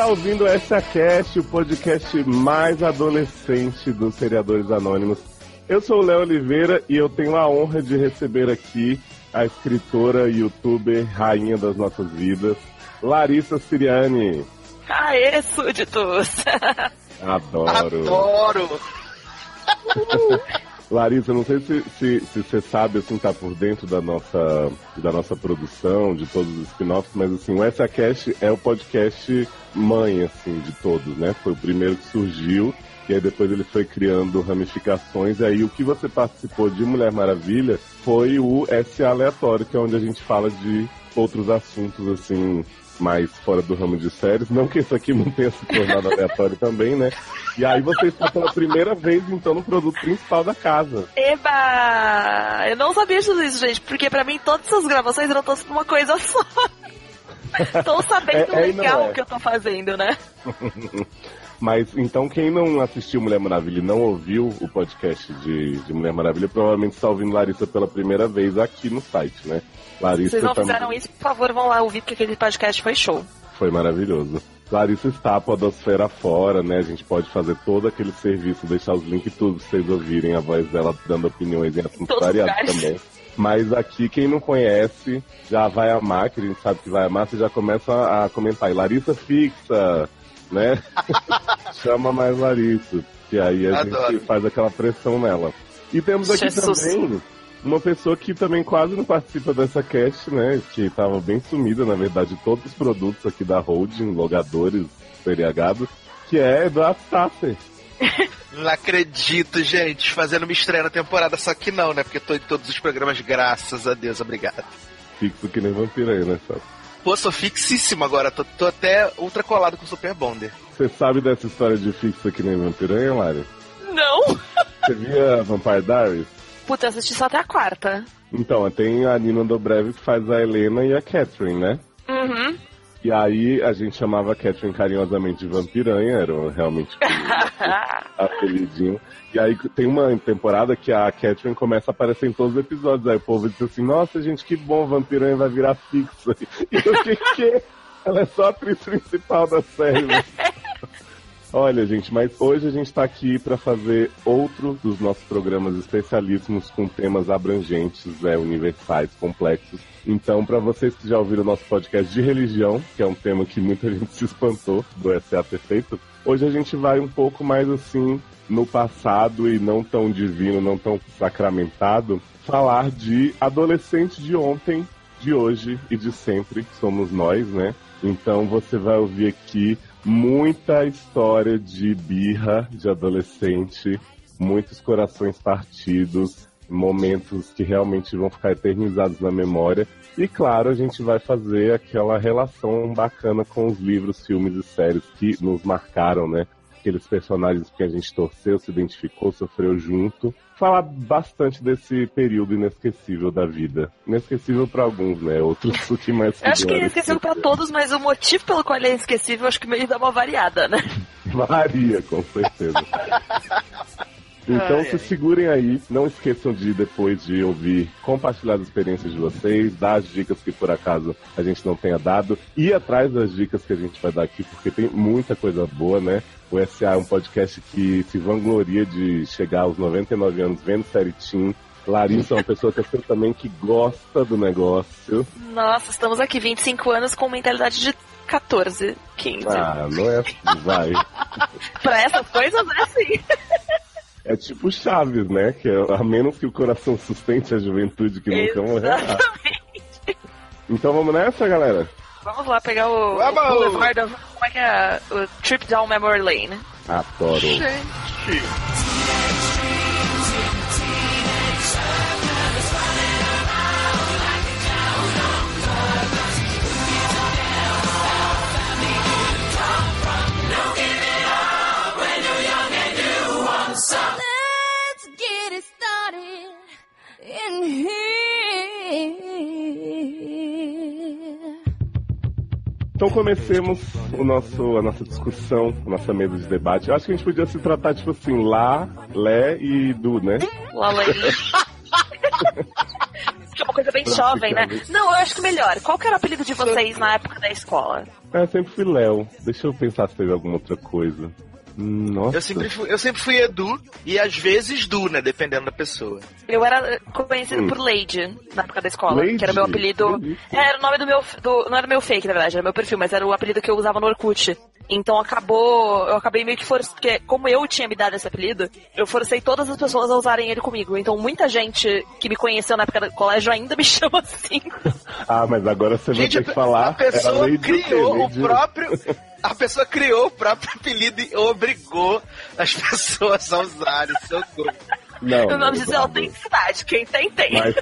Está ouvindo essa cast, o podcast mais adolescente dos seriadores anônimos. Eu sou o Léo Oliveira e eu tenho a honra de receber aqui a escritora, youtuber, rainha das nossas vidas, Larissa Siriani. Aê, súditos! Adoro! Adoro! Larissa, não sei se, se, se, você sabe, assim, tá por dentro da nossa, da nossa produção, de todos os spin-offs, mas assim, o Essa Cast é o podcast mãe, assim, de todos, né? Foi o primeiro que surgiu, e aí depois ele foi criando ramificações, e aí o que você participou de Mulher Maravilha foi o S Aleatório, que é onde a gente fala de outros assuntos, assim, mais fora do ramo de séries. Não que isso aqui não tenha se tornado aleatório também, né? E aí você está pela primeira vez, então, no produto principal da casa. Eba! Eu não sabia disso, gente, porque pra mim todas essas gravações eram todas uma coisa só. tô sabendo é, é legal o é. que eu tô fazendo, né? Mas então quem não assistiu Mulher Maravilha e não ouviu o podcast de, de Mulher Maravilha, provavelmente está ouvindo Larissa pela primeira vez aqui no site, né? Larissa Vocês não também... fizeram isso, por favor, vão lá ouvir, porque aquele podcast foi show. Foi maravilhoso. Larissa está a podosfera fora, né? A gente pode fazer todo aquele serviço, deixar os links tudo pra vocês ouvirem a voz dela dando opiniões em assuntos variados também. Mas aqui, quem não conhece, já vai amar, que a gente sabe que vai amar, você já começa a comentar. E Larissa fixa, né? Chama mais Larissa. Que aí a Adoro. gente faz aquela pressão nela. E temos aqui Jesus. também uma pessoa que também quase não participa dessa cast, né? Que estava bem sumida, na verdade, todos os produtos aqui da holding, logadores, seriagados, que é Eduardo Sasser. Não acredito, gente, fazendo uma estreia na temporada, só que não, né? Porque tô em todos os programas, graças a Deus, obrigado. Fixo que nem vampiro aí, né, Sasser? Pô, sou fixíssimo agora, tô, tô até ultra colado com o Super Bonder. Você sabe dessa história de fixo que nem vampiranha, Lari? Não! Você via Vampire Diaries? Puta, eu assisti só até a quarta. Então, tem a Nina Dobrev que faz a Helena e a Catherine, né? Uhum. E aí a gente chamava a Catherine carinhosamente de vampiranha, era realmente apelidinho. E aí tem uma temporada que a Catherine começa a aparecer em todos os episódios. Aí o povo diz assim, nossa gente, que bom, vampiranha vai virar fixa. E eu fiquei, ela é só a atriz principal da série. Olha, gente, mas hoje a gente está aqui para fazer outro dos nossos programas especialíssimos com temas abrangentes, é, universais, complexos. Então, para vocês que já ouviram o nosso podcast de religião, que é um tema que muita gente se espantou do SA ter feito, hoje a gente vai um pouco mais assim no passado e não tão divino, não tão sacramentado, falar de adolescente de ontem, de hoje e de sempre, que somos nós, né? Então você vai ouvir aqui muita história de birra de adolescente, muitos corações partidos, momentos que realmente vão ficar eternizados na memória. E claro, a gente vai fazer aquela relação bacana com os livros, filmes e séries que nos marcaram, né? Aqueles personagens que a gente torceu, se identificou, sofreu junto falar bastante desse período inesquecível da vida. Inesquecível para alguns, né? Outros o que mais. Eu acho que é inesquecível para todos, mas o motivo pelo qual ele é inesquecível acho que meio dá uma variada, né? Varia, com certeza. Então ai, se ai. segurem aí, não esqueçam de depois de ouvir, compartilhar as experiências de vocês, dar as dicas que por acaso a gente não tenha dado, ir atrás das dicas que a gente vai dar aqui, porque tem muita coisa boa, né? O SA é um podcast que se vangloria de chegar aos 99 anos vendo série Team. Larissa é uma pessoa que eu sei também que gosta do negócio. Nossa, estamos aqui 25 anos com mentalidade de 14, 15. Ah, não é assim, vai. pra essas coisas é assim. É tipo Chaves, né? Que é, a menos que o coração sustente a juventude que nunca morrerá. Então vamos nessa, galera? Vamos lá pegar o, o Boulevard of, Como é que é? O Trip Down Memory Lane. Adoro. Gente. Então comecemos o nosso, a nossa discussão, a nossa mesa de debate. Eu acho que a gente podia se tratar, tipo assim, Lá, Lé e Du, né? Lá, Lé. uma coisa bem jovem, né? Não, eu acho que melhor. Qual que era o apelido de vocês na época da escola? É, eu sempre fui Léo. Deixa eu pensar se teve alguma outra coisa. Nossa. Eu sempre, fui, eu sempre fui Edu e às vezes Du, né? Dependendo da pessoa. Eu era conhecido hum. por Lady na época da escola, Lady? que era o meu apelido. É, era o nome do meu. Do, não era meu fake, na verdade, era meu perfil, mas era o apelido que eu usava no Orkut. Então acabou. Eu acabei meio que forçando. Porque como eu tinha me dado esse apelido, eu forcei todas as pessoas a usarem ele comigo. Então muita gente que me conheceu na época do colégio ainda me chama assim. ah, mas agora você gente, vai ter que falar. A pessoa criou o próprio. A pessoa criou o próprio apelido e obrigou as pessoas a usarem seu nome. Não, o nome diz autenticidade. Quem tem, tem. Mas,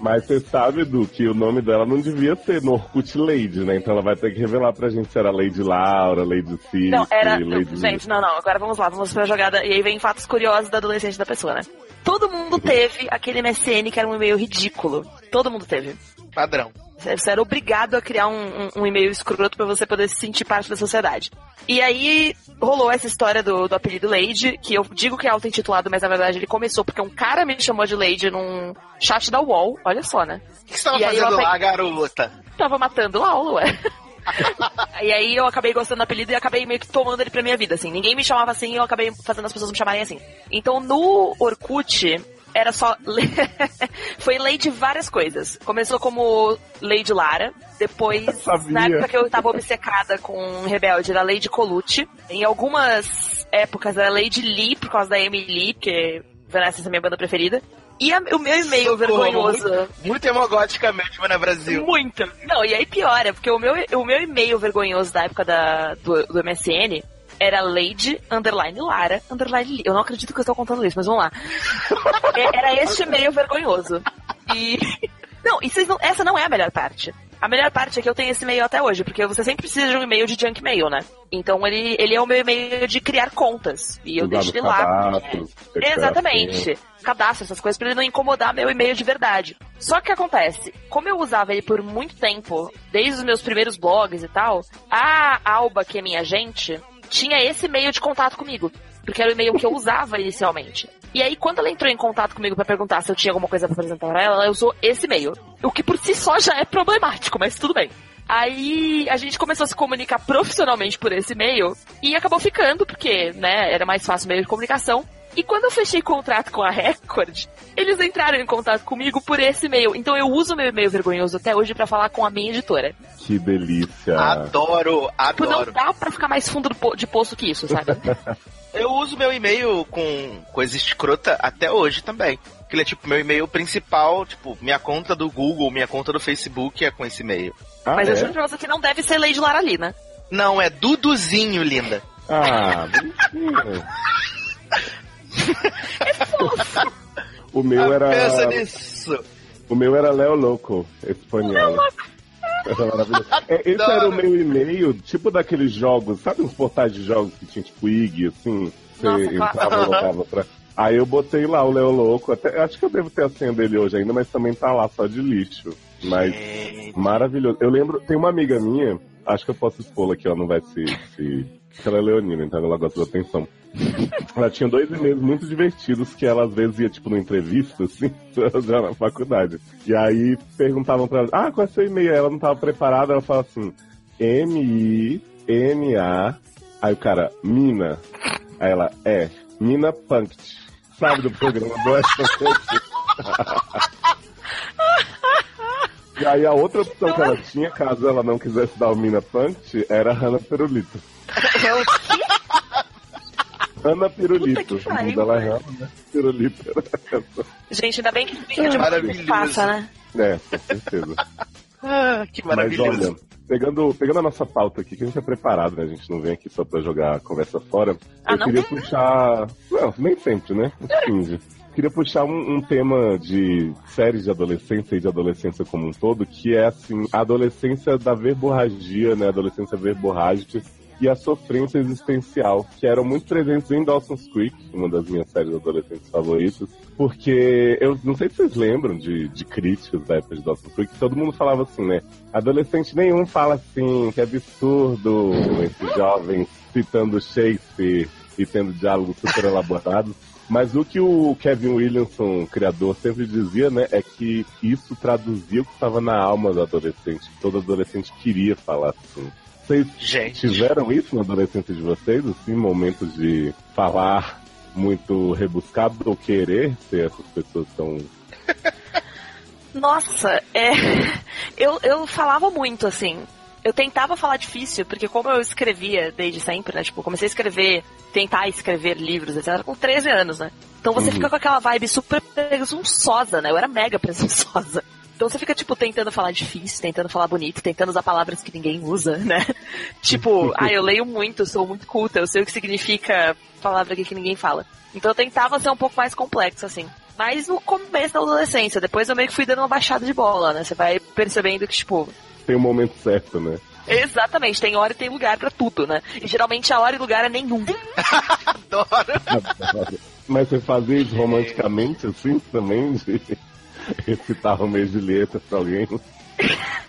mas você sabe, Edu, que o nome dela não devia ser Norkut Lady, né? Então ela vai ter que revelar pra gente se era Lady Laura, Lady Cis, Não, era... Lady... Gente, não, não. Agora vamos lá, vamos pra jogada. E aí vem fatos curiosos da adolescente da pessoa, né? Todo mundo teve aquele MSN que era um e-mail ridículo. Todo mundo teve. Padrão. Você era obrigado a criar um, um, um e-mail escroto para você poder se sentir parte da sociedade. E aí rolou essa história do, do apelido Lady, que eu digo que é auto-intitulado, mas na verdade ele começou porque um cara me chamou de Lady num chat da UOL. Olha só, né? O que você tava e fazendo lá, garota? Tava matando aula, ué. e aí eu acabei gostando do apelido e acabei meio que tomando ele pra minha vida, assim. Ninguém me chamava assim e eu acabei fazendo as pessoas me chamarem assim. Então no Orkut, era só. foi lei de várias coisas. Começou como lei de Lara, depois, na época que eu tava obcecada com Rebelde, era lei de Colucci. Em algumas épocas era lei de Lee, por causa da Emily, porque Vanessa é minha banda preferida. E a, o meu e-mail vergonhoso. Muito, muito mesmo, né, Brasil? Muito. Não, e aí piora, porque o meu, o meu e-mail vergonhoso da época da, do, do MSN era Lady Underline Lara Underline Eu não acredito que eu estou contando isso, mas vamos lá. É, era este e-mail vergonhoso. E. Não, e não, essa não é a melhor parte. A melhor parte é que eu tenho esse e-mail até hoje, porque você sempre precisa de um e-mail de junk mail, né? Então ele, ele é o meu e-mail de criar contas. E eu deixo ele lá. Exatamente. Cadastro, essas coisas, pra ele não incomodar meu e-mail de verdade. Só que o que acontece? Como eu usava ele por muito tempo, desde os meus primeiros blogs e tal, a Alba, que é minha agente, tinha esse meio de contato comigo. Porque era o e-mail que eu usava inicialmente. E aí, quando ela entrou em contato comigo para perguntar se eu tinha alguma coisa para apresentar pra ela, ela usou esse e-mail. O que por si só já é problemático, mas tudo bem. Aí a gente começou a se comunicar profissionalmente por esse e-mail e acabou ficando, porque, né, era mais fácil o meio de comunicação. E quando eu fechei contrato com a Record, eles entraram em contato comigo por esse e-mail. Então eu uso meu e-mail vergonhoso até hoje para falar com a minha editora. Que delícia. Adoro, adoro. Tipo, não dá pra ficar mais fundo de poço que isso, sabe? eu uso meu e-mail com coisa escrota até hoje também. Que ele é tipo meu e-mail principal, tipo, minha conta do Google, minha conta do Facebook é com esse e-mail. Ah, Mas é? eu juro pra você que não deve ser Lady Larali, né? Não, é Duduzinho, linda. Ah. é fofo. O meu era. Pensa nisso. O meu era Léo Loco, espanhol. É, esse era o meu e-mail, tipo daqueles jogos, sabe uns portais de jogos que tinha tipo IG, assim? Você Nossa, entrava, colocava pra. Aí eu botei lá o Léo Louco, até, acho que eu devo ter a senha dele hoje ainda, mas também tá lá só de lixo. Mas maravilhoso. Eu lembro, tem uma amiga minha, acho que eu posso expô-la aqui, ela não vai se, se. Ela é leonina, então ela gosta da atenção. ela tinha dois e-mails muito divertidos que ela às vezes ia, tipo, numa entrevista, assim, já na faculdade. E aí perguntavam pra ela, ah, qual é seu e-mail? Ela não tava preparada, ela fala assim, M-I-N-A. Aí o cara, Mina. Aí ela, é, Mina Punkt. Sabe do programa do E aí a outra opção que ela tinha, caso ela não quisesse dar o Mina Punkt, era Hannah Perulito. É o quê? Ana Pirulito. O nome dela é Ana né? Pirulito. Gente, ainda bem que vídeo de maravilhoso passa, né? É, com certeza. ah, que maravilhoso. Mas olha, pegando, pegando a nossa pauta aqui, que a gente é preparado, né? A gente não vem aqui só pra jogar a conversa fora. Ah, eu queria tem? puxar. Não, nem sempre, né? Finge. queria puxar um, um, tema de séries de adolescência e de adolescência como um todo, que é assim, a adolescência da verborragia, né? A adolescência verborrágica e a sofrência existencial, que eram muito presentes em Dawson's Creek, uma das minhas séries adolescentes favoritas, porque eu não sei se vocês lembram de, de críticas da época de Dawson's Creek, todo mundo falava assim, né? Adolescente nenhum fala assim, que absurdo esses jovens citando Shakespeare e tendo diálogos super elaborados. Mas o que o Kevin Williamson, criador, sempre dizia, né, é que isso traduzia o que estava na alma do adolescente. Todo adolescente queria falar assim. Vocês Gente. tiveram isso na adolescência de vocês, assim, momentos de falar muito rebuscado ou querer ser essas pessoas tão. Nossa, é. Eu, eu falava muito, assim. Eu tentava falar difícil, porque como eu escrevia desde sempre, né? Tipo, comecei a escrever, tentar escrever livros, etc., com 13 anos, né? Então você Uhum. fica com aquela vibe super presunçosa, né? Eu era mega presunçosa. Então você fica, tipo, tentando falar difícil, tentando falar bonito, tentando usar palavras que ninguém usa, né? tipo, ah, eu leio muito, sou muito culta, eu sei o que significa palavra aqui que ninguém fala. Então eu tentava ser um pouco mais complexo, assim. Mas no começo da adolescência, depois eu meio que fui dando uma baixada de bola, né? Você vai percebendo que, tipo, Tem o momento certo, né? exatamente, tem hora e tem lugar pra tudo, né? E geralmente a hora e lugar é nenhum. Adoro. Mas você fazia isso romanticamente, assim, também? recitar Romeu e Julieta pra alguém?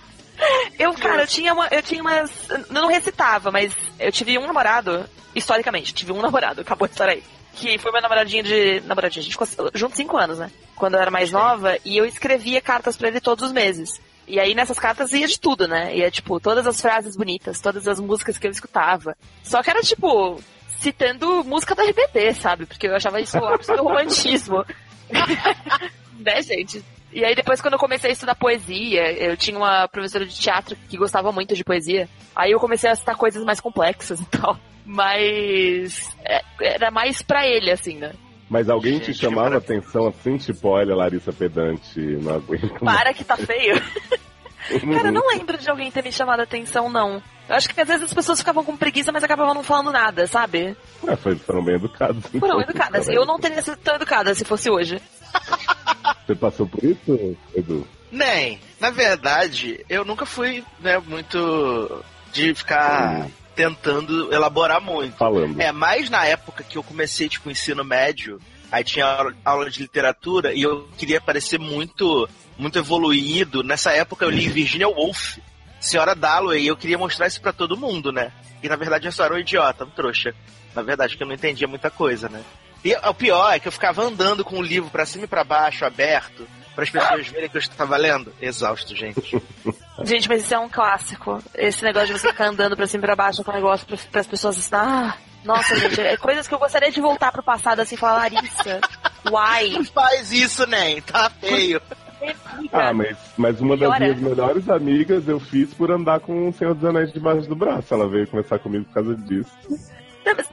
Eu, cara, eu tinha uma. Eu tinha umas. Eu não recitava, mas eu tive um namorado, historicamente, tive um namorado, acabou a história aí. Que foi meu namoradinho de. Namoradinho, a gente ficou junto cinco anos, né? Quando eu era mais nova, e eu escrevia cartas pra ele todos os meses. E aí nessas cartas ia de tudo, né? Ia, tipo, todas as frases bonitas, todas as músicas que eu escutava. Só que era, tipo, citando música do RBD, sabe? Porque eu achava isso o ápice do romantismo. Né, gente? E aí depois quando eu comecei a estudar poesia, eu tinha uma professora de teatro que gostava muito de poesia. Aí eu comecei a citar coisas mais complexas e tal. Mas é, era mais pra ele, assim, né? Mas alguém te Gente, chamava mara- atenção assim, tipo, olha, Larissa Pedante, não aguento mais. Para que tá feio. Cara, eu não lembro de alguém ter me chamado a atenção, não. Eu acho que às vezes as pessoas ficavam com preguiça, mas acabavam não falando nada, sabe? Foi, foram bem educados. Foram então, educadas. cara. Eu não teria sido tão educada se fosse hoje. Você passou por isso, Edu? Nem. Na verdade, eu nunca fui, né, muito de ficar tentando elaborar muito. Falando. É, mais na época que eu comecei, tipo, o ensino médio, aí tinha aula, de literatura e eu queria parecer muito, muito evoluído. Nessa época eu li Virginia Woolf, Senhora Dalloway, e eu queria mostrar isso pra todo mundo, né? E na verdade eu só era um idiota, um trouxa. Na verdade, que eu não entendia muita coisa, né? E o pior é que eu ficava andando com o livro pra cima e pra baixo, aberto, para as pessoas verem que eu estava lendo. Exausto, gente. Gente, mas isso é um clássico. Esse negócio de você ficar andando pra cima e pra baixo com o negócio pra, as pessoas assim, ah, nossa, gente, é coisas que eu gostaria de voltar pro passado assim falar, Larissa, why? Não faz isso, nem, tá feio. Ah, mas, mas uma das minhas melhores amigas eu fiz por andar com o Senhor dos Anéis debaixo do braço. Ela veio conversar comigo por causa disso.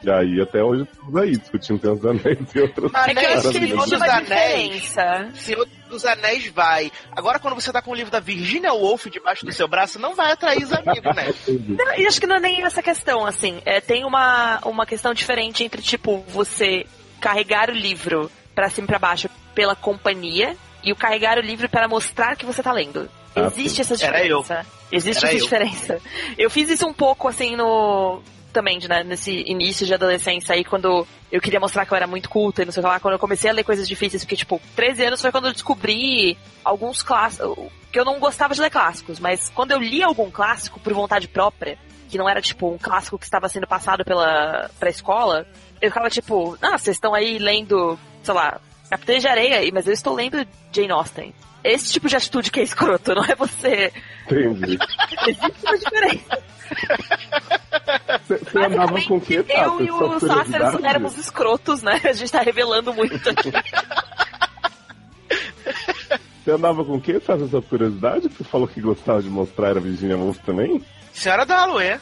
E aí até hoje estamos aí discutindo Senhor dos Anéis e outras Mas É que eu acho que Senhor dos Anéis. Senhor dos Anéis vai. Agora, quando você tá com o livro da Virginia Woolf debaixo do seu braço, não vai atrair os amigos, né? Não, e acho que não é nem essa questão, assim. É, tem uma, uma questão diferente entre, tipo, você carregar o livro pra cima e pra baixo pela companhia e o carregar o livro para mostrar que você tá lendo. Ah, Existe essa Era eu. diferença. Existe Era essa eu. diferença. Eu fiz isso um pouco, assim, no. Também, né, nesse início de adolescência aí, quando eu queria mostrar que eu era muito culta e não sei o que lá, quando eu comecei a ler coisas difíceis, porque, tipo, 13 anos foi quando eu descobri alguns clássicos, que eu não gostava de ler clássicos, mas quando eu li algum clássico por vontade própria, que não era, tipo, um clássico que estava sendo passado pela, pra escola, eu ficava, tipo, ah, vocês estão aí lendo, sei lá, Capitães de Areia, mas eu estou lendo Jane Austen. Esse tipo de atitude que é escroto, não é você. Entendi. Existe uma diferença. Você andava com tá? Eu e o Sáceres éramos escrotos, né? A gente tá revelando muito aqui. Você andava com o quê, Sasha, essa curiosidade? Você falou que gostava de mostrar era Virginia Woolf também? Senhora Dalloway.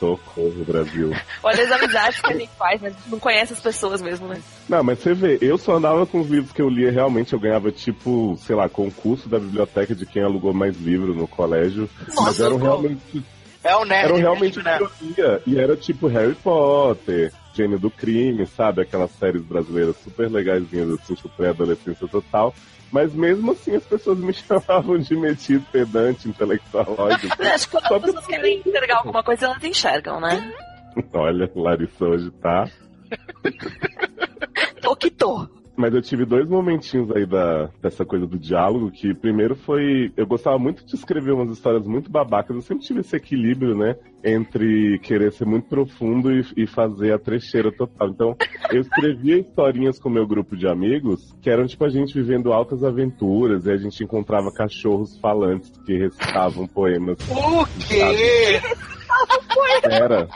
Socorro, Brasil. Olha as amizades que a gente faz, mas a gente não conhece as pessoas mesmo, né? Não, mas você vê, eu só andava com os livros que eu lia realmente, eu ganhava tipo, sei lá, concurso da biblioteca de quem alugou mais livro no colégio. mas Nossa, eram eu- realmente, É o nerd. eram realmente né? que lia. E era tipo Harry Potter, Gênio do Crime, sabe? Aquelas séries brasileiras super legaisinhas, assim, tipo pré-adolescência total. Mas mesmo assim as pessoas me chamavam de metido, pedante, intelectualóide. Acho que quando Só as pessoas querem entregar alguma coisa, elas enxergam, né? Olha, Larissa hoje tá. Tô que tô. Mas eu tive dois momentinhos aí da, dessa coisa do diálogo, que primeiro foi. Eu gostava muito de escrever umas histórias muito babacas. Eu sempre tive esse equilíbrio, né? Entre querer ser muito profundo e, e fazer a trecheira total. Então, eu escrevia historinhas com meu grupo de amigos, que eram tipo a gente vivendo altas aventuras, e a gente encontrava cachorros falantes que recitavam poemas. O quê? Era.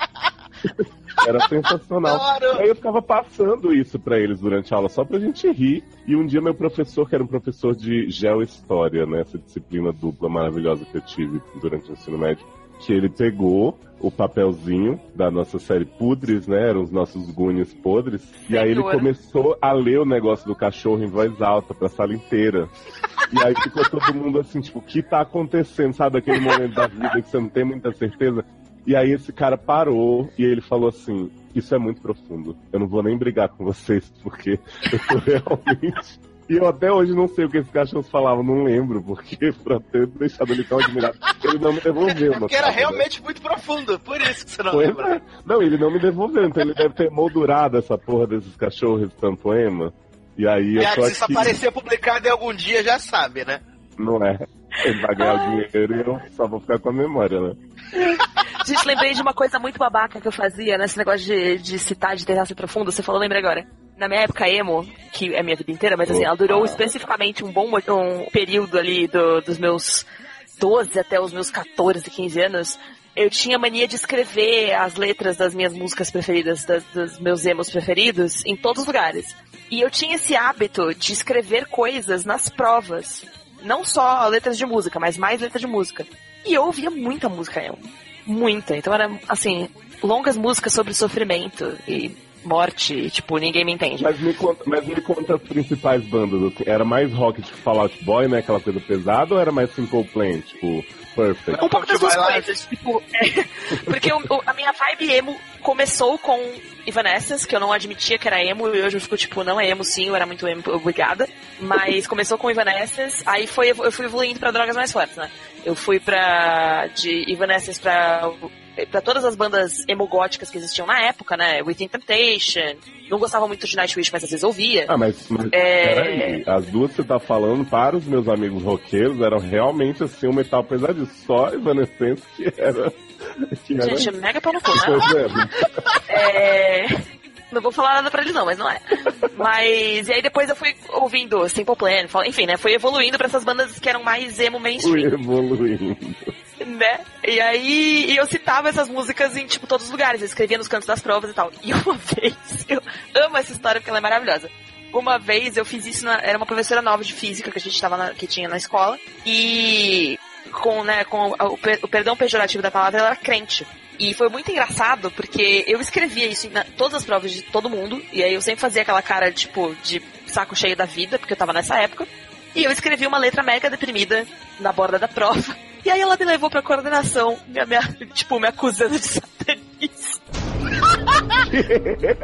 Era sensacional. Aí eu ficava passando isso pra eles durante a aula, só pra gente rir. E um dia meu professor, que era um professor de geohistória, né, essa disciplina dupla maravilhosa que eu tive durante o ensino médio, que ele pegou o papelzinho da nossa série Pudres, né, eram os nossos gunes podres, e aí ele começou a ler o negócio do cachorro em voz alta pra sala inteira. E aí ficou todo mundo assim, tipo, o que tá acontecendo, sabe? Aquele momento da vida que você não tem muita certeza. E aí esse cara parou e ele falou assim: Isso é muito profundo. Eu não vou nem brigar com vocês, porque eu tô realmente. E eu até hoje não sei o que esses cachorros falavam, não lembro, porque pra ter deixado ele tão admirado, ele não me devolveu. Porque era sabe, né? realmente muito profundo, por isso que você não Pois lembra. é. Não, ele não me devolveu, então ele deve ter moldurado essa porra desses cachorros recitando poema. E aí eu É, tô se isso aqui, aparecer publicado em algum dia, já sabe, né? Não é? Ele vai ganhar o dinheiro e eu só vou ficar com a memória, né? Gente, lembrei de uma coisa muito babaca que eu fazia nesse negócio de, de citar, de ser profundo. Você falou, lembrei agora. Na minha época emo, que é minha vida inteira, mas assim, ela durou especificamente um bom um período ali do- dos meus 12 até os meus 14, 15 anos. Eu tinha mania de escrever as letras das minhas músicas preferidas, das- dos meus emos preferidos, em todos os lugares. E eu tinha esse hábito de escrever coisas nas provas. Não só letras de música, mas mais letras de música. E eu ouvia muita música emo. Muita. Então era, assim, longas músicas sobre sofrimento e morte. E, tipo, ninguém me entende. Mas me conta, mas me conta as principais bandas. assim. Era mais rock tipo Fallout Boy, né? Aquela coisa pesada, ou era mais Simple Plan, tipo Perfect? Um pouco das duas coisas. Tipo, é, porque o- o- a minha vibe emo começou com Evanescence, que eu não admitia que era emo, e hoje eu fico tipo, não é emo sim, eu era muito emo, obrigada. Mas começou com Evanescence, aí foi, eu fui evoluindo pra drogas mais fortes, né? Eu fui pra. de Evanescence pra. Pra todas as bandas emo góticas que existiam na época, né? Within Temptation. Não gostava muito de Nightwish, mas às vezes ouvia. Ah, mas, mas É. peraí, as duas que você tá falando, para os meus amigos roqueiros, eram realmente assim um metal pesadinho. Só Evanescence que era. Que era... Gente, mega pau no cu, né? É, É... Não vou falar nada pra eles não, mas não é. Mas, e aí depois eu fui ouvindo Simple Plan, enfim, né, fui evoluindo pra essas bandas que eram mais emo fui mainstream, evoluindo. né? E aí e eu citava essas músicas em, tipo, todos os lugares, eu escrevia nos cantos das provas e tal. E uma vez, eu amo essa história porque ela é maravilhosa. Uma vez eu fiz isso, na, era uma professora nova de física que a gente tava na- que tinha na escola, e com, né, com o, o perdão pejorativo da palavra, ela era crente. E foi muito engraçado porque eu escrevia isso em todas as provas de todo mundo, e aí eu sempre fazia aquela cara, tipo, de saco cheio da vida, porque eu tava nessa época. E eu escrevi uma letra mega deprimida na borda da prova. E aí ela me levou pra coordenação, me, me- tipo, me acusando de satanismo.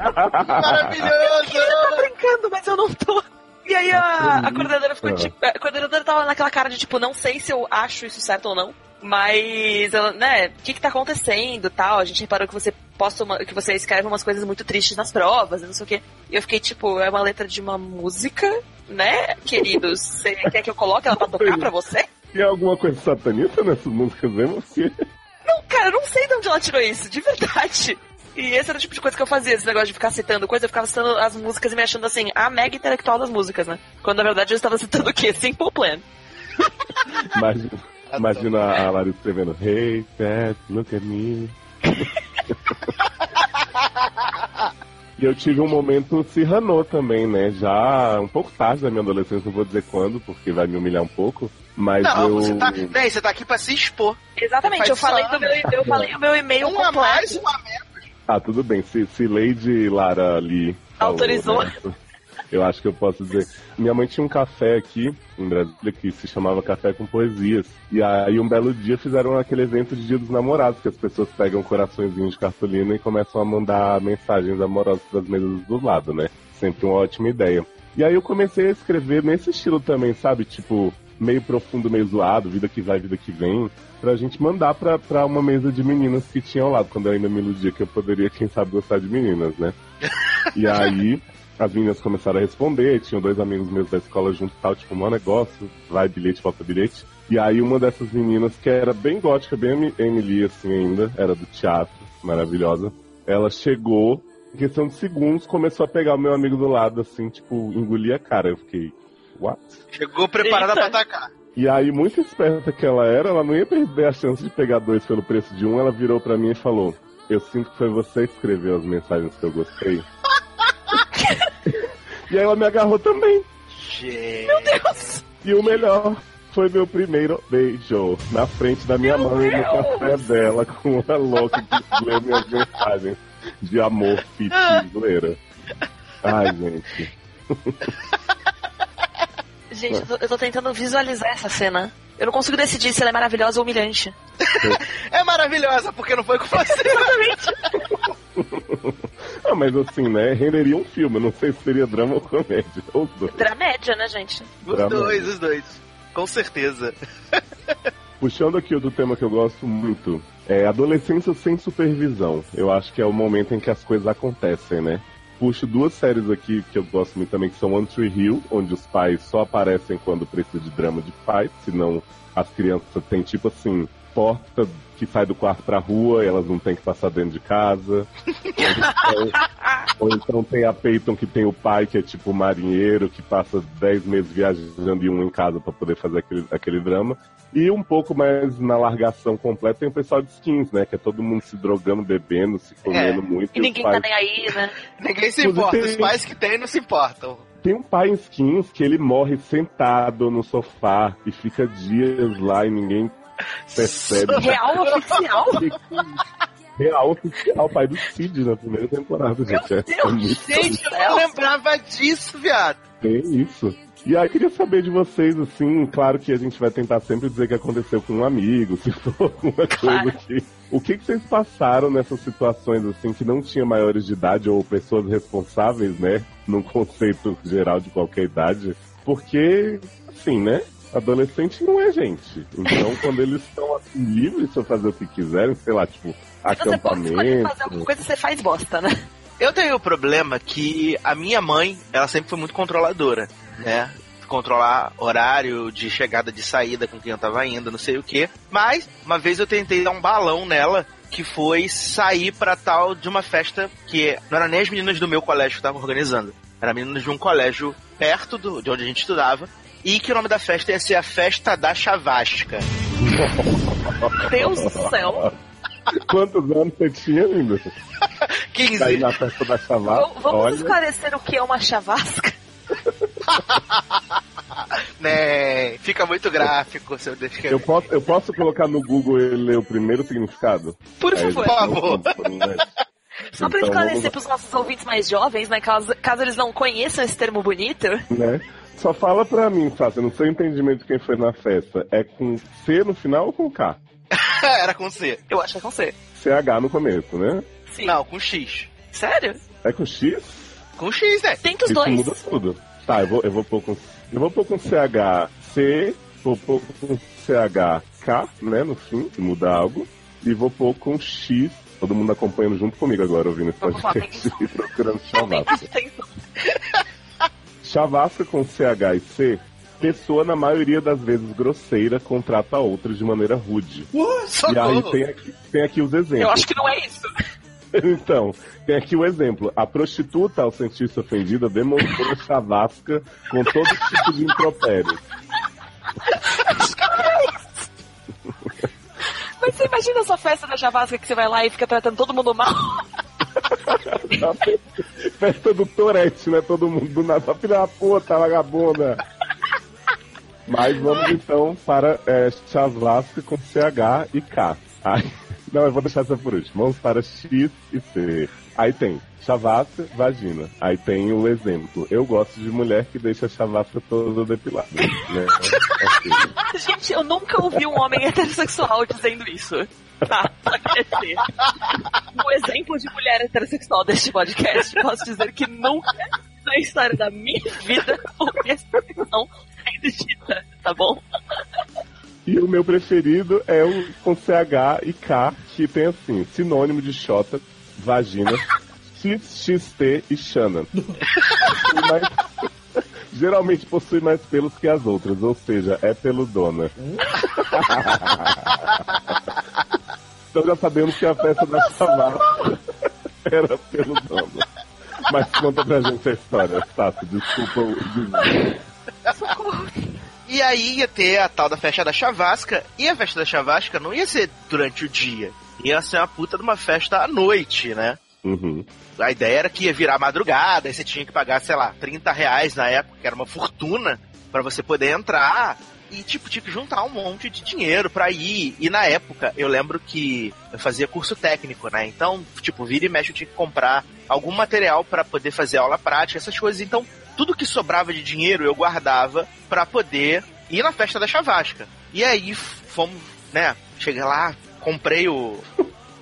Maravilhoso! tô brincando, mas eu não tô. E aí a, a coordenadora ficou Ah. tipo. A coordenadora tava naquela cara de tipo, não sei se eu acho isso certo ou não. Mas, né, o que que tá acontecendo tal? A gente reparou que você posta uma, que você escreve umas coisas muito tristes nas provas, e não sei o quê. E eu fiquei, tipo, é uma letra de uma música, né, queridos? Você quer que eu coloque ela pra tocar pra você? Tem alguma coisa satanista nessas músicas mesmo? Não, cara, eu não sei de onde ela tirou isso, de verdade. E esse era o tipo de coisa que eu fazia, esse negócio de ficar citando coisa, eu ficava citando as músicas e me achando assim, a mega intelectual das músicas, né? Quando na verdade eu estava citando o quê? Simple Plan. Imagina, imagina a Larissa escrevendo Hey, Ted, look at me. E eu tive um momento Cyrano também, né? Já um pouco tarde da minha adolescência, não vou dizer quando, porque vai me humilhar um pouco. Mas Não, eu. você tá, Ney, você tá aqui pra se expor. Exatamente, eu falei, do meu, eu falei o meu e-mail Um a mais, um a menos. Ah, tudo bem. Se, se Lady Lara Lee falou, Autorizou. né, Eu acho que eu posso dizer. Minha mãe tinha um café aqui em Brasília que se chamava Café com Poesias. E aí, um belo dia, fizeram aquele evento de Dia dos Namorados, que as pessoas pegam coraçõezinhos de cartolina e começam a mandar mensagens amorosas das mesas do lado, né? Sempre uma ótima ideia. E aí, eu comecei a escrever nesse estilo também, sabe? Tipo, meio profundo, meio zoado, vida que vai, vida que vem. Pra gente mandar pra, pra uma mesa de meninas que tinha ao lado, quando eu ainda me iludia que eu poderia, quem sabe, gostar de meninas, né? E aí, as meninas começaram a responder, tinham dois amigos meus da escola junto e tal, tipo, mau negócio, vai bilhete, volta bilhete. E aí uma dessas meninas, que era bem gótica, bem Emily assim ainda, era do teatro, maravilhosa, ela chegou, em questão de segundos, começou a pegar o meu amigo do lado, assim, tipo, engolir a cara. Eu fiquei, what? Chegou preparada Eita. pra atacar. E aí, muito esperta que ela era, ela não ia perder a chance de pegar dois pelo preço de um, ela virou pra mim e falou, eu sinto que foi você que escreveu as mensagens que eu gostei. e aí ela me agarrou também. Gente. E o melhor foi meu primeiro beijo na frente da minha mãe no café dela com uma louca que lê minhas mensagens de amor, fit zoeira. Ai, gente. Gente, eu tô, eu tô tentando visualizar essa cena. Eu não consigo decidir se ela é maravilhosa ou humilhante. É maravilhosa, porque não foi com você. Ah, mas assim, né? Renderia um filme. eu Não sei se seria drama ou comédia. Ou os dois. Dramédia, né, gente? Os Drama. dois, os dois. Com certeza. Puxando aqui o do tema que eu gosto muito, é adolescência sem supervisão. Eu acho que é o momento em que as coisas acontecem, né? Puxo duas séries aqui que eu gosto muito também, que são One Tree Hill, onde os pais só aparecem quando precisa de drama de pais, senão as crianças têm tipo assim, porta que sai do quarto pra rua e elas não têm que passar dentro de casa. Ou então, ou então tem a Peyton que tem o pai que é tipo marinheiro, que passa 10 meses viajando e um em casa pra poder fazer aquele, aquele drama. E um pouco mais na largação completa tem o pessoal de skins, né? Que é todo mundo se drogando, bebendo, se comendo muito. E os ninguém pais... tá nem aí, né? Ninguém se importa. tem- Os pais que tem não se importam. Tem um pai em skins que ele morre sentado no sofá e fica dias lá e ninguém percebe. Real oficial? Real oficial, pai do Cid na primeira temporada, gente. É, é muito Gente, eu não lembrava disso, viado. bem isso. E aí, queria saber de vocês, assim, claro que a gente vai tentar sempre dizer que aconteceu com um amigo, se for alguma coisa Claro. que. O que, que vocês passaram nessas situações, assim, que não tinha maiores de idade ou pessoas responsáveis, né? Num conceito geral de qualquer idade. Porque, assim, né? Adolescente não é gente. Então, quando eles estão assim, livres pra fazer o que quiserem, sei lá, tipo, Você pode escolher fazer alguma acampamento. coisa você faz bosta, né? Eu tenho o problema que a minha mãe, ela sempre foi muito controladora, né? Controlar horário de chegada de saída com quem eu tava indo, não sei o quê. Mas, uma vez eu tentei dar um balão nela, que foi sair pra tal de uma festa que não era nem as meninas do meu colégio que estavam organizando. Era meninas de um colégio perto do, de onde a gente estudava. E que o nome da festa ia ser a Festa da Chavasca. Deus do céu. Quantos anos você tinha, lindo? 15. Cair na festa da chavasca? Vamos vamos Olha, esclarecer o que é uma chavasca? Né? Fica muito gráfico se eu descrever. eu posso, eu posso colocar no Google e ler o primeiro significado? Por favor. Por favor. não- Só pra Então, esclarecer vamos- pros nossos ouvintes mais jovens, né? Caso, caso eles não conheçam esse termo bonito. né? Só fala pra mim, Fácil, no seu entendimento de quem foi na festa, é com C no final ou com K? Era com C. Eu acho que é com C. CH no começo, né? Sim. Não, com X. Sério? É com X? Com X, né? Tenta os Isso dois. muda tudo. Tá, eu vou, eu vou pôr com. Eu vou pôr com CH C, vou pôr com CH K, né? No fim, se muda algo. E vou pôr com X. Todo mundo acompanhando junto comigo agora, ouvindo esse podcast e procurando Tem chavasca. com CH e C, pessoa na maioria das vezes grosseira contrata a outra de maneira rude. E aí tem aqui, tem aqui os exemplos. Eu acho que não é isso. Então, tem aqui o exemplo. A prostituta, ao sentir-se ofendida, demonstrou chavasca com todo tipo de impropério. Mas você imagina a sua festa da chavasca que você vai lá e fica tratando todo mundo mal? Festa do Torete, né? Todo mundo do nada. Filha da puta, vagabunda. Mas vamos então para é, chavasca com CH e K. Ai, não, eu vou deixar essa por último. Vamos para X e C. Aí tem chavasca, vagina. Aí tem o exemplo. Eu gosto de mulher que deixa a chavasca toda depilada. Né? Ok. Gente, eu nunca ouvi um homem heterossexual dizendo isso. Tá, só queria dizer. Um exemplo de mulher heterossexual deste podcast, posso dizer que nunca na história da minha vida ouvi essa expressão sendo dita, tá bom? E o meu preferido é o com CH e K, que tem assim, sinônimo de xota, vagina, XXT e Shannon. mais, geralmente possui mais pelos que as outras, ou seja, é peludona. então já sabemos que a festa da chamada era peludona. Mas conta pra gente a história, Tato, desculpa o desvio. E aí ia ter a tal da festa da chavasca, e a festa da chavasca não ia ser durante o dia. Ia ser uma puta de uma festa à noite, né? Uhum. A ideia era que ia virar madrugada, aí você tinha que pagar, sei lá, 30 reais na época, que era uma fortuna, para você poder entrar. E, tipo, tinha que juntar um monte de dinheiro pra ir. E na época, eu lembro que eu fazia curso técnico, né? Então, tipo, vira e mexe, eu tinha que comprar algum material para poder fazer aula prática, essas coisas. Então, tudo que sobrava de dinheiro eu guardava para poder ir na festa da chavasca. E aí, fomos, né? Cheguei lá, comprei o,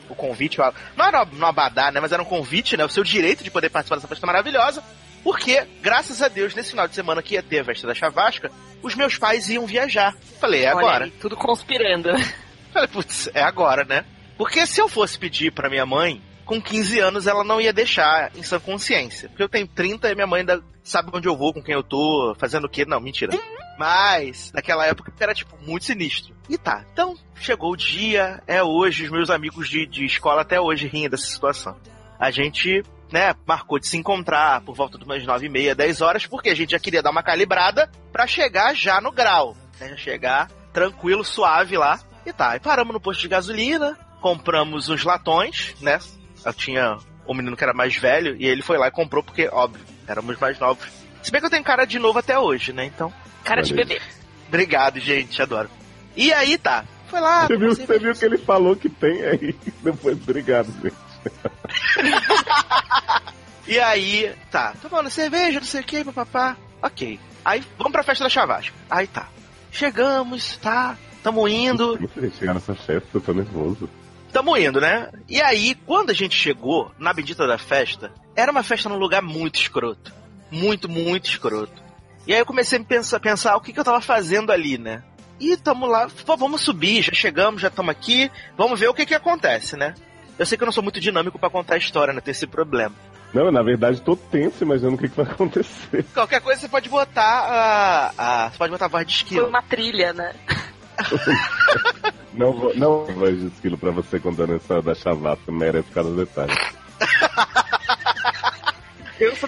o convite. Não era no Abadá, né? Mas era um convite, né? O seu direito de poder participar dessa festa maravilhosa. Porque, graças a Deus, nesse final de semana que ia ter a festa da Chavasca, os meus pais iam viajar. Falei, é agora. Aí, tudo conspirando. Falei, putz, é agora, né? Porque se eu fosse pedir pra minha mãe, com 15 anos ela não ia deixar em sã consciência. Porque eu tenho 30 e minha mãe ainda sabe onde eu vou, com quem eu tô, fazendo o quê. Não, mentira. Mas, naquela época era, tipo, muito sinistro. E tá, então, chegou o dia, é hoje, os meus amigos de, de escola até hoje riem dessa situação. A gente, né, marcou de se encontrar por volta de umas nove e meia, dez horas, porque a gente já queria dar uma calibrada para chegar já no grau. Né, já chegar tranquilo, suave lá. E tá, e paramos no posto de gasolina, compramos uns latões, né? Eu tinha um menino que era mais velho, e ele foi lá e comprou, porque, óbvio, éramos mais novos. Se bem que eu tenho cara de novo até hoje, né? Então. Cara de bebê. Obrigado, gente, adoro. E aí tá. Foi lá. Você viu, você viu que ele falou que tem aí. Depois, obrigado, gente. e aí, tá. Tomando cerveja, não sei o que, papapá. Ok. Aí, vamos pra festa da Chavasca. Aí tá. Chegamos, tá. Tamo indo. Como chegar nessa festa? Eu tô nervoso. Tamo indo, né? E aí, quando a gente chegou na bendita da festa, era uma festa num lugar muito escroto. Muito, muito escroto. E aí eu comecei a pensar, pensar o que, que eu tava fazendo ali, né? E tamo lá, pô, vamos subir, já chegamos, já estamos aqui, vamos ver o que que acontece, né? Eu sei que eu não sou muito dinâmico para contar a história, né? Tem esse problema. Não, na verdade tô tenso imaginando o que, que vai acontecer. Qualquer coisa você pode botar a. a você pode botar a voz de esquilo. Foi uma trilha, né? não, vou, não voz de esquilo pra você contando a história da chavata, merece cada detalhe.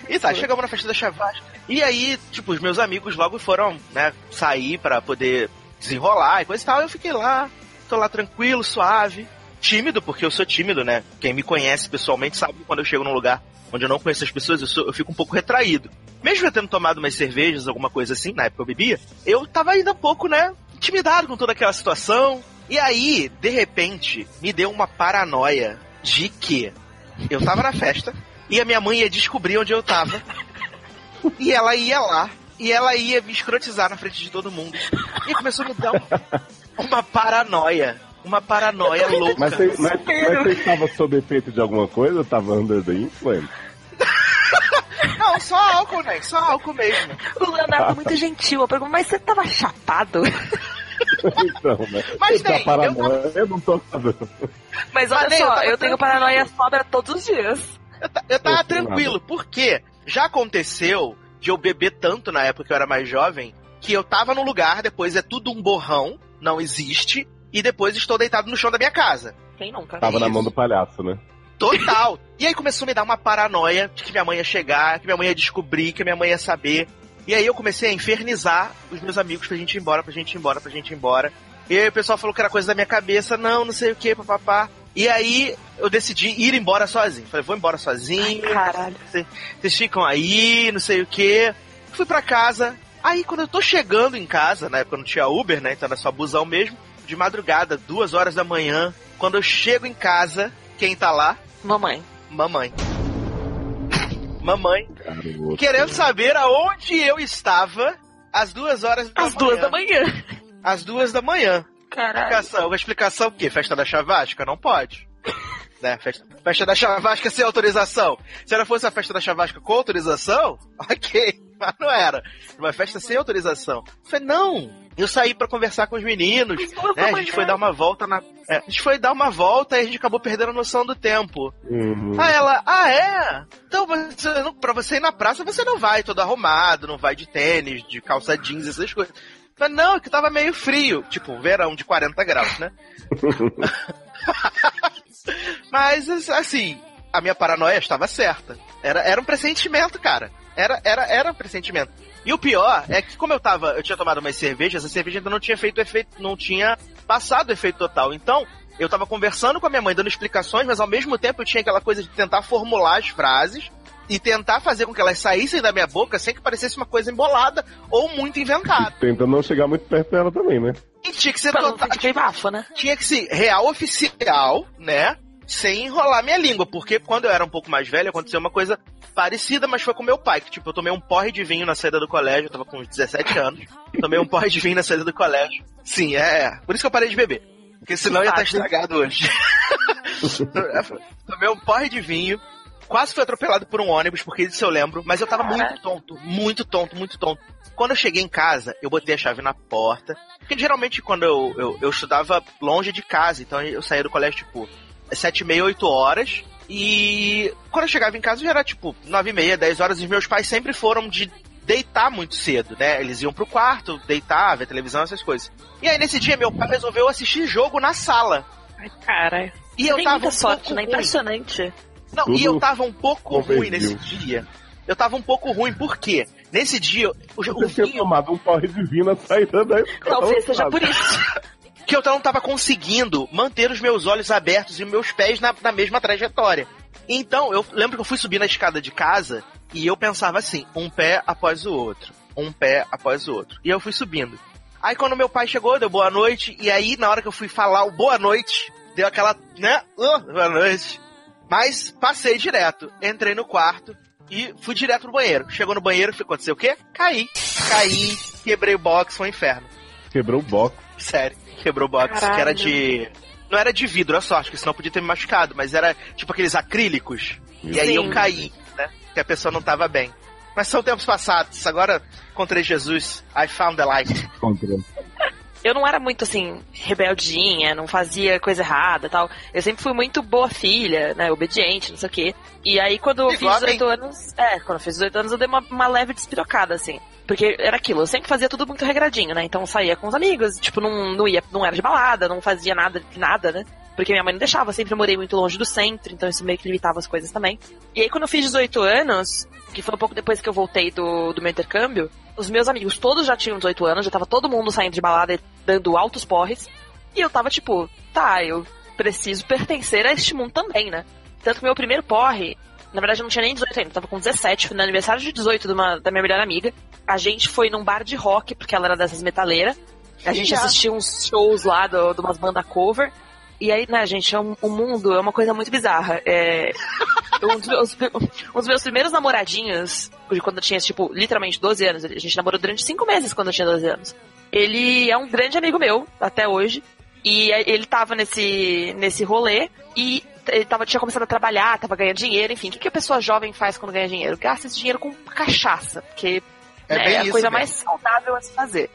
E tá, chegamos na festa da chavasca. E aí, tipo, os meus amigos logo foram, né, sair para poder desenrolar e coisa e tal. Eu fiquei lá, tô lá tranquilo, suave. Tímido, porque eu sou tímido, né? Quem me conhece pessoalmente sabe que quando eu chego num lugar onde eu não conheço as pessoas, eu, sou, eu fico um pouco retraído. Mesmo eu tendo tomado umas cervejas, alguma coisa assim, na época eu bebia, eu tava ainda um pouco, né, intimidado com toda aquela situação. E aí, de repente, me deu uma paranoia de que eu tava na festa, e a minha mãe ia descobrir onde eu tava. e ela ia lá. E ela ia me escrotizar na frente de todo mundo. E começou a me dar uma, uma paranoia. Uma paranoia louca. Mas você, mas, mas você estava sob efeito de alguma coisa? Tava under the influence? Não, só álcool, né? Só álcool mesmo. O Leonardo é muito gentil. Eu pergunto, mas você tava chapado? então, né? Mas tem, paranoia, eu... eu não tô. Mas olha mas, só, eu, eu tenho paranoia sobra todos os dias. Eu, eu tava tranquilo, porque já aconteceu de eu beber tanto na época que eu era mais jovem, que eu tava num lugar, depois é tudo um borrão, não existe, e depois estou deitado no chão da minha casa. Quem nunca? Tava Isso. na mão do palhaço, né? Total. e aí começou a me dar uma paranoia de que minha mãe ia chegar, que minha mãe ia descobrir, que minha mãe ia saber. E aí eu comecei a infernizar os meus amigos pra gente ir embora, pra gente ir embora, pra gente ir embora. E aí o pessoal falou que era coisa da minha cabeça, não, não sei o que, papapá. E aí eu decidi ir embora sozinho. Falei, vou embora sozinho. Ai, caralho. Vocês ficam aí, não sei o que. Fui pra casa. Aí quando eu tô chegando em casa, na época não tinha Uber, né? Então era só busão mesmo. De madrugada, duas horas da manhã. Quando eu chego em casa, quem tá lá? Mamãe. Mamãe. Mamãe. Querendo saber aonde eu estava às duas horas da às manhã. Às duas da manhã. Às duas da manhã. Caralho. Explicação, uma explicação o quê? Festa da Chavasca? Não pode. né? Festa, festa da Chavasca sem autorização. Se ela fosse a festa da Chavasca com autorização, ok. Mas não era. Uma festa sem autorização. Eu falei, não, Eu saí para conversar com os meninos, né? A gente foi dar uma volta na. É, a gente foi dar uma volta e a gente acabou perdendo a noção do tempo. Uhum. Aí ela, ah, é? Então você, não, pra você ir na praça, você não vai todo arrumado, não vai de tênis, de calça jeans, essas coisas. Mas não, é que tava meio frio. Tipo, verão de 40 graus, né? Mas, assim, a minha paranoia estava certa. Era, era um pressentimento, cara. Era, era, era um pressentimento. E o pior é que, como eu tava, eu tinha tomado umas cervejas, a cerveja ainda não tinha feito efeito, não tinha passado o efeito total. Então, eu tava conversando com a minha mãe, dando explicações, mas ao mesmo tempo eu tinha aquela coisa de tentar formular as frases e tentar fazer com que elas saíssem da minha boca sem que parecesse uma coisa embolada ou muito inventada. Tenta não chegar muito perto dela também, né? E tinha que ser total, bafo, né? tinha que ser real oficial, né? Sem enrolar minha língua, porque quando eu era um pouco mais velho aconteceu uma coisa parecida, mas foi com meu pai, que tipo, eu tomei um porre de vinho na saída do colégio, eu tava com uns 17 anos, tomei um porre de vinho na saída do colégio. Sim, é, por isso que eu parei de beber, porque senão ia estar Fácil. estragado hoje. tomei um porre de vinho, quase fui atropelado por um ônibus, porque isso eu lembro, mas eu tava muito tonto, muito tonto, muito tonto. Quando eu cheguei em casa, eu botei a chave na porta, porque geralmente quando eu, eu, eu estudava longe de casa, então eu saía do colégio, tipo, sete e meia, oito horas. E quando eu chegava em casa já era tipo nove e meia, dez horas. E meus pais sempre foram de deitar muito cedo, né? Eles iam pro quarto, deitar, ver televisão, essas coisas. E aí nesse dia meu pai resolveu assistir jogo na sala. Ai, cara. E eu tava muita um sorte, pouco né? ruim. Impressionante. Não, Tudo e eu tava um pouco ruim nesse dia. Eu tava um pouco ruim, por quê? Nesse dia, o, o Você tinha vinho tomado um porre de vinho na saída da escola. Talvez seja por isso. que eu não tava conseguindo manter os meus olhos abertos e meus pés na, na mesma trajetória. Então, eu lembro que eu fui subir na escada de casa e eu pensava assim, um pé após o outro, um pé após o outro. E eu fui subindo. Aí quando meu pai chegou, deu boa noite, e aí na hora que eu fui falar o boa noite, deu aquela, né, "Ah, boa noite. Mas passei direto, entrei no quarto e fui direto no banheiro. Chegou no banheiro, foi acontecer o quê? Caí. Caí, quebrei o box, foi um inferno. Quebrou o box. Sério, quebrou o box, Caralho. que era de. Não era de vidro, a sorte, que senão podia ter me machucado, mas era tipo aqueles acrílicos. E aí Sim. eu caí, né? Que a pessoa não tava bem. Mas são tempos passados. Agora encontrei Jesus. I found the light. Eu não era muito assim, rebeldinha, não fazia coisa errada e tal. Eu sempre fui muito boa filha, né? Obediente, não sei o quê. E aí, quando eu fiz Igual a 18 anos. É, quando eu fiz 18 anos, eu dei uma, uma leve despirocada, assim. Porque era aquilo, eu sempre fazia tudo muito regradinho, né? Então saía com os amigos, tipo, não, não ia, não era de balada, não fazia nada nada, né? Porque minha mãe não deixava, sempre morei muito longe do centro, então isso meio que limitava as coisas também. E aí, quando eu fiz 18 anos, que foi um pouco depois que eu voltei do, do meu intercâmbio, os meus amigos todos já tinham 18 anos, já tava todo mundo saindo de balada e dando altos porres. E eu tava tipo, tá, eu preciso pertencer a este mundo também, né? Tanto que meu primeiro porre, na verdade eu não tinha nem 18 ainda, eu tava com 17, foi no aniversário de 18 de uma, da minha melhor amiga. A gente foi num bar de rock, porque ela era dessas metaleiras. A gente Já. assistiu uns shows lá do- de umas bandas cover. E aí, né, gente, é um- o mundo é uma coisa muito bizarra. É, um, dos meus, um dos meus primeiros namoradinhos, de quando eu tinha, tipo, literalmente 12 anos, a gente namorou durante 5 meses quando eu tinha 12 anos. Ele é um grande amigo meu, até hoje. E ele tava nesse, nesse rolê e ele tava, tinha começado a trabalhar, tava ganhando dinheiro, enfim. O que, que a pessoa jovem faz quando ganha dinheiro? Gasta esse dinheiro com cachaça, porque É né, é a coisa mesmo. mais saudável a se fazer.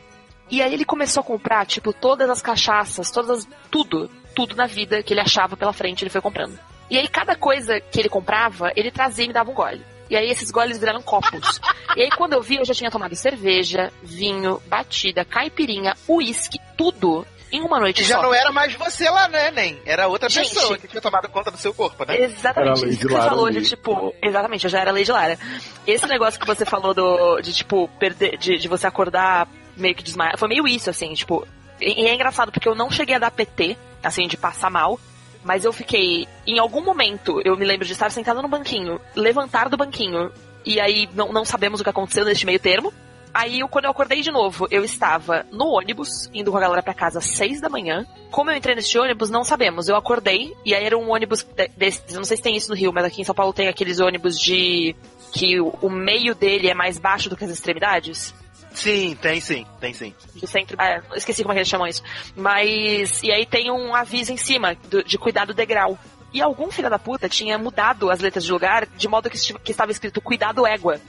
E aí ele começou a comprar, tipo, todas as cachaças, todas, tudo, tudo na vida que ele achava pela frente, ele foi comprando. E aí cada coisa que ele comprava, ele trazia e me dava um gole. E aí esses goles viraram copos. e aí quando eu vi, eu já tinha tomado cerveja, vinho, batida, caipirinha, uísque, tudo em uma noite E já só. não era mais você lá, né, Nem? Era outra Gente. pessoa que tinha tomado conta do seu corpo, né? Exatamente, isso que você Lara falou ali. de tipo. Exatamente, eu já era Lady Lara. Esse negócio que você falou do. de tipo, perder. De, de você acordar meio que desmaiar. Foi meio isso, assim, tipo. E e é engraçado porque eu não cheguei a dar PT, assim, de passar mal. Mas eu fiquei. Em algum momento, eu me lembro de estar sentada no banquinho, levantar do banquinho. E aí não, não sabemos o que aconteceu neste meio termo. Aí, eu- quando eu acordei de novo, eu estava no ônibus, indo com a galera pra casa às seis da manhã. Como eu entrei nesse ônibus, não sabemos. Eu acordei, e aí era um ônibus de- desses, eu não sei se tem isso no Rio, mas aqui em São Paulo tem aqueles ônibus de... que o, o meio dele é mais baixo do que as extremidades. Sim, tem sim, tem sim. De centro... Eu esqueci como é que eles chamam isso. Mas... E aí tem um aviso em cima, do- de cuidado degrau. E algum filho da puta tinha mudado as letras de lugar, de modo que, que estava escrito cuidado égua.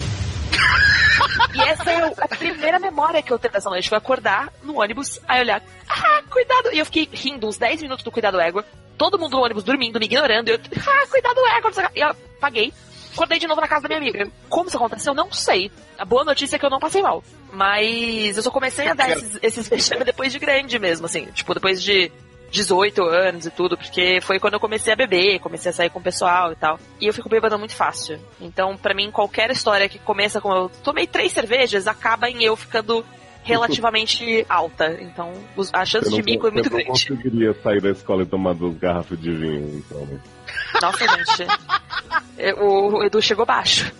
E essa é a primeira memória que eu tenho dessa noite. Foi acordar no ônibus, aí olhar, ah, cuidado. E eu fiquei rindo uns 10 minutos do cuidado égua. Todo mundo no ônibus dormindo, me ignorando. E eu, ah, cuidado égua. E eu apaguei. Acordei de novo na casa da minha amiga. Como isso aconteceu? Não sei. A boa notícia é que eu não passei mal. Mas eu só comecei a dar esses, esses vexames depois de grande mesmo, assim. Tipo, depois de 18 anos e tudo, porque foi quando eu comecei a beber, comecei a sair com o pessoal e tal. E eu fico bêbada muito fácil. Então, para mim, qualquer história que começa com eu tomei três cervejas, acaba em eu ficando relativamente alta. Então, a chance de mico é muito grande. Eu não conseguiria sair da escola e tomar duas garrafas de vinho, então. Nossa, gente. o Edu chegou baixo.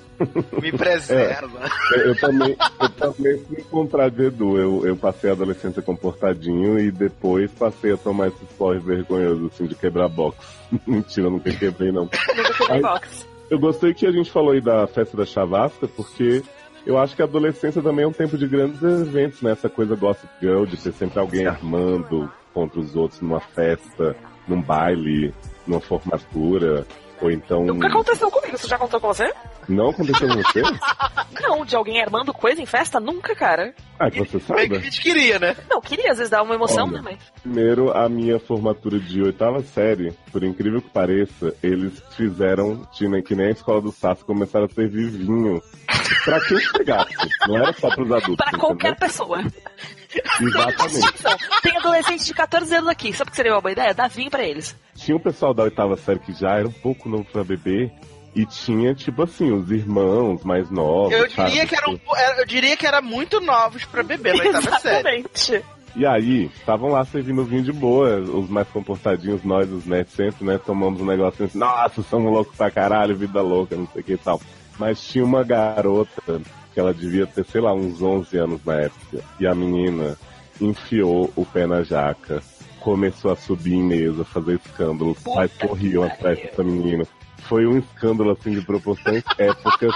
Me preserva. É, eu, também, eu também fui encontrar de Edu. Eu, eu passei a adolescência comportadinho e depois passei a tomar esses porres vergonhosos, assim, de quebrar box. Mentira, nunca quebrei, não. Nunca quebrei box. Eu gostei que a gente falou aí da festa da Chavasca, porque eu acho que a adolescência também é um tempo de grandes eventos, né? Essa coisa gossip girl, de ter sempre alguém armando contra os outros numa festa, num baile, numa formatura. Ou então. Nunca aconteceu comigo, você já contou com você? Não aconteceu com você? Não, de alguém armando coisa em festa? Nunca, cara. Ah, que você sabe. que a gente queria, né? Não, queria, às vezes dá uma emoção, Olha, né, mas. Primeiro, a minha formatura de oitava série, por incrível que pareça, eles fizeram, tinha, que nem a escola do Sasso, começaram a servir vinho. Pra quem chegasse, não era só pros adultos. Pra qualquer pessoa. Exatamente. Tem adolescentes de 14 anos aqui, sabe o que seria uma boa ideia? Dá vinho pra eles. Tinha um pessoal da oitava série que já era um pouco novo pra beber, e tinha, tipo assim, os irmãos mais novos. Eu diria, sabe? que eram, eu diria que era muito novos pra beber oitava série. Exatamente. E aí, estavam lá servindo vinho de boa, os mais comportadinhos, nós, os nerds, sempre, né? Tomamos um negócio assim, nossa, somos loucos pra caralho, vida louca, não sei o que e tal. Mas tinha uma garota, que ela devia ter, sei lá, uns 11 anos na época, e a menina enfiou o pé na jaca, começou a subir em mesa, fazer escândalo, os pais corriam atrás dessa menina foi um escândalo assim de proporções épocas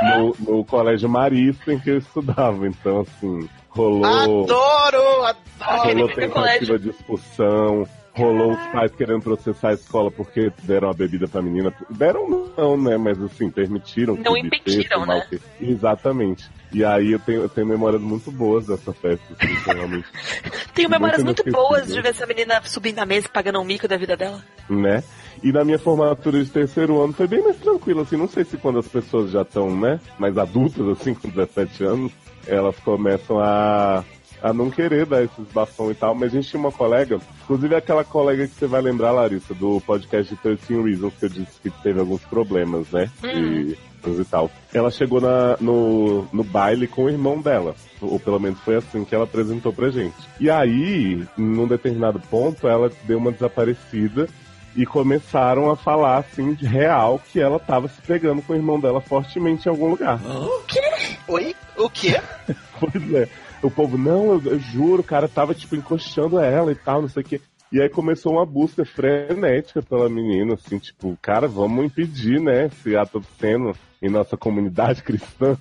no, no colégio marista em que eu estudava. Então, assim, rolou. Adoro! Adoro! Rolou tentativa de expulsão. Rolou os pais querendo processar a escola porque deram a bebida pra menina. Deram não, né? Mas assim, permitiram. Não impediram, né? Que... Exatamente. E aí eu tenho, eu tenho memórias muito boas dessa festa, assim, realmente. tenho memórias muito, muito boas de ver essa menina subindo na mesa e pagando um mico da vida dela. Né? E na minha formatura de terceiro ano foi bem mais tranquilo, assim, não sei se quando as pessoas já estão, né, mais adultas, assim, com 17 anos, elas começam a, a não querer dar esses bafão e tal, mas a gente tinha uma colega, inclusive aquela colega que você vai lembrar, Larissa, do podcast de 13 Reasons, que eu disse que teve alguns problemas, né, uhum. e tal. Ela chegou na, no, no baile com o irmão dela. Ou pelo menos foi assim que ela apresentou pra gente. E aí, num determinado ponto, ela deu uma desaparecida e começaram a falar assim de real que ela tava se pegando com o irmão dela fortemente em algum lugar. O quê? Oi? O quê? pois é. O povo, não, eu, eu, juro, o cara tava tipo encoxando ela e tal, não sei o quê. E aí começou uma busca frenética pela menina, assim, tipo, cara, vamos impedir, né, esse ato obsceno em nossa comunidade cristã.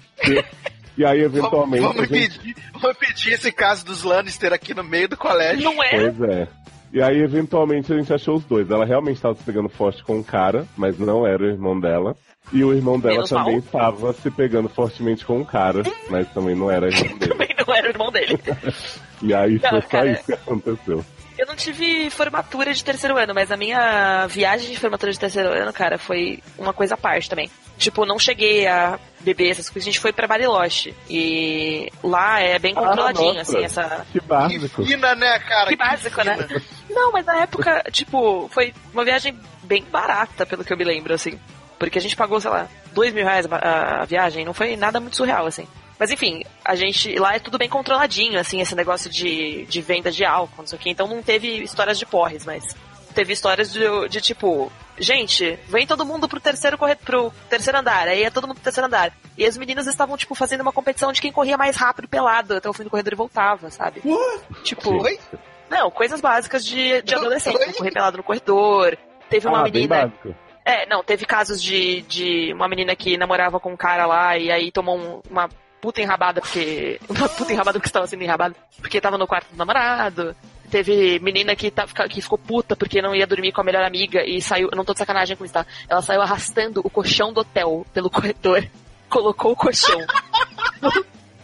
E aí, eventualmente. Vamos, vamos, gente... impedir, vamos impedir esse caso dos Lannister aqui no meio do colégio. Não é? Pois é. E aí, eventualmente, a gente achou os dois. Ela realmente estava se pegando forte com um cara, mas não era o irmão dela. E o irmão dela Menos também estava se pegando fortemente com um cara, mas também não era o irmão dele. também não era o irmão dele. e aí não, foi só cara... isso que aconteceu. Eu não tive formatura de terceiro ano, mas a minha viagem de formatura de terceiro ano, cara, foi uma coisa à parte também. Tipo, não cheguei a beber essas coisas, a gente foi pra Bariloche. E lá é bem ah, controladinho, ah, assim, essa. Que básico. Que fina, né, cara? Que, que básico, né? fina. né? Não, mas na época, tipo, foi uma viagem bem barata, pelo que eu me lembro, assim. Porque a gente pagou, sei lá, dois mil reais a, a viagem, não foi nada muito surreal, assim. Mas enfim, a gente. Lá é tudo bem controladinho, assim, esse negócio de, de venda de álcool, não sei o quê. Então não teve histórias de porres, mas teve histórias de, de tipo, gente, vem todo mundo pro terceiro corre, pro terceiro andar, aí é todo mundo pro terceiro andar. E as meninas estavam, tipo, fazendo uma competição de quem corria mais rápido pelado até o fim do corredor e voltava, sabe? What? Tipo. Oi? Não, coisas básicas de, de adolescente, correr pelado no corredor. Teve uma ah, menina. É, não, teve casos de, de uma menina que namorava com um cara lá e aí tomou um, uma puta enrabada porque. Uma puta enrabada porque estava sendo enrabada. Porque tava no quarto do namorado. Teve menina que, tá, que ficou puta porque não ia dormir com a melhor amiga e saiu. Não tô de sacanagem com isso, tá? Ela saiu arrastando o colchão do hotel pelo corredor. Colocou o colchão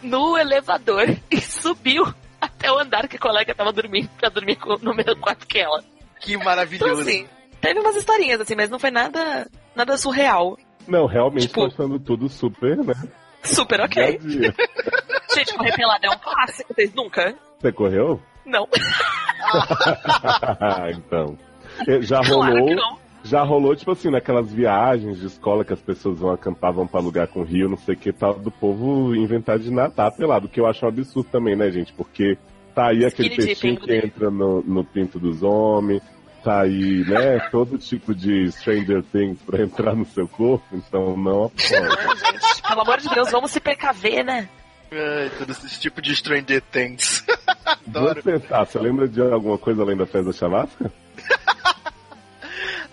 no elevador e subiu até o andar que a colega tava dormindo pra dormir com- no mesmo quarto que ela. Que Então, maravilhoso. assim, teve umas historinhas, assim, mas não foi nada, nada surreal. Não, realmente Tipo- tô achando tudo super, né? Super ok. Gente, correr pelada é um clássico, vocês nunca? Você correu? Não, então. Já claro rolou. Já rolou, tipo assim, naquelas viagens de escola que as pessoas vão acampar, vão pra lugar com rio, não sei o que tal, do povo inventar de nadar pelado, que eu acho um absurdo também, né, gente? Porque tá aí aquele Skinny peixinho que entra no, no pinto dos homens, tá aí, né, todo tipo de Stranger Things pra entrar no seu corpo, então não apoio. Gente? Pelo amor de Deus, vamos se precaver, né? Ai, todo esse tipo de Stranger Things. Adoro. Você, tá, você lembra de alguma coisa além da festa da chavasca?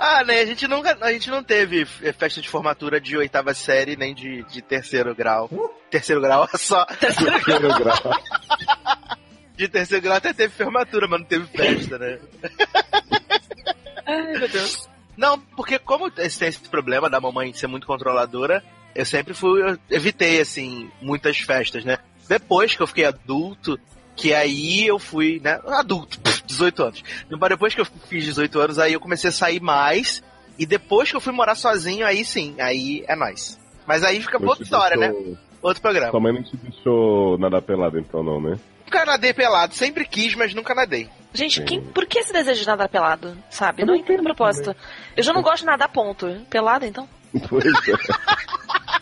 Ah, né? A gente nunca. A gente não teve festa de formatura de oitava série, nem de, de terceiro grau. Terceiro grau só. Terceiro grau. De terceiro grau até teve formatura, mas não teve festa, né? Ai, meu Deus. Não, porque como tem esse problema da mamãe ser muito controladora, eu sempre fui, eu evitei, assim, muitas festas, né? Depois que eu fiquei adulto, que aí eu fui, né? Adulto, pff, 18 anos. Mas depois que eu fiz 18 anos, aí eu comecei a sair mais. E depois que eu fui morar sozinho, aí sim, aí é nóis. Mas aí fica outra história, né? deixou- Outro programa. Sua mãe não te deixou nadar pelado, então, não, né? Nunca nadei pelado, sempre quis, mas nunca nadei. Gente, quem, por que esse desejo de nadar pelado? Sabe? Eu não entendo o propósito. Eu já não gosto de nadar, ponto. Pelado, então? Pois é.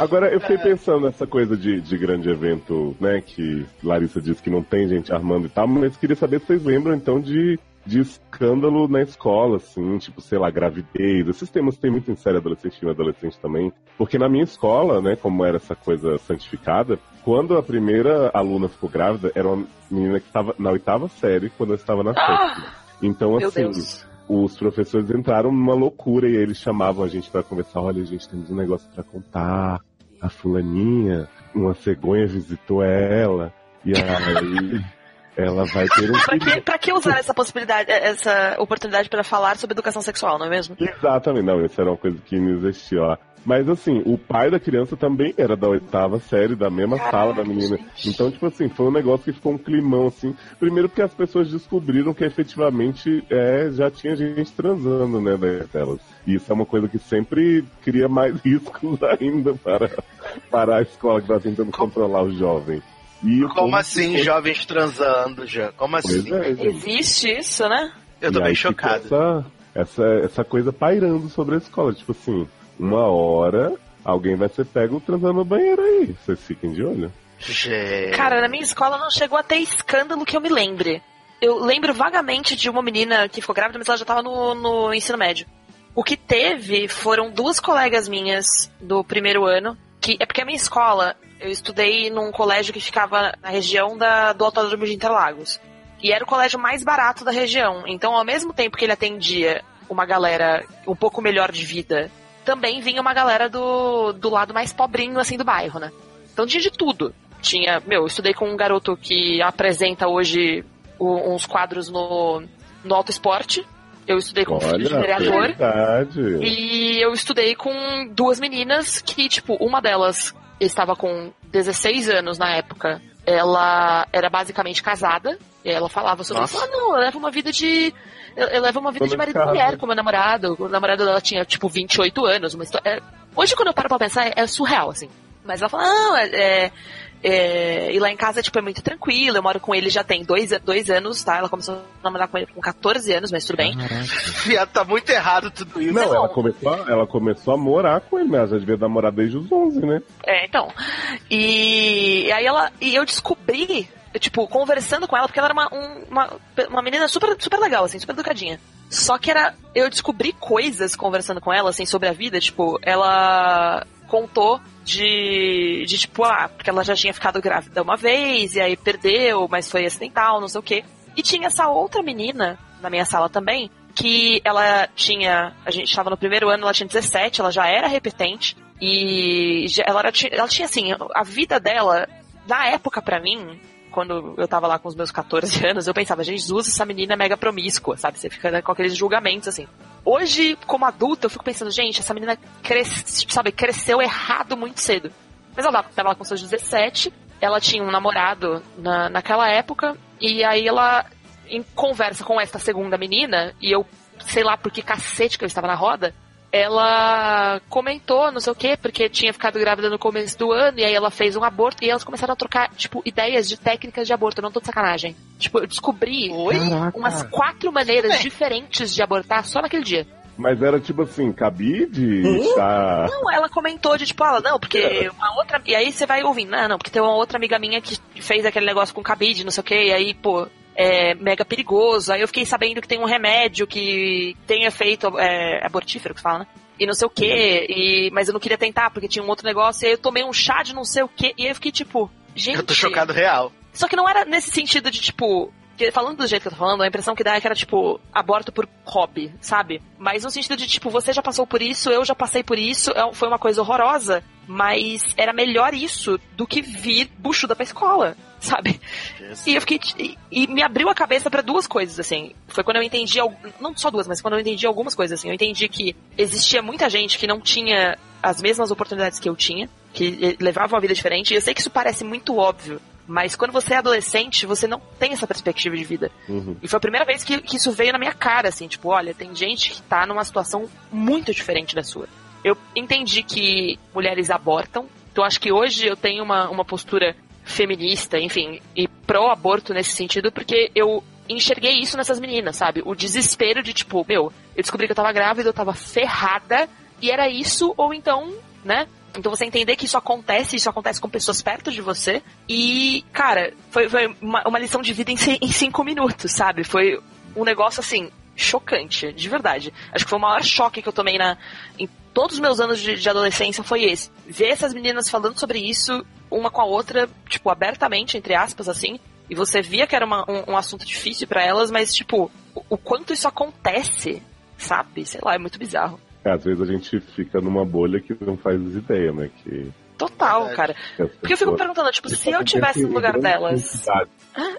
Agora, eu fiquei pensando nessa coisa de, de grande evento, né? Que Larissa disse que não tem gente armando e tal, mas queria saber se vocês lembram, então, de, de escândalo na escola, assim, tipo, sei lá, gravidez. Esses temas tem muito em série adolescente e adolescente também. Porque na minha escola, né, como era essa coisa santificada, quando a primeira aluna ficou grávida, era uma menina que estava na oitava série, quando eu estava na sétima. Então, assim, os professores entraram numa loucura e eles chamavam a gente pra conversar. Olha, gente, temos um negócio pra contar. A fulaninha, uma cegonha visitou ela e aí ela vai ter um Pra que, pra que usar essa possibilidade, essa oportunidade para falar sobre educação sexual, não é mesmo? Exatamente, não, isso era uma coisa que não existia lá. Mas assim, o pai da criança também era da oitava série, da mesma sala da menina. Então, tipo assim, foi um negócio que ficou um climão, assim. Primeiro porque as pessoas descobriram que efetivamente é, já tinha gente transando, né, delas. E isso é uma coisa que sempre cria mais riscos ainda para, para a escola que está tentando controlar o jovem. E Como assim, ficou- jovens transando já? Como assim? é, gente. Existe isso, né? Eu tô E bem chocado. Essa, essa, essa coisa pairando sobre a escola. Tipo assim, uma hora alguém vai ser pego transando no banheiro aí. Vocês fiquem de olho. Gente. Cara, na minha escola não chegou a ter escândalo que eu me lembre. Eu lembro vagamente de uma menina que ficou grávida, mas ela já tava no, no ensino médio. O que teve foram duas colegas minhas do primeiro ano, que é porque a minha escola, eu estudei num colégio que ficava na região da, do Autódromo de Interlagos. E era o colégio mais barato da região. Então, ao mesmo tempo que ele atendia uma galera um pouco melhor de vida, também vinha uma galera do, do lado mais pobrinho, assim, do bairro, né? Então tinha de tudo. Tinha, meu, eu estudei com um garoto que apresenta hoje o- uns quadros no, no Auto Esporte. Eu estudei com um filho de Olha, vereador. verdade. E eu estudei com duas meninas que, tipo, uma delas estava com 16 anos na época. Ela era basicamente casada. E ela falava sobre Nossa. isso. Ah, não, eu levo uma vida de. Eu, eu levo uma vida de marido e mulher com meu namorado. O namorado dela tinha, tipo, 28 anos. Uma histó- é- Hoje, quando eu paro pra pensar, é, é surreal, assim. Mas ela fala, não, é. é- é, e lá em casa, tipo, é muito tranquilo. Eu moro com ele já tem dois, dois anos, tá? Ela começou a namorar com ele com 14 anos, mas tudo bem. Viado, tá muito errado tudo isso. Não, Não. ela começou, a, ela começou a morar com ele, mas ela já devia namorar desde os 11, né? É, então. E, e aí ela. E eu descobri, tipo, conversando com ela, porque ela era uma, um- uma, uma menina super, super legal, assim, super educadinha. Só que era. Eu descobri coisas conversando com ela, assim, sobre a vida, tipo, ela contou de. de tipo, ah, porque ela já tinha ficado grávida uma vez, e aí perdeu, mas foi acidental, não sei o quê. E tinha essa outra menina na minha sala também, que ela tinha. A gente estava no primeiro ano, ela tinha 17, ela já era repetente. E ela, era, ela tinha assim, a vida dela, na época pra mim, quando eu tava lá com os meus 14 anos, eu pensava, Jesus, essa menina é mega promíscua, sabe? Você fica com aqueles julgamentos assim. Hoje, como adulta, eu fico pensando, gente, essa menina cres, sabe, cresceu errado muito cedo. Mas ela tava lá com seus 17, ela tinha um namorado na, naquela época, e aí ela, em conversa com esta segunda menina, e eu sei lá por que cacete que eu estava na roda, ela comentou, não sei o quê, porque tinha ficado grávida no começo do ano, e aí ela fez um aborto, e elas começaram a trocar, tipo, ideias de técnicas de aborto, eu não tô de sacanagem. Tipo, eu descobri Caraca. umas quatro maneiras diferentes de abortar só naquele dia. Mas era tipo assim, cabide, Hum? chá. Não, ela comentou de tipo, ela, não, porque uma outra. E aí você vai ouvindo, não, não, porque tem uma outra amiga minha que fez aquele negócio com cabide, não sei o quê, e aí, pô, é mega perigoso. Aí eu fiquei sabendo que tem um remédio que tem efeito é, abortífero, que fala, né? E não sei o quê, e, mas eu não queria tentar porque tinha um outro negócio, e aí eu tomei um chá de não sei o quê, e aí eu fiquei tipo, gente. Eu tô chocado real. Só que não era nesse sentido de, tipo. Que, Falando do jeito que eu tô falando, a impressão que dá é que era, tipo, aborto por hobby, sabe? Mas no sentido de, tipo, você já passou por isso, eu já passei por isso, é- foi uma coisa horrorosa, mas era melhor isso do que vir buchuda pra escola, sabe? E eu fiquei. E, e me abriu a cabeça pra duas coisas, assim. Foi quando eu entendi. Não só duas, mas quando eu entendi algumas coisas, assim. Eu entendi que existia muita gente que não tinha as mesmas oportunidades que eu tinha, que eh, levava uma vida diferente. E eu sei que isso parece muito óbvio. Mas quando você é adolescente, você não tem essa perspectiva de vida. Uhum. E foi a primeira vez que, que isso veio na minha cara, assim, tipo, olha, tem gente que tá numa situação muito diferente da sua. Eu entendi que mulheres abortam, então acho que hoje eu tenho uma, uma postura feminista, enfim, e pró-aborto nesse sentido, porque eu enxerguei isso nessas meninas, sabe? O desespero de, tipo, meu, eu descobri que eu tava grávida, eu tava ferrada, e era isso, ou então, né? Então você entender que isso acontece, isso acontece com pessoas perto de você. E, cara, foi, foi uma, uma lição de vida em, em cinco minutos, sabe? Foi um negócio assim, chocante, de verdade. Acho que foi o maior choque que eu tomei na, em todos os meus anos de, de adolescência foi esse. Ver essas meninas falando sobre isso, uma com a outra, tipo, abertamente, entre aspas, assim. E você via que era uma- um, um assunto difícil pra elas, mas, tipo, o, o quanto isso acontece, sabe? Sei lá, é muito bizarro. Às vezes a gente fica numa bolha que não faz ideia, né? Que, Total, cara. Porque eu fico perguntando, tipo, se eu tivesse no lugar delas.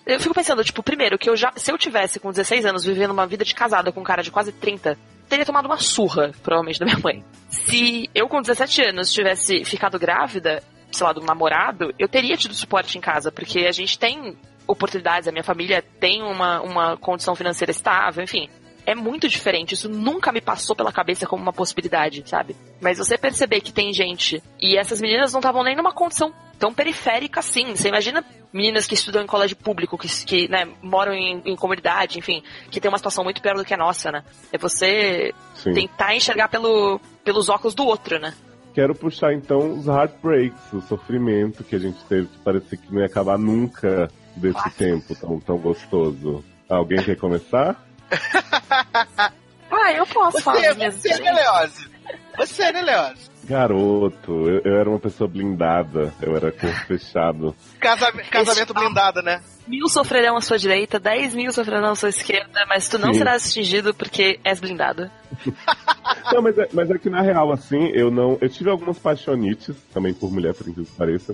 Eu fico pensando, tipo, primeiro, que eu já. Se eu tivesse com 16 anos vivendo uma vida de casada com um cara de quase 30, teria tomado uma surra, provavelmente, da minha mãe. Se eu com 17 anos tivesse ficado grávida, sei lá, um namorado, eu teria tido suporte em casa, porque a gente tem oportunidades, a minha família tem uma, uma condição financeira estável, enfim. É muito diferente, isso nunca me passou pela cabeça como uma possibilidade, sabe? Mas você perceber que tem gente, e essas meninas não estavam nem numa condição tão periférica assim. Você imagina meninas que estudam em colégio público, que, que né, moram em, em comunidade, enfim, que tem uma situação muito pior do que a nossa, né? É você Sim. tentar enxergar pelo, pelos óculos do outro, né? Quero puxar então os heartbreaks, o sofrimento que a gente teve, que parecia que não ia acabar nunca desse Clássico. tempo tão, tão gostoso. Alguém quer começar? Ah, eu posso falar Você, das minhas você, né, Leose? Você, né, Leose? Garoto, eu, eu era uma pessoa blindada, eu era corpo fechado. Casa- casamento blindado, né? Mil sofrerão à sua direita, dez mil sofrerão à sua esquerda, mas tu não Sim. serás atingido porque és blindado. Não, mas é, mas é que na real, assim, eu não. Eu tive algumas paixonites, também por mulher, por incrível que pareça.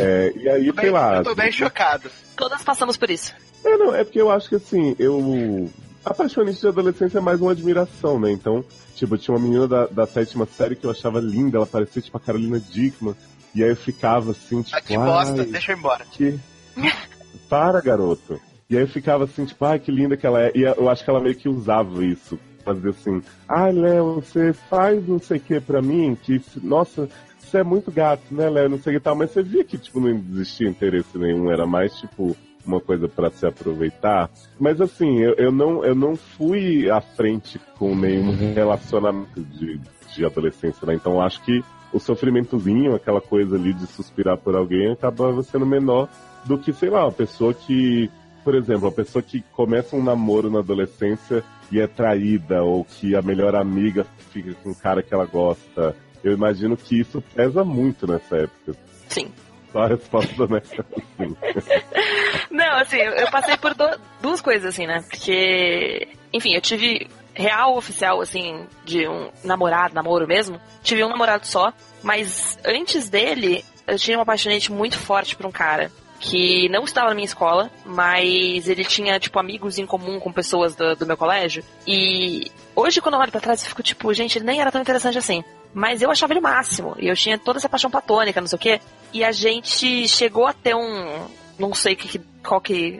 É, e aí, Tô sei bem- lá. eu tô bem chocado. Todas passamos por isso. É, não, é porque eu acho que assim, eu. A de adolescência é mais uma admiração, né? Então, tipo, tinha uma menina da, da sétima série que eu achava linda, ela parecia tipo a Carolina Dickman. E aí eu ficava assim, tipo. Ah, que bosta, "Ai, deixa eu ir embora. que... Para, garoto. E aí eu ficava assim, tipo, ai, que linda que ela é. E eu acho que ela meio que usava isso. Fazer assim, ai, Léo, você faz não sei o que pra mim, que, nossa, você é muito gato, né, Léo, não sei o que tal. Mas você via que, tipo, não existia interesse nenhum, era mais, tipo, uma coisa pra se aproveitar. Mas assim, eu, eu, não, eu não fui à frente com nenhum relacionamento de, de adolescência, né? Então acho que o sofrimentozinho, aquela coisa ali de suspirar por alguém, acabava sendo menor do que, sei lá, uma pessoa que, por exemplo, uma pessoa que começa um namoro na adolescência e é traída, ou que a melhor amiga fica com o cara que ela gosta. Eu imagino que isso pesa muito nessa época. Sim. A resposta honesta. Não, assim, eu eu passei por do- duas coisas, assim, né? Porque, enfim, eu tive real oficial, assim, de um namorado, namoro mesmo. Tive um namorado só, mas antes dele, eu tinha uma apaixonante muito forte por um cara que não estava na minha escola, mas ele tinha, tipo, amigos em comum com pessoas do, do meu colégio. E hoje, quando eu olho pra trás, eu fico tipo, gente, ele nem era tão interessante assim. Mas eu achava ele o máximo. E eu tinha toda essa paixão platônica, não sei o quê. E a gente chegou a ter um. Não sei que, qual que,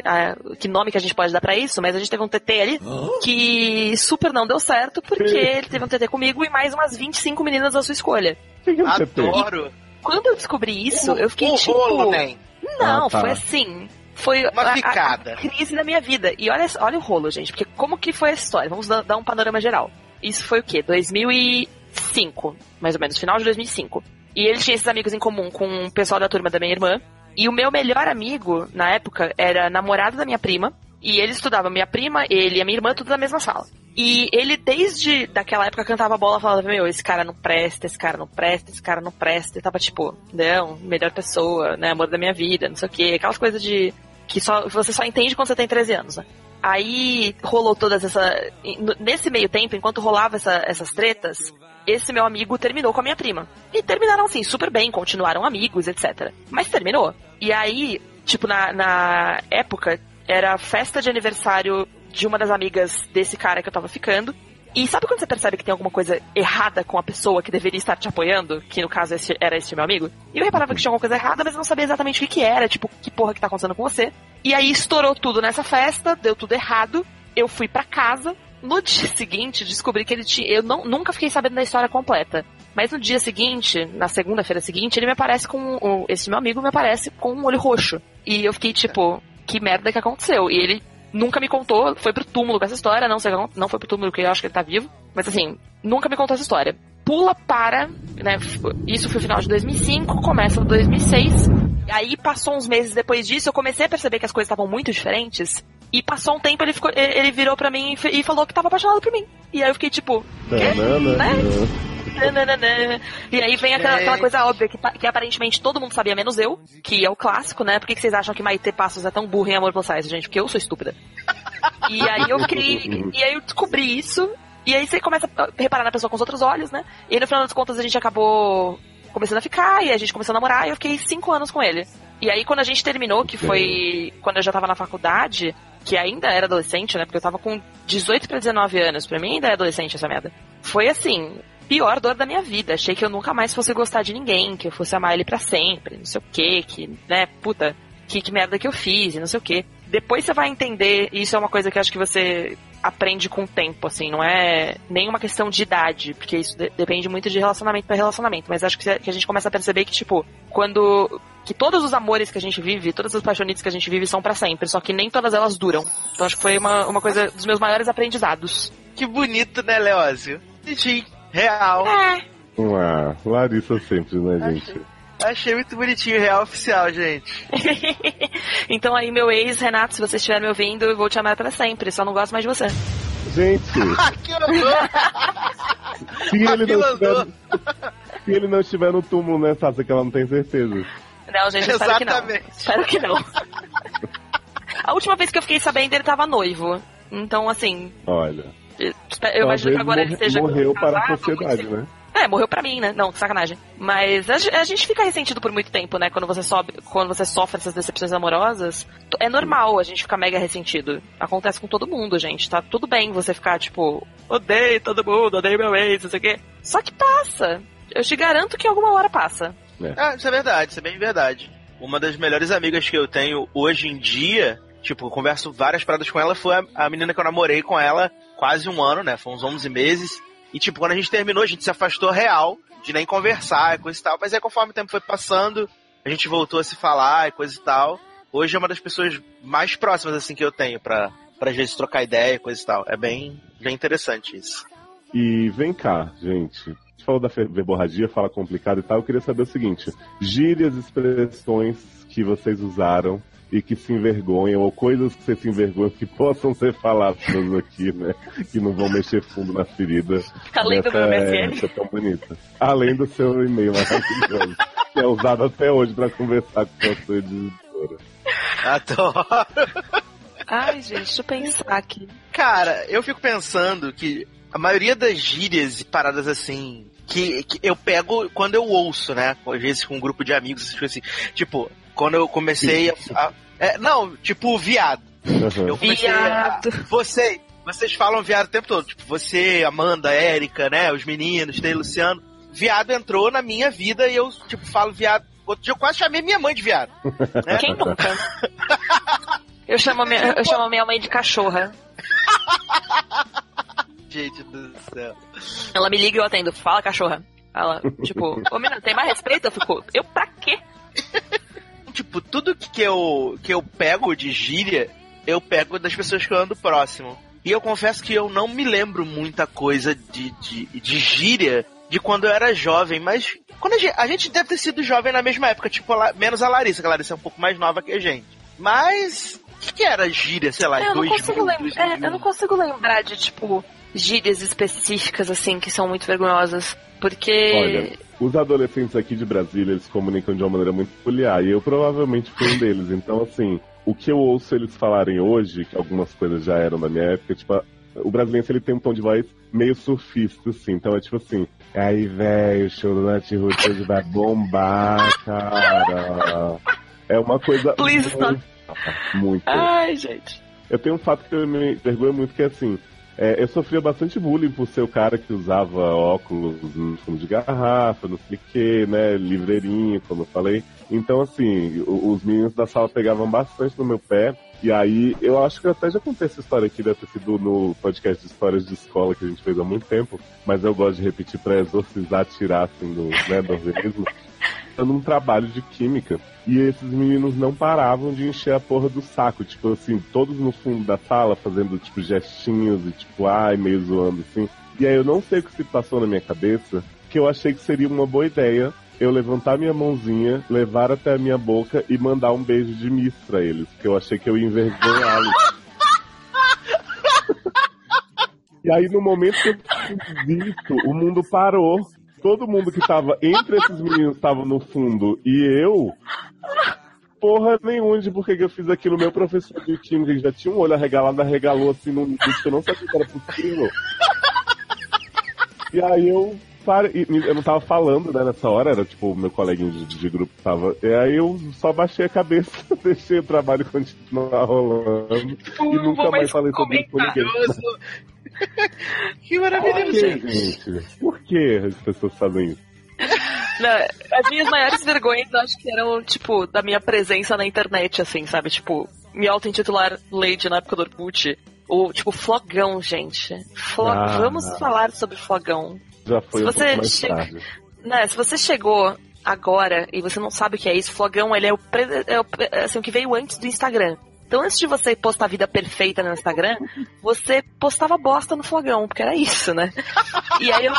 que nome que a gente pode dar para isso, mas a gente teve um TT ali que super não deu certo porque ele teve um TT comigo e mais umas 25 meninas da sua escolha. Que que é um? Adoro. Quando eu descobri isso, eu fiquei o tipo. rolo, né? Não, Ah, tá. foi assim. Foi Uma a- a-. A, crise da minha vida. E olha, olha o rolo, gente, porque como que foi a história? Vamos dar, dar um panorama geral. Isso foi o quê? 2005, mais ou menos, final de 2005. E ele tinha esses amigos em comum com o pessoal da turma da minha irmã. E o meu melhor amigo, na época, era namorado da minha prima. E ele estudava, minha prima, ele e a minha irmã, tudo na mesma sala. E ele, desde daquela época, cantava bola, falava, meu, esse cara não presta, esse cara não presta, esse cara não presta. E tava tipo, não, melhor pessoa, né, amor da minha vida, não sei o quê. Aquelas coisas de... que só você só entende quando você tem 13 anos, né? Aí rolou todas essa. Nesse meio tempo, enquanto rolava essa- essas tretas, esse meu amigo terminou com a minha prima. E terminaram assim, super bem, continuaram amigos, etc. Mas terminou. E aí, tipo, na, na época, era festa de aniversário de uma das amigas desse cara que eu tava ficando. E sabe quando você percebe que tem alguma coisa errada com a pessoa que deveria estar te apoiando? Que no caso esse- era esse meu amigo? E eu reparava que tinha alguma coisa errada, mas eu não sabia exatamente o que, que era, tipo, que porra que tá acontecendo com você. E aí estourou tudo nessa festa, deu tudo errado. Eu fui pra casa. No dia seguinte, descobri que ele tinha. Eu não, nunca fiquei sabendo da história completa. Mas no dia seguinte, na segunda-feira seguinte, ele me aparece com. Esse meu amigo me aparece com um olho roxo. E eu fiquei tipo, que merda que aconteceu? E ele nunca me contou, foi pro túmulo com essa história, não sei, não foi pro túmulo porque eu acho que ele tá vivo. Mas assim, nunca me contou essa história. Pula para, né, isso foi o final de 2005, começa 2006. E aí passou uns meses depois disso, eu comecei a perceber que as coisas estavam muito diferentes. E passou um tempo, ele, ficou, ele virou pra mim e falou que tava apaixonado por mim. E aí eu fiquei tipo, Tanana, Né? E aí vem aquela, aquela coisa óbvia que, que aparentemente todo mundo sabia, menos eu, que é o clássico, né? Por que, que vocês acham que Maite Passos é tão burra em amor plus size, gente? Porque eu sou estúpida. E aí eu fiquei. e aí eu descobri isso. E aí você começa a reparar na pessoa com os outros olhos, né? E aí no final das contas a gente acabou começando a ficar, e a gente começou a namorar, e eu fiquei cinco anos com ele. E aí quando a gente terminou, que foi quando eu já tava na faculdade, que ainda era adolescente, né? Porque eu tava com 18 pra 19 anos, pra mim ainda é adolescente essa merda. Foi assim, pior dor da minha vida. Achei que eu nunca mais fosse gostar de ninguém, que eu fosse amar ele pra sempre, não sei o que, que, né, puta, que, que merda que eu fiz, e não sei o que. Depois você vai entender, e isso é uma coisa que eu acho que você aprende com o tempo, assim, não é nenhuma questão de idade, porque isso de- depende muito de relacionamento pra relacionamento, mas acho que, a gente começa a perceber que, tipo, quando. que todos os amores que a gente vive, todas as paixonites que a gente vive são pra sempre, só que nem todas elas duram. Então acho que foi uma, uma coisa dos meus maiores aprendizados. Que bonito, né, Leózio? Bonitinho. Real. É. Ah, Larissa sempre, né, gente? Achei muito bonitinho, real oficial, gente. então aí, meu ex, Renato, se você estiver me ouvindo, eu vou te amar pra sempre, só não gosto mais de você. Gente, Ah, que horror! se ele não Afilandou. estiver, se ele não estiver no túmulo nessa que ela não tem certeza. Não, gente, eu espero que não. Exatamente. Espero que não. A última vez que eu fiquei sabendo, ele tava noivo. Então, assim, Olha. eu eu imagino que agora ele morre- esteja morreu para a casado, sociedade, né? É, morreu pra mim, né? Não, sacanagem. Mas a, a gente fica ressentido por muito tempo, né? Quando você sobe, quando você sofre essas decepções amorosas, é normal a gente ficar mega ressentido. Acontece com todo mundo, gente. Tá tudo bem você ficar, tipo, odeio todo mundo, odeio meu ex, não sei o quê. Só que passa. Eu te garanto que alguma hora passa. Ah, isso é verdade, isso é bem verdade. Uma das melhores amigas que eu tenho hoje em dia, tipo, eu converso várias paradas com ela, foi a, a menina que eu namorei com ela quase um ano, né? Foi uns 11 meses. E, tipo, quando a gente terminou, a gente se afastou real, de nem conversar e coisa e tal. Mas aí, conforme o tempo foi passando, a gente voltou a se falar e coisa e tal. Hoje é uma das pessoas mais próximas, assim, que eu tenho pra, pra às vezes trocar ideia e coisa e tal. É bem, bem interessante isso. E vem cá, gente. A gente falou da verborragia, fala complicado e tal. Eu queria saber o seguinte: gírias, expressões que vocês usaram e que se envergonham, ou coisas que vocês se envergonham que possam ser faladas aqui, né? Que não vão mexer fundo na ferida. Além do meu MSN. época tão bonita. Além do seu e-mail maravilhoso, que é usado até hoje pra conversar com a sua editora. Adoro. Ai, gente, deixa eu pensar aqui. Cara, eu fico pensando que a maioria das gírias e paradas assim. Que, que eu pego quando eu ouço, né? Às vezes com um grupo de amigos, assim. Tipo, quando eu comecei a. a- é, não, tipo, viado. Uhum. Eu comecei a. Viado. Você, vocês falam viado o tempo todo. Tipo, você, Amanda, Érica, né? Os meninos, tem Luciano. viado entrou na minha vida e eu, tipo, falo viado. Outro dia eu quase chamei minha mãe de viado. Né? Quem nunca? Eu chamo, minha, eu chamo minha mãe de cachorra. Gente do céu. Ela me liga e eu atendo. Fala, cachorra. Ela, tipo, ô menina, tem mais respeito? Eu fico, eu pra quê? Tipo, tudo que eu, que eu pego de gíria, eu pego das pessoas que eu ando próximo. E eu confesso que eu não me lembro muita coisa de, de, de gíria de quando eu era jovem, mas quando a gente, a gente deve ter sido jovem na mesma época, tipo, a, menos a Larissa, que a Larissa é um pouco mais nova que a gente. Mas, o que, que, era gíria, sei lá, eu não, 2000, consigo lem- 2000? é, eu não consigo lembrar de, tipo, gírias específicas, assim, que são muito vergonhosas. Porque. Olha, os adolescentes aqui de Brasília, eles comunicam de uma maneira muito peculiar, e eu provavelmente fui um deles. Então, assim, o que eu ouço eles falarem hoje, que algumas coisas já eram da minha época, tipo, o brasileiro ele tem um tom de voz meio surfista, assim. Então é tipo assim, aí, velho, o show do Nath Roots hoje vai bombar, cara. É uma coisa Please muito, muito. Ai, gente. Eu tenho um fato que eu me vergonho muito, que é assim, é, eu sofria bastante bullying por ser o cara que usava óculos no fundo de garrafa, não sei o que, né, livreirinho, como eu falei. Então, assim, os meninos da sala pegavam bastante no meu pé. E aí, eu acho que eu até já contei essa história aqui, deve ter sido no podcast de histórias de escola que a gente fez há muito tempo, mas eu gosto de repetir pra exorcizar, tirar, assim, do, né, do organismo. Dando um trabalho de química. E esses meninos não paravam de encher a porra do saco. Tipo assim, todos no fundo da sala fazendo, tipo, gestinhos e tipo, ai, meio zoando, assim. E aí eu não sei o que se passou na minha cabeça, que eu achei que seria uma boa ideia eu levantar minha mãozinha, levar até a minha boca e mandar um beijo de miss pra eles. Porque eu achei que eu ia envergonhá-los. E aí, no momento que eu fiz isso, o mundo parou. Todo mundo que tava entre esses meninos tava no fundo e eu. Porra nenhuma de por que eu fiz aquilo. Meu professor de química que já tinha um olho arregalado, arregalou assim num nível que eu não sabia que era possível. E aí eu pare... e Eu não tava falando, né, nessa hora, era tipo o meu coleguinho de, de grupo que tava. E aí eu só baixei a cabeça, deixei o trabalho continuar rolando. E nunca mais falei sobre isso com ninguém. Que Por maravilhoso. que, gente? Por que as pessoas fazem isso? Não, as minhas maiores vergonhas, eu acho que eram, tipo, da minha presença na internet, assim, sabe? Tipo, me auto-intitular Lady na época do Orkut. Ou, tipo, flogão, gente. Flo- Ah, Vamos não. falar sobre flogão. Já foi Se um você pouco mais chega- tarde. Né, se você chegou agora e você não sabe o que é isso, flogão, ele é o, pre- é o, pre- assim, o que veio antes do Instagram. Então, antes de você postar a vida perfeita no Instagram, você postava bosta no flogão, porque era isso, né? E aí eu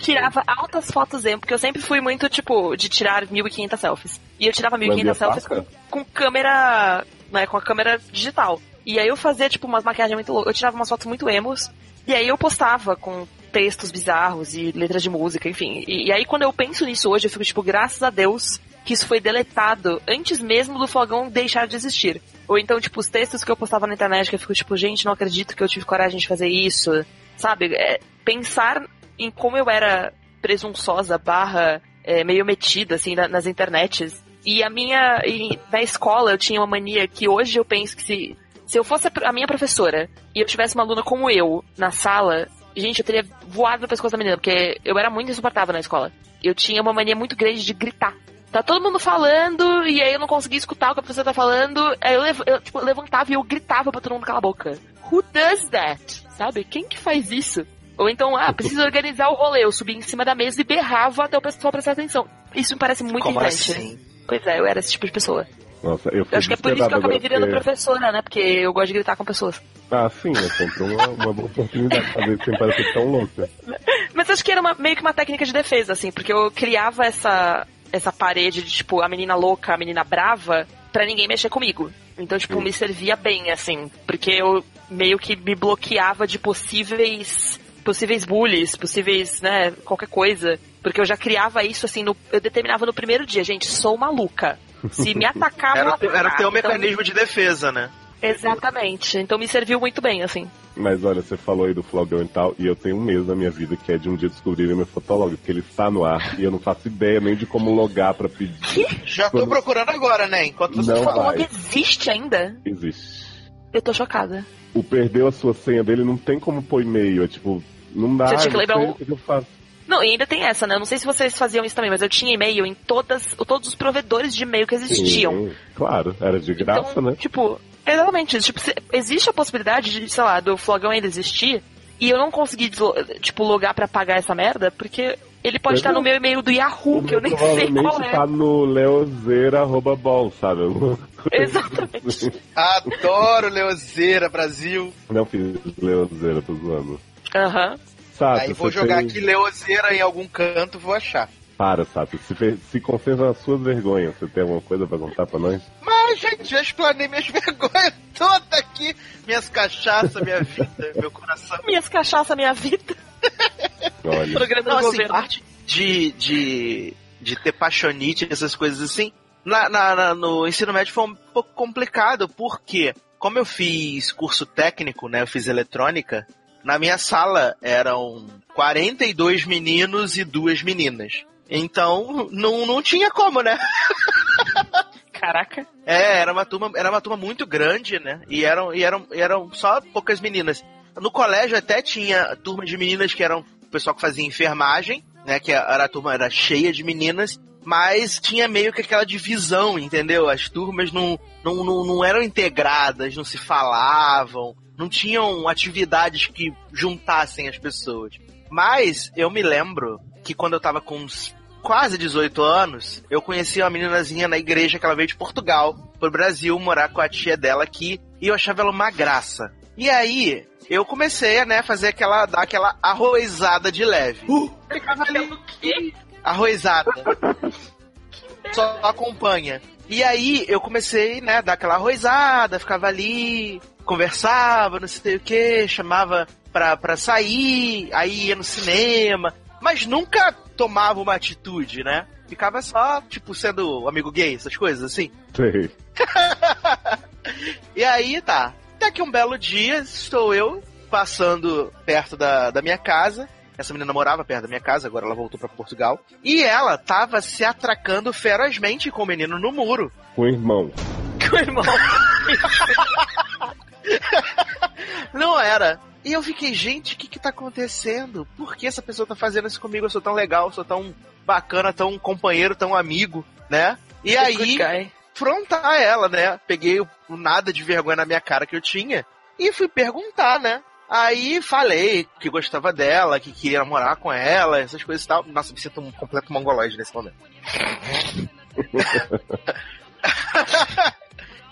tirava altas fotos emo, porque eu sempre fui muito, tipo, de tirar 1.500 selfies. E eu tirava 1.500 Lambia selfies com, com câmera, né, com a câmera digital. E aí eu fazia, tipo, umas maquiagens muito loucas. Eu tirava umas fotos muito emos. E aí eu postava com textos bizarros e letras de música, enfim. E, e aí quando eu penso nisso hoje, eu fico, tipo, graças a Deus que isso foi deletado antes mesmo do fogão deixar de existir. Ou então, tipo, os textos que eu postava na internet, que eu fico, tipo, gente, não acredito que eu tive coragem de fazer isso. Sabe? É, pensar em como eu era presunçosa, barra, é, meio metida, assim, na- nas internets. E a minha. E na escola eu tinha uma mania que hoje eu penso que se, se eu fosse a, minha professora e eu tivesse uma aluna como eu na sala, gente, eu teria voado no pescoço da menina, porque eu era muito insuportável na escola. Eu tinha uma mania muito grande de gritar. Tá todo mundo falando, e aí eu não conseguia escutar o que a professora tá falando. Aí eu, lev- eu, tipo, levantava e eu gritava pra todo mundo calar a boca. Who does that? Sabe? Quem que faz isso? Ou então, ah, preciso organizar o rolê. Eu subia em cima da mesa e berrava até o pessoal prestar atenção. Isso me parece muito Como irritante. assim? Pois é, eu era esse tipo de pessoa. Nossa, eu, fui Eu acho que é por isso que eu acabei virando porque- professora, né? Porque eu gosto de gritar com pessoas. Ah, sim, é sempre uma, uma boa oportunidade de fazer sem parecer tão louca. Mas acho que era uma- meio que uma técnica de defesa, assim, porque eu criava essa, essa parede de, tipo, a menina louca, a menina brava, pra ninguém mexer comigo. Então, tipo, Hum. me servia bem, assim, porque eu meio que me bloqueava de possíveis possíveis bullies, possíveis, né, qualquer coisa. Porque eu já criava isso, assim, no, eu determinava no primeiro dia, gente, sou maluca. Se me atacar, Era, vou era o teu Então, mecanismo de defesa, né? Exatamente. Então me serviu muito bem, assim. Mas olha, você falou aí do flogão e tal, e eu tenho um mês na minha vida que é de um dia descobrir meu fotolog, porque ele está no ar e eu não faço ideia nem de como logar pra pedir. Já tô Quando- procurando agora, né? Enquanto você Não vai. Fotolog existe ainda? Existe. Eu tô chocada. O perdeu a sua senha dele, não tem como pôr e-mail, é tipo, não dá, Você tinha que não o- o que eu faço. Não, e ainda tem essa, né? Eu não sei se vocês faziam isso também, mas eu tinha e-mail em todas, todos os provedores de e-mail que existiam. Sim, claro, era de graça, então, né? Tipo, exatamente. Tipo, se- existe a possibilidade de, sei lá, do Flogão ainda existir e eu não conseguir, tipo, logar pra pagar essa merda, porque ele pode estar é. no meu e-mail do Yahoo, que eu nem sei qual é. tá no leozeira.bol, sabe? Coisa Exatamente. assim. Adoro Leozeira, Brasil. Não fiz leozeira, tô zoando. Aham. Sabe, Aí vou jogar tem- aqui Leozeira em algum canto, vou achar. Para, sabe? Se, se conserva as suas vergonhas. Você tem alguma coisa pra contar pra nós? Mas, gente, já explanei minhas vergonhas todas aqui. Minhas cachaças, minha vida, meu coração. Minhas cachaça, minha vida. Olha. Programa Não, assim, parte de, de, de ter paixonite, essas coisas assim, na, na- na- no ensino médio foi um pouco complicado, porque como eu fiz curso técnico, né, eu fiz eletrônica, na minha sala eram 42 meninos e duas meninas. Então, não, não tinha como, né? Caraca. É, era uma turma, era uma turma muito grande, né? E eram, e eram, e eram só poucas meninas. No colégio até tinha turma de meninas que eram o pessoal que fazia enfermagem, né? Que era a turma era cheia de meninas, mas tinha meio que aquela divisão, entendeu? As turmas não, não, não, não eram integradas, não se falavam, não tinham atividades que juntassem as pessoas. Mas eu me lembro que quando eu tava com uns quase 18 anos, eu conheci uma meninazinha na igreja que ela veio de Portugal pro Brasil morar com a tia dela aqui e eu achava ela uma graça. E aí, eu comecei a né, fazer aquela, dar aquela arrozada de leve. Ficava ali, arrozada. Só acompanha. E aí, eu comecei, né, a dar aquela arrozada, ficava ali, conversava, não sei o que, chamava pra, pra sair, aí ia no cinema, mas nunca tomava uma atitude, né? Ficava só, tipo, sendo amigo gay, essas coisas assim. Sei. E aí, tá. Até que um belo dia, estou eu passando perto da, da minha casa. Essa menina morava perto da minha casa, agora ela voltou pra Portugal. E ela tava se atracando ferozmente com o menino no muro. Com o irmão. Com o irmão. Não era. E eu fiquei, gente, o que que tá acontecendo? Por que essa pessoa tá fazendo isso comigo? Eu sou tão legal, sou tão bacana, tão companheiro, tão amigo, né? E aí, afrontar ela, né? Peguei o o nada de vergonha na minha cara que eu tinha e fui perguntar, né? Aí falei que gostava dela, que queria namorar com ela, essas coisas e tal. Nossa, me sinto um completo mongoloide nesse momento.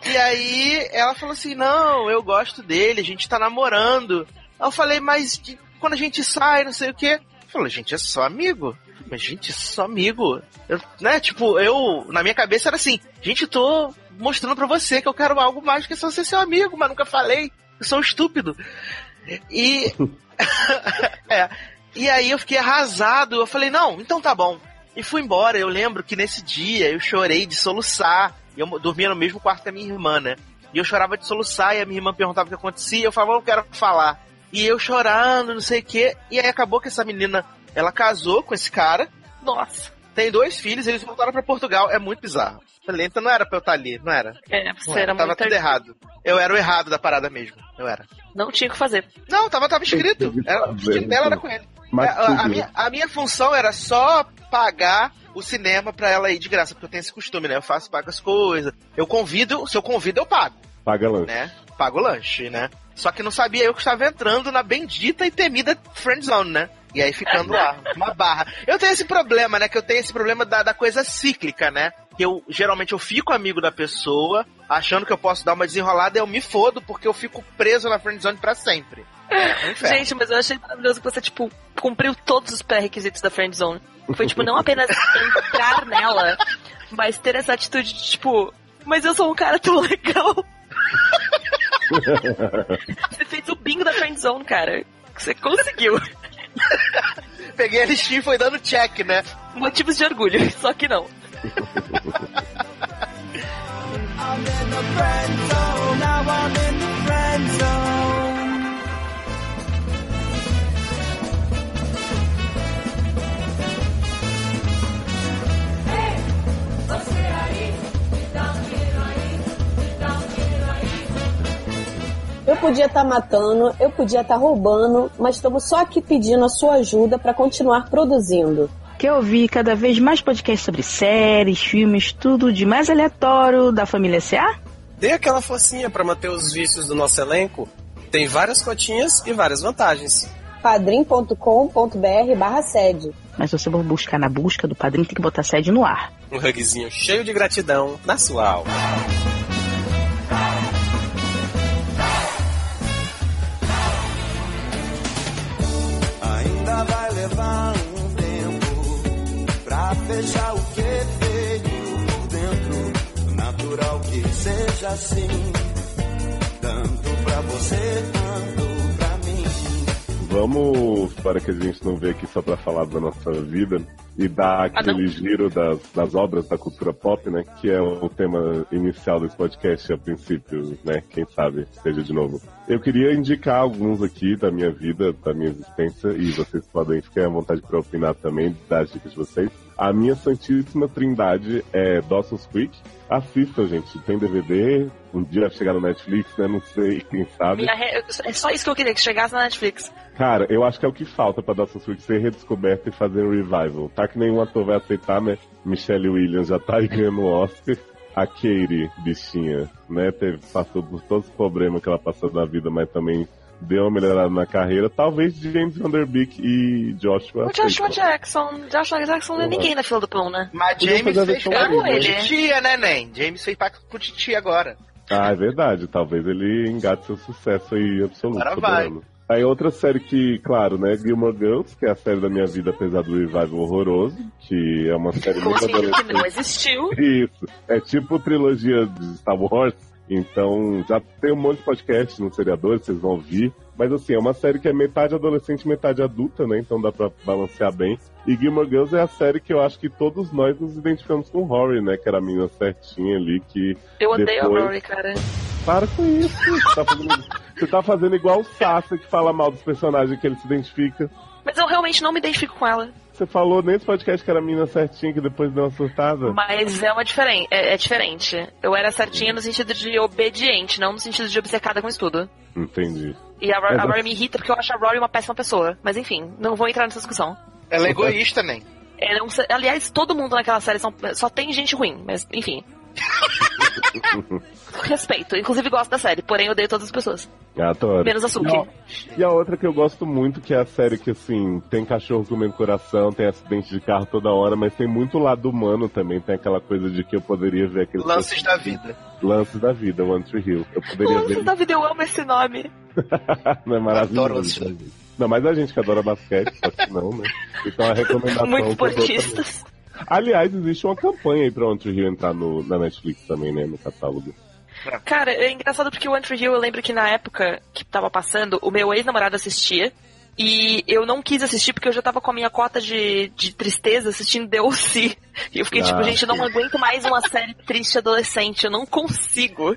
e aí ela falou assim: Não, eu gosto dele, a gente tá namorando. Eu falei, mas quando a gente sai, não sei o quê. Falou, gente, é só amigo. Mas, gente, é só amigo. Eu, né, tipo, eu, na minha cabeça era assim, gente, tô mostrando pra você que eu quero algo mais que só ser seu amigo, mas nunca falei. Eu sou um estúpido. E. é. E aí eu fiquei arrasado. Eu falei, não, então tá bom. E fui embora. Eu lembro que nesse dia eu chorei de soluçar. E eu dormia no mesmo quarto que a minha irmã, né? E eu chorava de soluçar e a minha irmã perguntava o que acontecia. Eu falava, eu não quero falar. E eu chorando, não sei o quê. E aí acabou que essa menina, ela casou com esse cara. Nossa. Tem dois filhos, eles voltaram pra Portugal. É muito bizarro. Falei, então não era pra eu estar ali, não era? É, Não você era, era tava muito... tudo errado. Eu era o errado da parada mesmo. Eu era. Não tinha o que fazer. Não, tava, tava escrito. Era, o destino dela era com ele. Mas É, a, a tudo. minha, a minha função era só pagar o cinema pra ela ir de graça, porque eu tenho esse costume, né? Eu faço, pago as coisas. Eu convido, se eu convido, eu pago, Paga lanche. né? Pago o lanche, né? Só que não sabia eu que estava entrando na bendita e temida friendzone, né? E aí ficando lá, uma barra. Eu tenho esse problema, né? Que eu tenho esse problema da, da coisa cíclica, né? Que eu, geralmente, eu fico amigo da pessoa, achando que eu posso dar uma desenrolada, e eu me fodo, porque eu fico preso na friendzone pra sempre. É. Gente, mas eu achei maravilhoso que você, tipo, cumpriu todos os pré-requisitos da friend zone. Foi, tipo, não apenas entrar nela, mas ter essa atitude de, tipo, mas eu sou um cara tão legal. Você fez o bingo da friend zone, cara. Você conseguiu. Peguei a listinha e foi dando check, né? Motivos de orgulho, só que não. Eu podia estar tá matando, eu podia estar tá roubando, mas estamos só aqui pedindo a sua ajuda para continuar produzindo. Quer ouvir cada vez mais podcasts sobre séries, filmes, tudo de mais aleatório da família CA? Dê aquela forcinha para manter os vícios do nosso elenco. Tem várias cotinhas e várias vantagens. padrim.com.br barra sede. Mas se você for buscar na busca do padrinho, tem que botar sede no ar. Um rugzinho cheio de gratidão na sua alma. Levar um tempo pra fechar o que veio por dentro. Natural que seja assim, tanto pra você, tanto. Vamos, para que a gente não vê aqui só para falar da nossa vida, e dar Ah, aquele giro das, das obras da cultura pop, né? Que é o tema inicial desse podcast a princípio, né? Quem sabe seja de novo. Eu queria indicar alguns aqui da minha vida, da minha existência, e vocês podem ficar à vontade para opinar também, dar as dicas de vocês. A minha santíssima trindade é Dawson's Creek. Assistam, gente. Tem DVD. Um dia vai chegar no Netflix, né? Não sei, quem sabe. Re- É só isso que eu queria, que chegasse na Netflix. Cara, eu acho que é o que falta pra Dawson's Creek ser redescoberto e fazer um revival. Tá que nenhum ator vai aceitar, né? Michelle Williams já tá aí ganhando o Oscar. A Katie, bichinha, né? Teve, passou por todos os problemas que ela passou na vida, mas também deu uma melhorada na carreira. Talvez James Van Der Beek e Joshua. O Joshua aceitam. Jackson. Joshua Jackson não é ninguém na fila do pão, né? Mas Podia James fez pacto com né? titia, né, Nen? James fez pacto com Titi agora. Ah, é verdade. Talvez ele engate seu sucesso aí absoluto. Agora vai. Aí outra série que, claro, né, Gilmore Girls, que é a série da minha vida, apesar do revival horroroso, que é uma série muito assim, que adolescente. não existiu. Isso. É tipo trilogia de Star Wars. Então, já tem um monte de podcast no seriador, vocês vão ouvir. Mas assim, é uma série que é metade adolescente, metade adulta, né? Então dá pra balancear bem. E Gilmore Girls é a série que eu acho que todos nós nos identificamos com Rory, né? Que era a menina certinha ali que. Eu odeio Depois- a Rory, cara. Para com isso! Você tá fazendo, você tá fazendo igual o Sasha que fala mal dos personagens que ele se identifica. Mas eu realmente não me identifico com ela. Você falou nesse podcast que era a menina certinha que depois deu uma surtada. Mas é uma diferente. É, é diferente. Eu era certinha no sentido de obediente, não no sentido de obcecada com estudo. Entendi. E a, Ro- Mas a Rory me irrita porque eu acho a Rory uma péssima pessoa. Mas enfim, não vou entrar nessa discussão. Ela é egoísta, Nen. Ela é um aliás, todo mundo naquela série são- só tem gente ruim, mas enfim. Respeito. Inclusive gosto da série, porém odeio todas as pessoas. Adoro. Menos a Suki. Não. E a outra que eu gosto muito, que é a série que, assim, tem cachorro comendo coração, tem acidente de carro toda hora, mas tem muito lado humano também. Tem aquela coisa de que eu poderia ver aqueles Lances da vida. lances da vida, One Tree Hill. Eu poderia Lances ver. da vida, eu amo esse nome. Não é maravilhoso. Adoro Lances da né? Não, mas a gente que adora basquete, só que não, né? Então a recomendação. Muito que eu. Aliás, existe uma campanha aí pra One Tree Hill entrar no, na Netflix também, né? No catálogo. Cara, é engraçado porque o One Tree Hill, eu lembro que na época que tava passando, o meu ex-namorado assistia. E eu não quis assistir porque eu já tava com a minha cota de, de tristeza assistindo DLC. E eu fiquei Ah. tipo, gente, eu não aguento mais uma série triste adolescente, eu não consigo.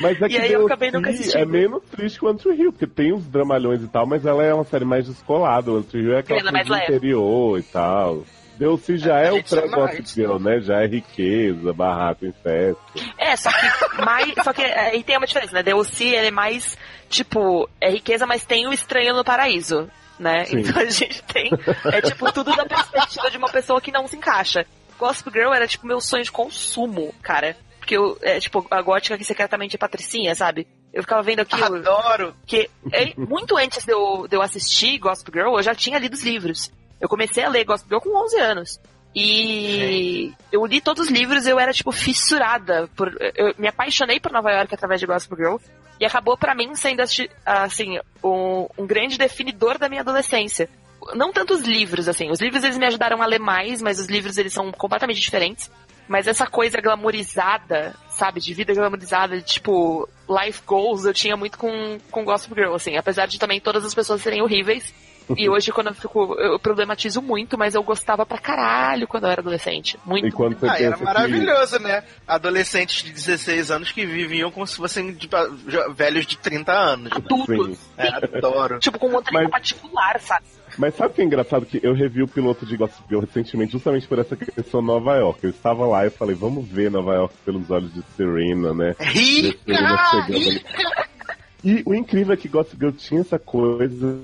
Mas é E que aí eu The acabei nunca O.C. assistindo. É menos triste que One Tree Hill, porque tem os dramalhões e tal, mas ela é uma série mais descolada. One Tree Hill é aquela Ela é coisa interior e tal. The.O.C. já É, é, o pré-gossip girl, né? Já é riqueza, barraco em festa. É, só que mais. Só que é, aí tem uma diferença, né? DLC ele é mais, tipo, é riqueza, mas tem o estranho no paraíso. Né? Sim. Então a gente tem. É tipo tudo da perspectiva de uma pessoa que não se encaixa. Gossip Girl era tipo meu sonho de consumo, cara. Porque eu, é tipo a gótica que secretamente é patricinha, sabe? Eu ficava vendo aquilo. Adoro. que é, muito antes de eu, de eu assistir Gossip Girl, eu já tinha lido os livros. Eu comecei a ler Gossip Girl com 11 anos. E eu li todos os livros, eu era, tipo, fissurada. Por, eu me apaixonei por Nova York através de Gossip Girl. E acabou pra mim sendo, assim, um, um grande definidor da minha adolescência. Não tanto os livros, assim. Os livros, eles me ajudaram a ler mais, mas os livros, eles são completamente diferentes. Mas essa coisa glamourizada, sabe? De vida glamourizada, de, tipo, life goals, eu tinha muito com, com Gossip Girl, assim. Apesar de também todas as pessoas serem horríveis. E hoje, quando eu fico. Eu problematizo muito, mas eu gostava pra caralho quando eu era adolescente. Muito. E quando você Ah, era maravilhoso, né? Adolescentes de 16 anos que viviam como se fossem de- jo- velhos de 30 anos. que... Adultos. Sim. É, adoro. Tipo, com um Mas- particular, sabe? Mas sabe o que é engraçado? Que eu revi o piloto de Gossip Girl recentemente justamente por essa questão Nova York. Eu estava lá e eu falei, vamos ver Nova York pelos olhos de Serena, né? Serena Rica! E o incrível é que Gossip Girl tinha essa coisa,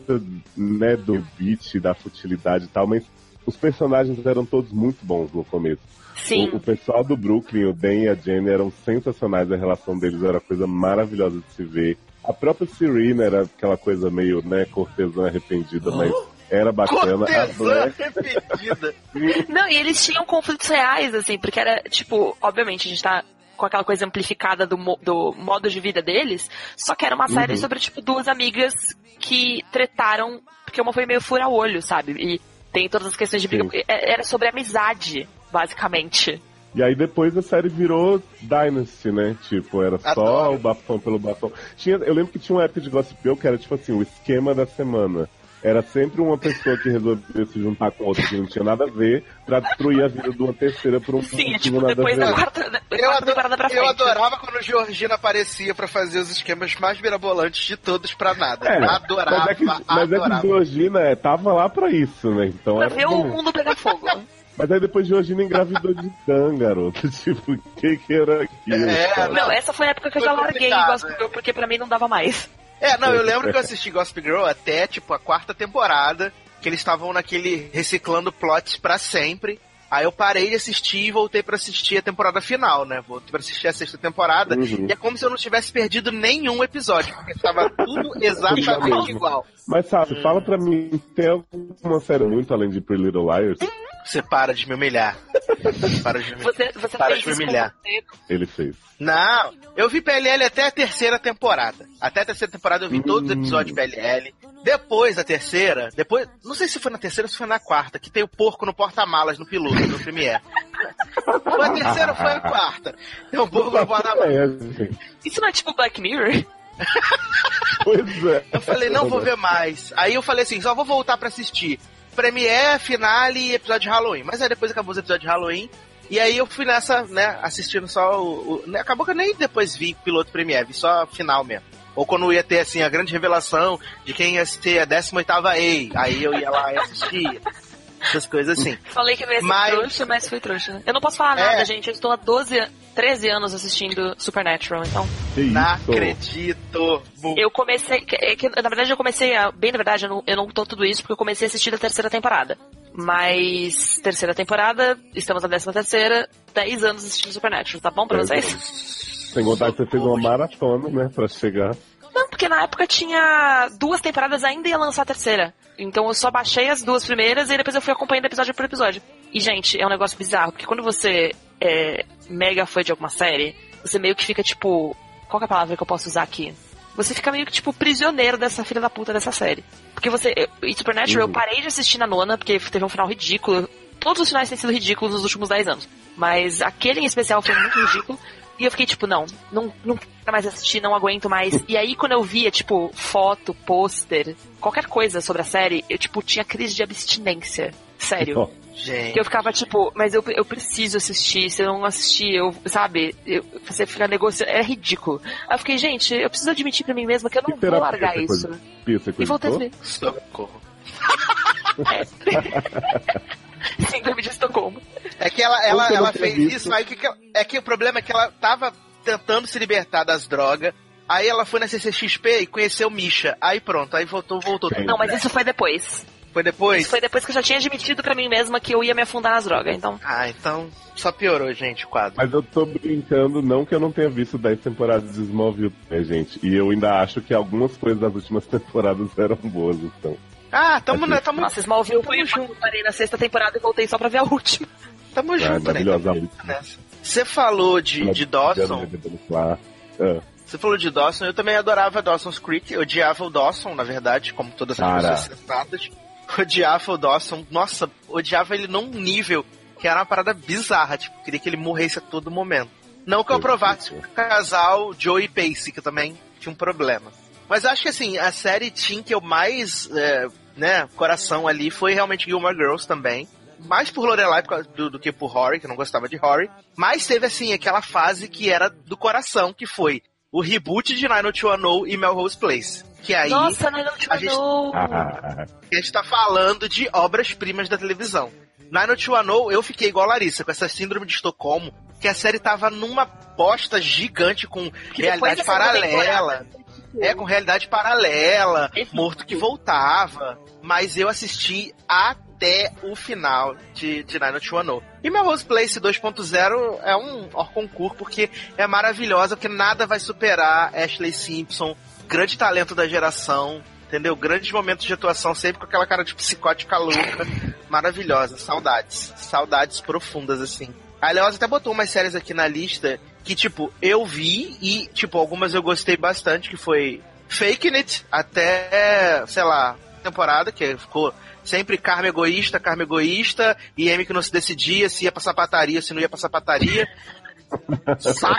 né, do beat, da futilidade e tal, mas os personagens eram todos muito bons no começo. Sim. O, o pessoal do Brooklyn, o Dan e a Jenny, eram sensacionais, a relação deles era coisa maravilhosa de se ver. A própria Serena era aquela coisa meio, né, cortesã arrependida, mas era bacana. A Cortesã Black, arrependida. Não, e eles tinham conflitos reais, assim, porque era, tipo, obviamente a gente tá com aquela coisa amplificada do, do modo de vida deles, só que era uma série Uhum. sobre, tipo, duas amigas que tretaram, porque uma foi meio fura-olho, sabe? E tem todas as questões de briga. Sim. é- Era sobre amizade, basicamente. E aí depois a série virou Dynasty, né? Tipo, era só Adoro. o bafão pelo bafão. Tinha, eu lembro que tinha uma época de Gossip Girl que era tipo assim, o esquema da semana. Era sempre uma pessoa que resolvia se juntar com outra que não tinha nada a ver pra destruir a vida de uma terceira por um Sim, é motivo tipo, nada depois a da ver. quarta, da Eu, quarta ado- temporada pra frente. eu adorava quando Georgina aparecia pra fazer os esquemas mais mirabolantes de todos pra nada. É, adorava, mas é que, mas é que adorava. Georgina é, tava lá pra isso, né? Então Pra era ver o mundo pegar fogo. Mas aí depois Georgina engravidou de Dan, garoto. Tipo, o que que era aquilo? É? Não, essa foi a época que eu já larguei porque pra mim não dava mais. É, não, eu lembro que eu assisti Gossip Girl até, tipo, a quarta temporada, que eles estavam naquele reciclando plots pra sempre. Aí eu parei de assistir e voltei pra assistir a temporada final, né? Voltei pra assistir a sexta temporada. Uhum. E é como se eu não tivesse perdido nenhum episódio, porque tava tudo exatamente igual. Mas sabe, fala pra mim, tem alguma série muito além de Pretty Little Liars? Você para de me humilhar. Para de me Você, você Para fez de me humilhar. Ele fez. Não, eu vi PLL até a terceira temporada. Até a terceira temporada eu vi todos os Hum. episódios de PLL. Depois da terceira, depois, não sei se foi na terceira ou se foi na quarta, que tem o porco no porta-malas no piloto, no Premiere. Foi a terceira ou foi a quarta? Tem um porco no porta-malas. É. Isso não é tipo Black Mirror? Pois é. Eu falei, não vou ver mais. Aí eu falei assim, só vou voltar pra assistir. Premiere, finale e episódio de Halloween. Mas aí depois acabou os episódios de Halloween. E aí eu fui nessa, né, assistindo só o. o- né, acabou que eu nem depois vi piloto Premiere, vi só a final mesmo. Ou quando ia ter, assim, a grande revelação de quem ia ser a 18ª Ei. Aí eu ia lá e assistia. Essas coisas assim. Falei que eu ia ser Mas- trouxa, mas fui trouxa. Eu não posso falar É. nada, gente. Eu estou há 12, an- 13 anos assistindo Supernatural, então. Que isso? Não acredito. Eu comecei. É que, na verdade, eu comecei a. Bem, na verdade, eu não, eu não tô tudo isso porque eu comecei a assistir a terceira temporada. Mas. Terceira temporada, estamos na décima terceira, 10 anos assistindo Supernatural, tá bom pra É, vocês? Sem contar que você fez uma maratona, né, pra chegar. Não, porque na época tinha duas temporadas ainda ia lançar a terceira. Então eu só baixei as duas primeiras e depois eu fui acompanhando episódio por episódio. E, gente, é um negócio bizarro, porque quando você é mega fã de alguma série, você meio que fica tipo. Qual que é a palavra que eu posso usar aqui? Você fica meio que, tipo, prisioneiro dessa filha da puta dessa série. Porque você. eu- E Supernatural, eu Uhum. parei de assistir na nona, porque teve um final ridículo. Todos os finais têm sido ridículos nos últimos 10 anos. Mas aquele em especial foi muito ridículo. E eu fiquei tipo, não, não, não quero mais assistir, não aguento mais. E aí, quando eu via, tipo, foto, pôster, qualquer coisa sobre a série, eu, tipo, tinha crise de abstinência. Sério. Gente. Que eu ficava tipo, mas eu, eu preciso assistir, se eu não assistir, eu, sabe, eu, você fica negociando, é ridículo. Aí eu fiquei, gente, eu preciso admitir pra mim mesma que eu não que vou largar isso. coisa- E voltei a ver. Socorro. Síndrome de Estocolmo. É que ela, ela, ela fez visto. isso, aí que, que ela- é que o problema é que ela tava tentando se libertar das drogas, aí ela foi na CCXP e conheceu Misha, aí pronto, aí voltou, voltou. Não, mas isso foi depois. Foi depois? Isso foi depois que eu já tinha admitido pra mim mesma que eu ia me afundar nas drogas, então. Ah, então só piorou, gente, o quadro. Mas eu tô brincando, não que eu não tenha visto 10 temporadas de Smallville, né, gente? E eu ainda acho que algumas coisas das últimas temporadas eram boas, então. Ah, tamo, né, tamo, Nossa, Smallville foi eu parei na sexta temporada e voltei só pra ver a última. Tamo Ah, junto, né? maravilhosa nessa. Você falou de, de Dawson. Ah, você falou de Dawson, eu também adorava Dawson's Creek, odiava o Dawson, na verdade, como todas as Cara. pessoas sensatas. Odiava o Dawson, nossa, odiava ele num nível que era uma parada bizarra, tipo, queria que ele morresse a todo momento. Não que eu sei. o casal Joey e Pacey, que também tinha um problema. Mas acho que assim, a série teen que eu mais, é, né, coração ali foi realmente Gilmore Girls também. Mais por Lorelai do, do que por Rory, que eu não gostava de Rory. Mas teve assim, aquela fase que era do coração, que foi o reboot de 90210 e Melrose Place. Que aí Nossa, a gente- mandou. ah, a gente tá falando de obras-primas da televisão. 90210, eu fiquei igual a Larissa, com essa síndrome de Estocolmo, que a série tava numa bosta gigante com Que realidade paralela. É, com realidade paralela, morto que voltava. Mas eu assisti até o final de, de Nine One E Melrose Place 2.0 é um concurso porque é maravilhosa, porque nada vai superar Ashley Simpson, grande talento da geração, entendeu? Grandes momentos de atuação, sempre com aquela cara de psicótica louca, maravilhosa. Saudades. Saudades profundas, assim. A Leoz até botou umas séries aqui na lista que, tipo, eu vi e, tipo, algumas eu gostei bastante, que foi Fake It, até, sei lá, temporada, que ficou sempre Carme egoísta, Carme egoísta, e M que não se decidia se ia pra sapataria, se não ia pra sapataria. Saco.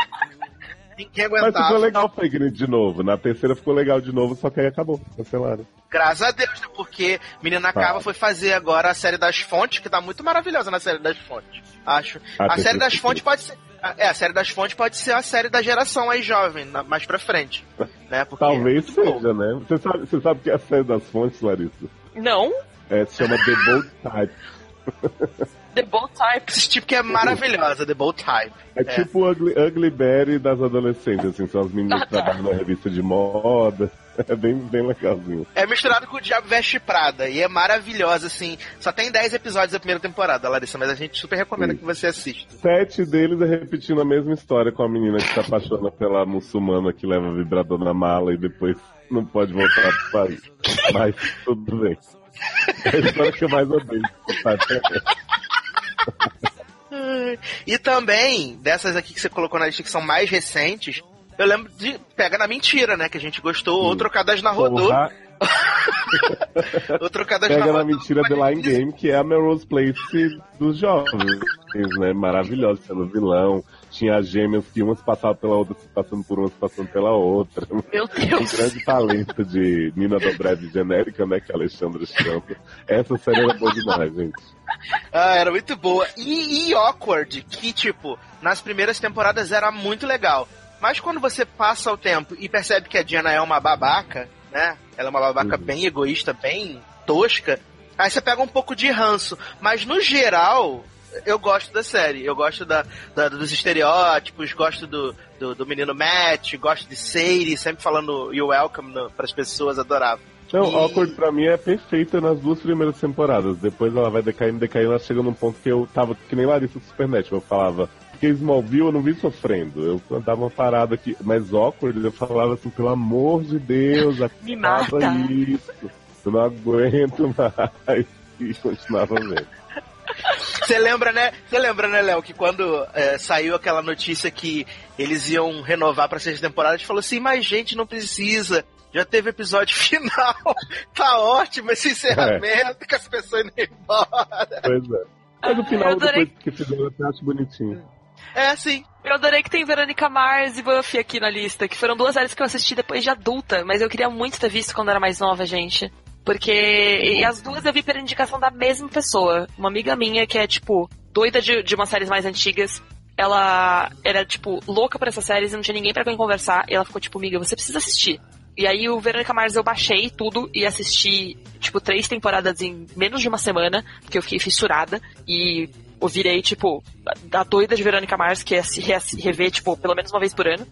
Ninguém Mas aguentava. ficou legal o Fake News de novo. Na terceira ficou legal de novo, só que aí acabou. Cancelaram. Graças a Deus, né? Porque Menina Tá. Cava foi fazer agora a série das fontes, que tá muito maravilhosa na série das fontes. Acho. A tem série das fontes pode ser. É, a série das fontes pode ser a série da geração aí jovem, na- mais pra frente. Né? Porque Talvez bom. seja, né? Você sabe, você sabe que é a série das fontes, Larissa? Não? É, se chama The Bold Type. The Bold Type. Esse tipo que é maravilhosa, The Bold Type. É, tipo o Ugly, Ugly Betty das adolescentes, assim, são as meninas que trabalham na revista de moda. É bem, bem legalzinho. É misturado com o Diabo Veste Prada. E é maravilhosa, assim. Só tem 10 episódios da primeira temporada, Larissa, mas a gente super recomenda Sim. que você assista. Sete deles é repetindo a mesma história com a menina que se apaixona pela muçulmana que leva vibrador na mala e depois não pode voltar pro país. Mas tudo bem. É a história que eu mais odeio. E também, dessas aqui que você colocou na lista que são mais recentes, eu lembro de Pega na Mentira, né? Que a gente gostou, ou Trocadas na Rodô. Ou Trocadas pega na Rodô. mentira The Line Game, que é a Melrose Place dos jovens, né? Maravilhosa, sendo vilão. Tinha as gêmeas que umas passavam pela outra, se passando por umas, passando pela outra. Meu Um Deus. grande talento de Nina Dobrev genérica, né? Que é a Alexandra Champa. Essa série era boa demais, gente. Ah, era muito boa. E, e Awkward, que, tipo, nas primeiras temporadas era muito legal. Mas quando você passa o tempo e percebe que a Diana é uma babaca, né? Ela é uma babaca Uhum. bem egoísta, bem tosca, aí você pega um pouco de ranço. Mas no geral, eu gosto da série. Eu gosto da, da- dos estereótipos, gosto do, do, do menino Matt, gosto de Sadie, sempre falando You Welcome para as pessoas, adorava. Não, E- Awkward pra mim é perfeita nas duas primeiras temporadas. Depois ela vai decaindo, decaindo, ela chega num ponto que eu tava que nem Larissa do Supernet. Eu falava, porque Smallville eu não vi sofrendo. Eu dava uma parada aqui, mas Awkward eu falava assim, pelo amor de Deus, acaba mata. isso. Eu não aguento mais. E continuava vendo. Você lembra, né? Você lembra, né, Léo, que quando é, saiu aquela notícia que eles iam renovar pra sexta temporada, a gente falou assim, mas gente, não precisa. Já teve episódio final. tá ótimo esse encerramento, com as pessoas indo embora. Pois é. Mas no eu final, adorei. depois que fizeram, eu até acho bonitinho. É, sim. Eu adorei que tem Verônica Mars e Buffy aqui na lista, que foram duas séries que eu assisti depois de adulta, mas eu queria muito ter visto quando era mais nova, gente. Porque. E as duas eu vi pela indicação da mesma pessoa. Uma amiga minha que é, tipo, doida de, de umas séries mais antigas. Ela era, tipo, louca por essas séries e não tinha ninguém pra quem conversar. E ela ficou, tipo, amiga, você precisa assistir. E aí o Verônica Mars eu baixei tudo e assisti, tipo, três temporadas em menos de uma semana, porque eu fiquei fissurada. E eu virei, tipo, a doida de Verônica Mars, que é se rever, tipo, pelo menos uma vez por ano.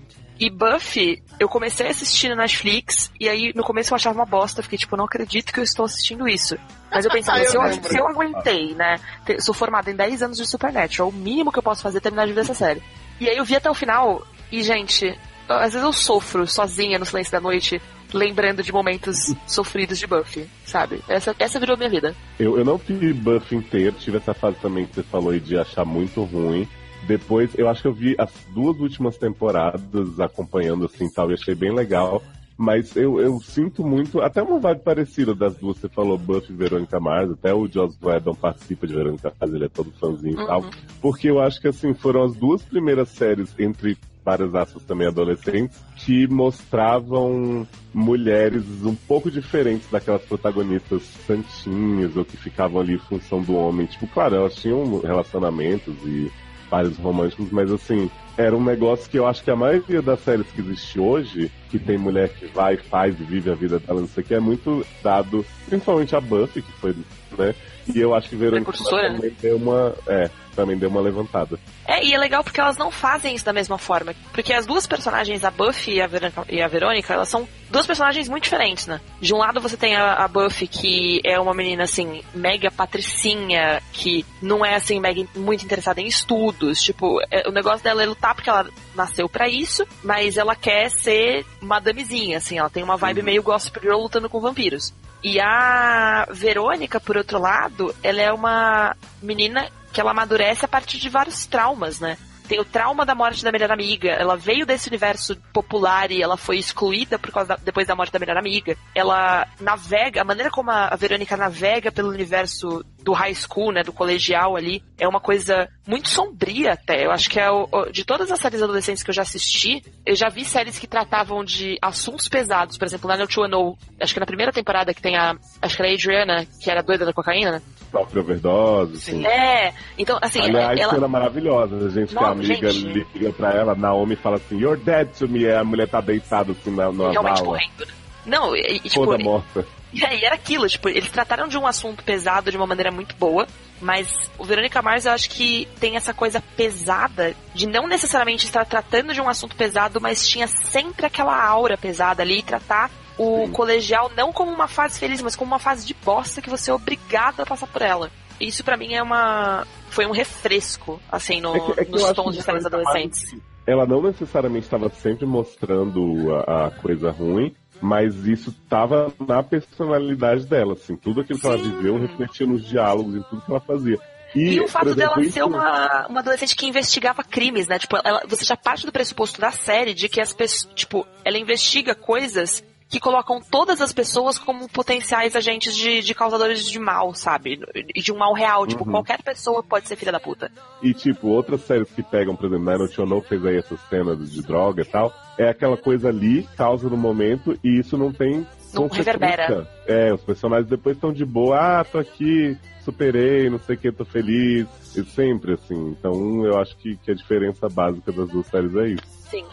E Buffy, eu comecei a assistir na Netflix, e aí no começo eu achava uma bosta, eu fiquei tipo, não acredito que eu estou assistindo isso. Mas eu pensava, Eu se, eu, lembro. se eu aguentei, né? Sou formada em 10 anos de Supernatural, o mínimo que eu posso fazer é terminar de ver essa série. E aí eu vi até o final, e gente, eu- às vezes eu sofro sozinha no silêncio da noite, lembrando de momentos sofridos de Buffy, sabe? Essa, essa virou minha vida. Eu, eu não vi Buffy inteiro, tive essa fase também que você falou aí de achar muito ruim. Depois, eu acho que eu vi as duas últimas temporadas acompanhando assim tal, e achei bem legal. Mas eu, eu sinto muito, até uma vibe parecida das duas, você falou Buffy e Verônica Mars, até o Joss Whedon participa de Verônica Mars, ele é todo fãzinho e tal. Uhum. Porque eu acho que assim, foram as duas primeiras séries, entre várias aspas também adolescentes, que mostravam mulheres um pouco diferentes daquelas protagonistas santinhas ou que ficavam ali em função do homem. Tipo, claro, elas tinham relacionamentos e vários românticos, mas assim, era um negócio que eu acho que a maioria das séries que existe hoje, que tem mulher que vai, faz e vive a vida dela, não sei o que, é muito dado, principalmente a Buffy, que foi, né? E eu acho que Verônica Precursora, também deu uma. É, também deu uma levantada. É, e é legal porque elas não fazem isso da mesma forma. Porque as duas personagens, a Buffy e a, Verônica, e a Verônica, elas são duas personagens muito diferentes, né? De um lado você tem a, a Buffy, que é uma menina, assim, mega patricinha, que não é, assim, mega muito interessada em estudos. Tipo, é- o negócio dela é lutar porque ela nasceu pra isso, mas ela quer ser uma damezinha, assim. Ela tem uma vibe meio Gossip Girl lutando com vampiros. E a Verônica, por outro lado, ela é uma menina que ela amadurece a partir de vários traumas, né? Tem o trauma da morte da melhor amiga. Ela veio desse universo popular e ela foi excluída por causa da- depois da morte da melhor amiga. Ela navega, a maneira como a Verônica navega pelo universo do high school, né, do colegial ali, é uma coisa muito sombria até. Eu acho que é o, de todas as séries adolescentes que eu já assisti, eu já vi séries que tratavam de assuntos pesados, por exemplo, lá no 210, acho que na primeira temporada que tem a, acho que era a Adriana, que era doida da cocaína, né? Sofre overdose, assim. É, então assim, Aliás, ela, cena maravilhosa. A gente que a Não, amiga gente. liga pra ela, Naomi fala assim, You're dead to me. A mulher tá deitada assim na, na realmente vala, né? Não, e, e, tipo, toda morta. E aí era aquilo, tipo, eles trataram de um assunto pesado de uma maneira muito boa, mas o Verônica Mars eu acho que tem essa coisa pesada de não necessariamente estar tratando de um assunto pesado, mas tinha sempre aquela aura pesada ali e tratar o colegial não como uma fase feliz, mas como uma fase de bosta que você é obrigado a passar por ela. Isso pra mim é uma foi um refresco assim no, É que- é que nos tons de Mars, adolescentes. Ela não necessariamente estava sempre mostrando a, a coisa ruim, mas isso estava na personalidade dela, assim. Tudo aquilo que ela Sim. viveu refletia nos diálogos, em tudo que ela fazia. E, o fato exemplo, dela isso- ser uma, uma adolescente que investigava crimes, né? Tipo, ela, você já parte do pressuposto da série de que as pessoas, tipo, ela investiga coisas que colocam todas as pessoas como potenciais agentes de, de causadores de mal, sabe? E de um mal real. Tipo, Uhum. qualquer pessoa pode ser filha da puta. E, tipo, outras séries que pegam, por exemplo, Nine Channel fez aí essa cena de droga e tal, é aquela coisa ali, causa no momento, e isso não tem Não reverbera. É, os personagens depois estão de boa, ah, tô aqui, superei, não sei o que, tô feliz. E sempre, assim. Então, eu acho que, que a diferença básica das duas séries é isso. Sim.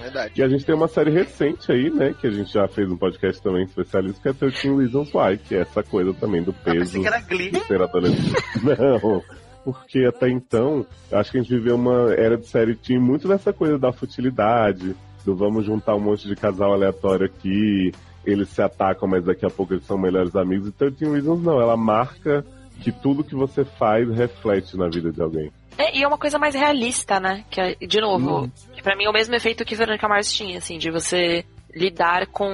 Verdade. E a gente tem uma série recente aí, né, que a gente já fez um podcast também especialista, que é 13 Reasons Why, que é essa coisa também do Ah, peso pensei que era Glee. de ser adolescente. Não, porque até então, acho que a gente viveu uma era de série que tinha muito dessa coisa da futilidade, do vamos juntar um monte de casal aleatório aqui, eles se atacam, mas daqui a pouco eles são melhores amigos. E 13 Reasons não, ela marca que tudo que você faz reflete na vida de alguém. É, e é uma coisa mais realista, né? Que, é- de novo, que pra mim é o mesmo efeito que Verônica Mars tinha, assim, de você lidar com,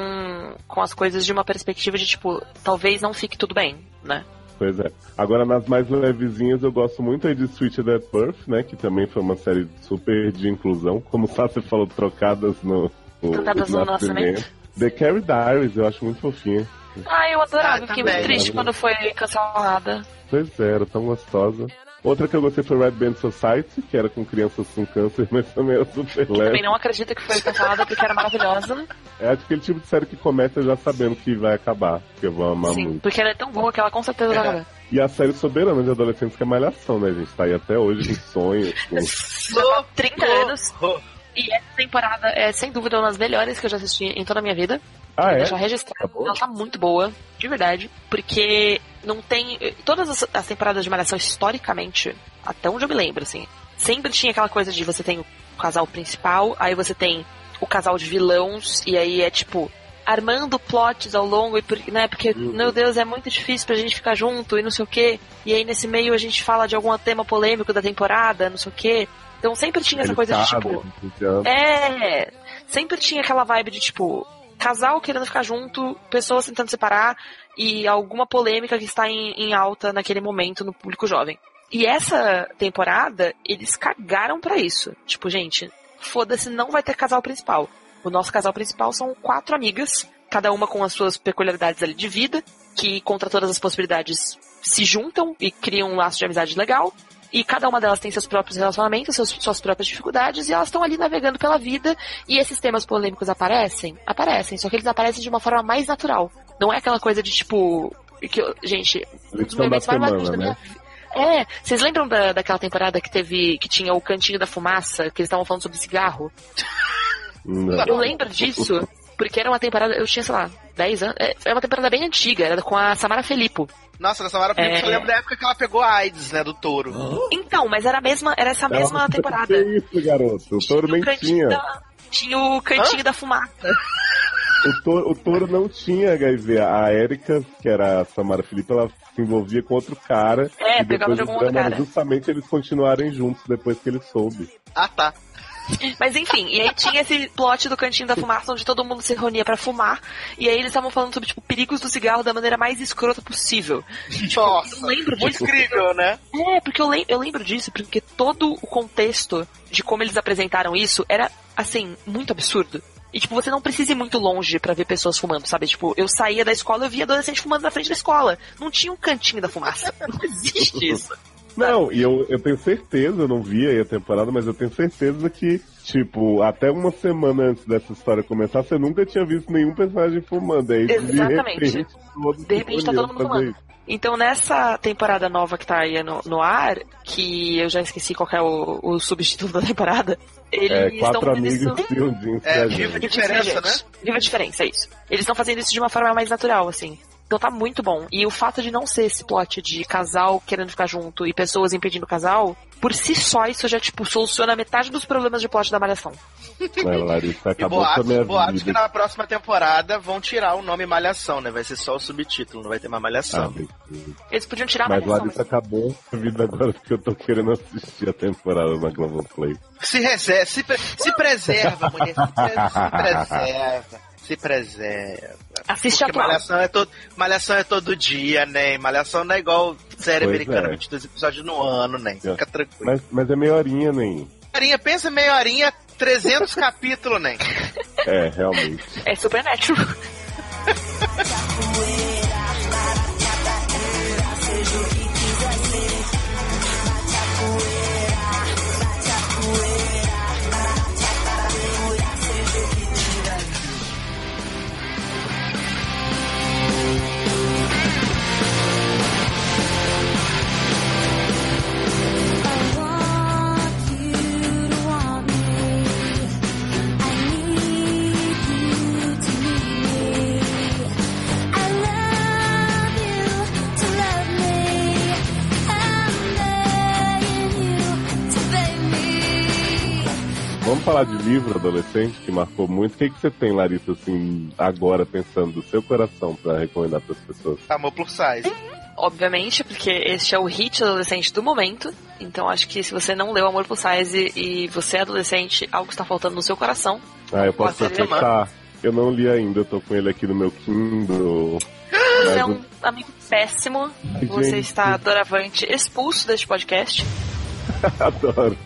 com as coisas de uma perspectiva de, tipo, talvez não fique tudo bem, né? Pois é. Agora, nas mais levezinhas, eu gosto muito aí de Switch Dead Birth, né? Que também foi uma série super de inclusão. Como Sassi falou, trocadas no, no, Trocadas no nascimento. The Carrie Diaries, eu acho muito fofinha. Ah, eu adorava, Ah, fiquei também. muito triste quando foi cancelada. Pois é, era tão gostosa. Outra que eu gostei foi Red Band Society, que era com crianças com câncer, mas também era super Também leve. não acredito que foi cancelada porque era maravilhosa. É aquele tipo de série que começa já sabendo que vai acabar, que eu vou amar Sim, muito. porque ela é tão boa que ela com certeza vai acabar. E a série soberana de adolescentes que é Malhação, né? Gente tá aí até hoje com sonhos, com... Já tá 30 anos. E essa temporada é, sem dúvida, uma das melhores que eu já assisti em toda a minha vida. Ah, é? Deixar registrado. Tá ela tá muito boa, de verdade. Porque não tem. Todas as, as temporadas de Malhação, historicamente, até onde eu me lembro, assim, sempre tinha aquela coisa de você tem o casal principal, aí você tem o casal de vilãos, e aí é tipo. Armando plots ao longo, e por- né? Porque, Uhum. meu Deus, é muito difícil pra gente ficar junto e não sei o quê. E aí nesse meio a gente fala de algum tema polêmico da temporada, não sei o quê. Então sempre tinha essa coisa de tipo. É, sempre tinha aquela vibe de tipo, casal querendo ficar junto, pessoas tentando separar e alguma polêmica que está em, em alta naquele momento no público jovem. E essa temporada, eles cagaram pra isso. Tipo, gente, foda-se, não vai ter casal principal. O nosso casal principal são quatro amigas, cada uma com as suas peculiaridades ali de vida, que contra todas as possibilidades se juntam e criam um laço de amizade legal. E cada uma delas tem seus próprios relacionamentos, seus- suas próprias dificuldades, e elas estão ali navegando pela vida. E esses temas polêmicos aparecem? Aparecem, só que eles aparecem de uma forma mais natural. Não é aquela coisa de tipo. Que, eu- gente, um dos momentos mais marcantes da minha né? vida. É, vocês lembram da, daquela temporada que teve, que tinha o cantinho da fumaça, que eles estavam falando sobre cigarro? Não. Eu lembro disso, porque era uma temporada, eu tinha, sei lá, 10 anos, é, é uma temporada bem antiga, era com a Samara Felippo. Nossa, da Samara Filippo, É. eu lembro da época que ela pegou a AIDS, né, do touro. Então, mas era a mesma, era essa mesma temporada. Que isso, garoto? O touro nem tinha. da- tinha o cantinho da fumaça. O touro, o touro não tinha HIV. A Erika, que era a Samara Felipe, ela se envolvia com outro cara. É, e pegava depois de o algum outro cara. justamente eles continuarem juntos depois que ele soube. Ah, tá. Mas enfim, e aí tinha esse plot do cantinho da fumaça onde todo mundo se reunia pra fumar. E aí eles estavam falando sobre, tipo, perigos do cigarro da maneira mais escrota possível. Nossa, eu lembro muito disso. incrível, né? É, porque eu, lem eu lembro disso, porque todo o contexto de como eles apresentaram isso era, assim, muito absurdo. E, tipo, você não precisa ir muito longe pra ver pessoas fumando, sabe? Tipo, eu saía da escola e eu via adolescente fumando na frente da escola. Não tinha um cantinho da fumaça. Não existe isso. Não, e eu, eu tenho certeza, eu não vi aí a temporada, mas eu tenho certeza que, tipo, até uma semana antes dessa história começar, você nunca tinha visto nenhum personagem fumando. Aí, Exatamente. de repente, De repente tá todo mundo fumando. isso. Então, nessa temporada nova que tá aí no, no ar, que eu já esqueci qual que é o, o subtítulo da temporada, eles É, estão quatro fazendo amigos isso... e um É, viva de diferença, né? Viva a diferença, é isso. Eles estão fazendo isso de uma forma mais natural, assim. Então tá muito bom. E o fato de não ser esse plot de casal querendo ficar junto e pessoas impedindo o casal, por si só isso já, tipo, soluciona metade dos problemas de plot da malhação. Vai, Larissa, acabou com a boatos, minha boatos que vida. na próxima temporada vão tirar o nome Malhação, né? Vai ser só o subtítulo, não vai ter mais Ah, Malhação. beleza. Eles podiam tirar a Mas malhação. Larissa acabou a vida agora porque eu tô querendo assistir a temporada na Globoplay. Se, reserva, se, pre- se preserva, mulher. Se, pre- se preserva. Se preserva. Assiste Porque atual. malhação é, todo, malhação é todo dia, né? Malhação não é igual série Pois americana, é. 22 episódios no ano, né? Fica tranquilo. Mas, mas é meia horinha, nem. Meia horinha, pensa meia horinha, 300 capítulos, né? É, realmente. É Supernatural. falar de livro adolescente que marcou muito. O que, que você tem, Larissa, assim, agora pensando do seu coração pra recomendar pras pessoas? Amor plus size. Obviamente, porque este é o hit adolescente do momento. Então acho que se você não leu Amor Plus Size e você é adolescente, algo está faltando no seu coração. Ah, eu posso aceitar. Eu não li ainda, eu tô com ele aqui no meu Kindle. Você é um amigo péssimo. Ai, Você gente. está doravante expulso deste podcast. Adoro.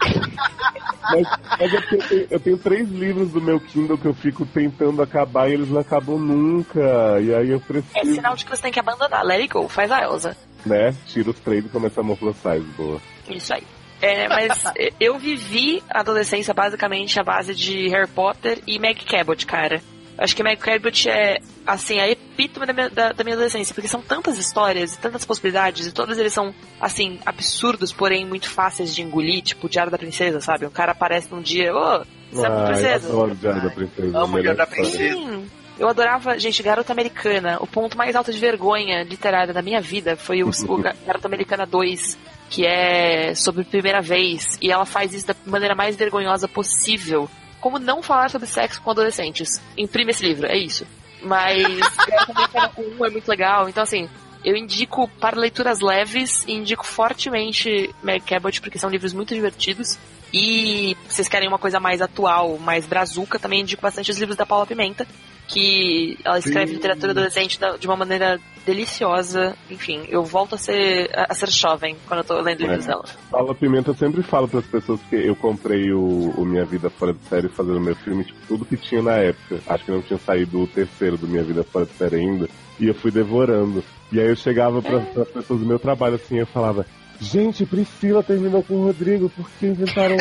Mas mas é eu, tenho, eu tenho três livros do meu Kindle que eu fico tentando acabar e eles não acabam nunca. E aí eu É preciso, sinal de que você tem que abandonar. Let it go, faz a Elsa. né? Tira os três e começa a Size, boa. Isso aí. É, mas eu vivi a adolescência basicamente à base de Harry Potter e Meg Cabot, cara. Acho que Meg Cabot é, assim, a epítome da minha, da, da minha adolescência, porque são tantas histórias e tantas possibilidades, e todos eles são, assim, absurdos, porém muito fáceis de engolir, tipo o Diário da Princesa, sabe? Um cara aparece num dia, ô, você é uma princesa. adoro o Diário da Princesa. Amo o Diário da. Princesa. Sim. Eu adorava, gente, Garota Americana. O ponto mais alto de vergonha literária da minha vida foi o, o Ga- Garota Americana 2, que é sobre primeira vez. E ela faz isso da maneira mais vergonhosa possível. Como não falar sobre sexo com adolescentes. Imprime esse livro, é isso. Mas 1 é muito legal. Então, assim, eu indico para leituras leves e indico fortemente Meg Cabot, porque são livros muito divertidos. E se vocês querem uma coisa mais atual, mais brazuca, também indico bastante os livros da Paula Pimenta, que ela escreve Sim. literatura adolescente da- de uma maneira deliciosa. Enfim, eu volto a ser, a, a ser jovem quando eu tô lendo livros É. dela. Paula Pimenta sempre falo para as pessoas que eu comprei o, o Minha Vida Fora de Série fazendo meu filme, tipo, tudo que tinha na época. Acho que não tinha saído o terceiro do Minha Vida Fora de Série ainda. E eu fui devorando. E aí eu chegava para as pessoas do meu trabalho assim, eu falava, Gente, Priscila terminou com o Rodrigo porque inventaram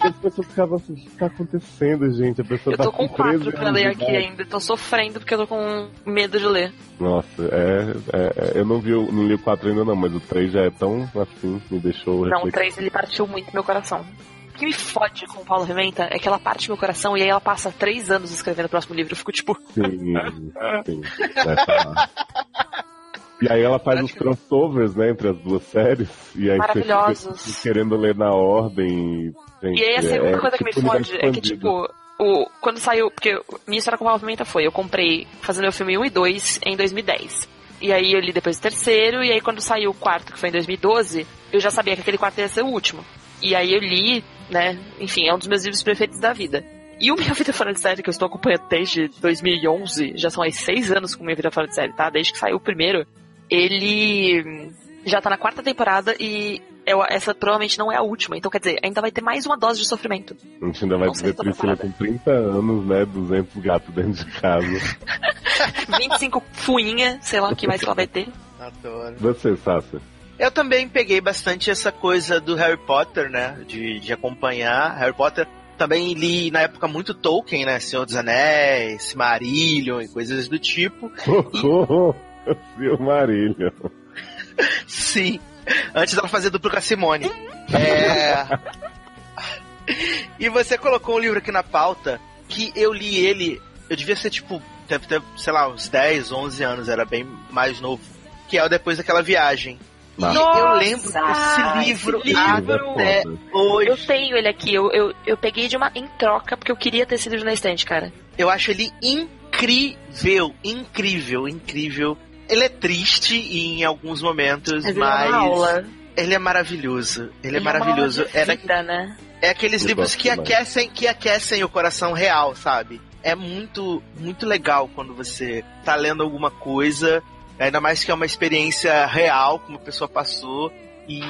As pessoas ficavam assim, o que tá acontecendo, gente? A pessoa Eu tô tá com 13 quatro pra ler de aqui ainda. Tô sofrendo porque eu tô com medo de ler. Nossa, é, é- é- Eu não vi, não li o 4 ainda não, mas o 3 já é tão assim, me deixou Não, o. 3 ele partiu muito meu coração. O que me fode com o Paulo Rementa é que ela parte meu coração e aí ela passa três anos escrevendo o próximo livro. Eu fico tipo, Sim, sim. E aí ela faz os crossovers, né, entre as duas séries. E aí você Maravilhosos. fica querendo ler na ordem. Gente, E aí a segunda é coisa que me tipo fode é que, tipo, o, quando saiu. Porque minha história com o Paulo Pimenta foi: eu comprei fazendo meu filme 1 e 2 em 2010. E aí eu li depois o terceiro, e aí quando saiu o quarto, que foi em 2012, eu já sabia que aquele quarto ia ser o último. E aí eu li, né? Enfim, é um dos meus livros preferidos da vida. E o Minha Vida Fora de Série, que eu estou acompanhando desde 2011, já são aí seis anos com Minha Vida Fora de Série, tá? Desde que saiu o primeiro, ele já tá na quarta temporada e eu- essa provavelmente não é a última. Então, quer dizer, ainda vai ter mais uma dose de sofrimento. A gente ainda vai Não tô Priscila com 30 anos, né? 200 gatos dentro de casa. 25 fuinha, sei lá o que mais que ela vai ter. Adoro. Você, Sasha? Eu também peguei bastante essa coisa do Harry Potter, né? De, de acompanhar Harry Potter. Também li na época muito Tolkien, né? Senhor dos Anéis, Marillion e coisas do tipo. Socorro! Silmarillion. Sim. Antes dela fazer duplo com a Simone. É. E você colocou um livro aqui na pauta que eu li ele. Eu devia ser tipo. Deve ter, sei lá, uns 10, 11 anos, era bem mais novo. Que é o Depois daquela viagem. E Nossa, eu lembro desse livro, esse livro! até hoje. Eu tenho ele aqui, eu, eu, eu peguei de uma em troca porque eu queria ter esse livro na estante, cara. Eu acho ele incrível, incrível, incrível. Ele é triste em alguns momentos, Mas ele é mas ele é maravilhoso. Ele, é uma maravilhoso. aula de Era, vida, né? é aqueles Eu livros que demais. aquecem, que aquecem o coração real, sabe? É muito, muito legal quando você tá lendo alguma coisa, ainda mais que é uma experiência real, como a pessoa passou, e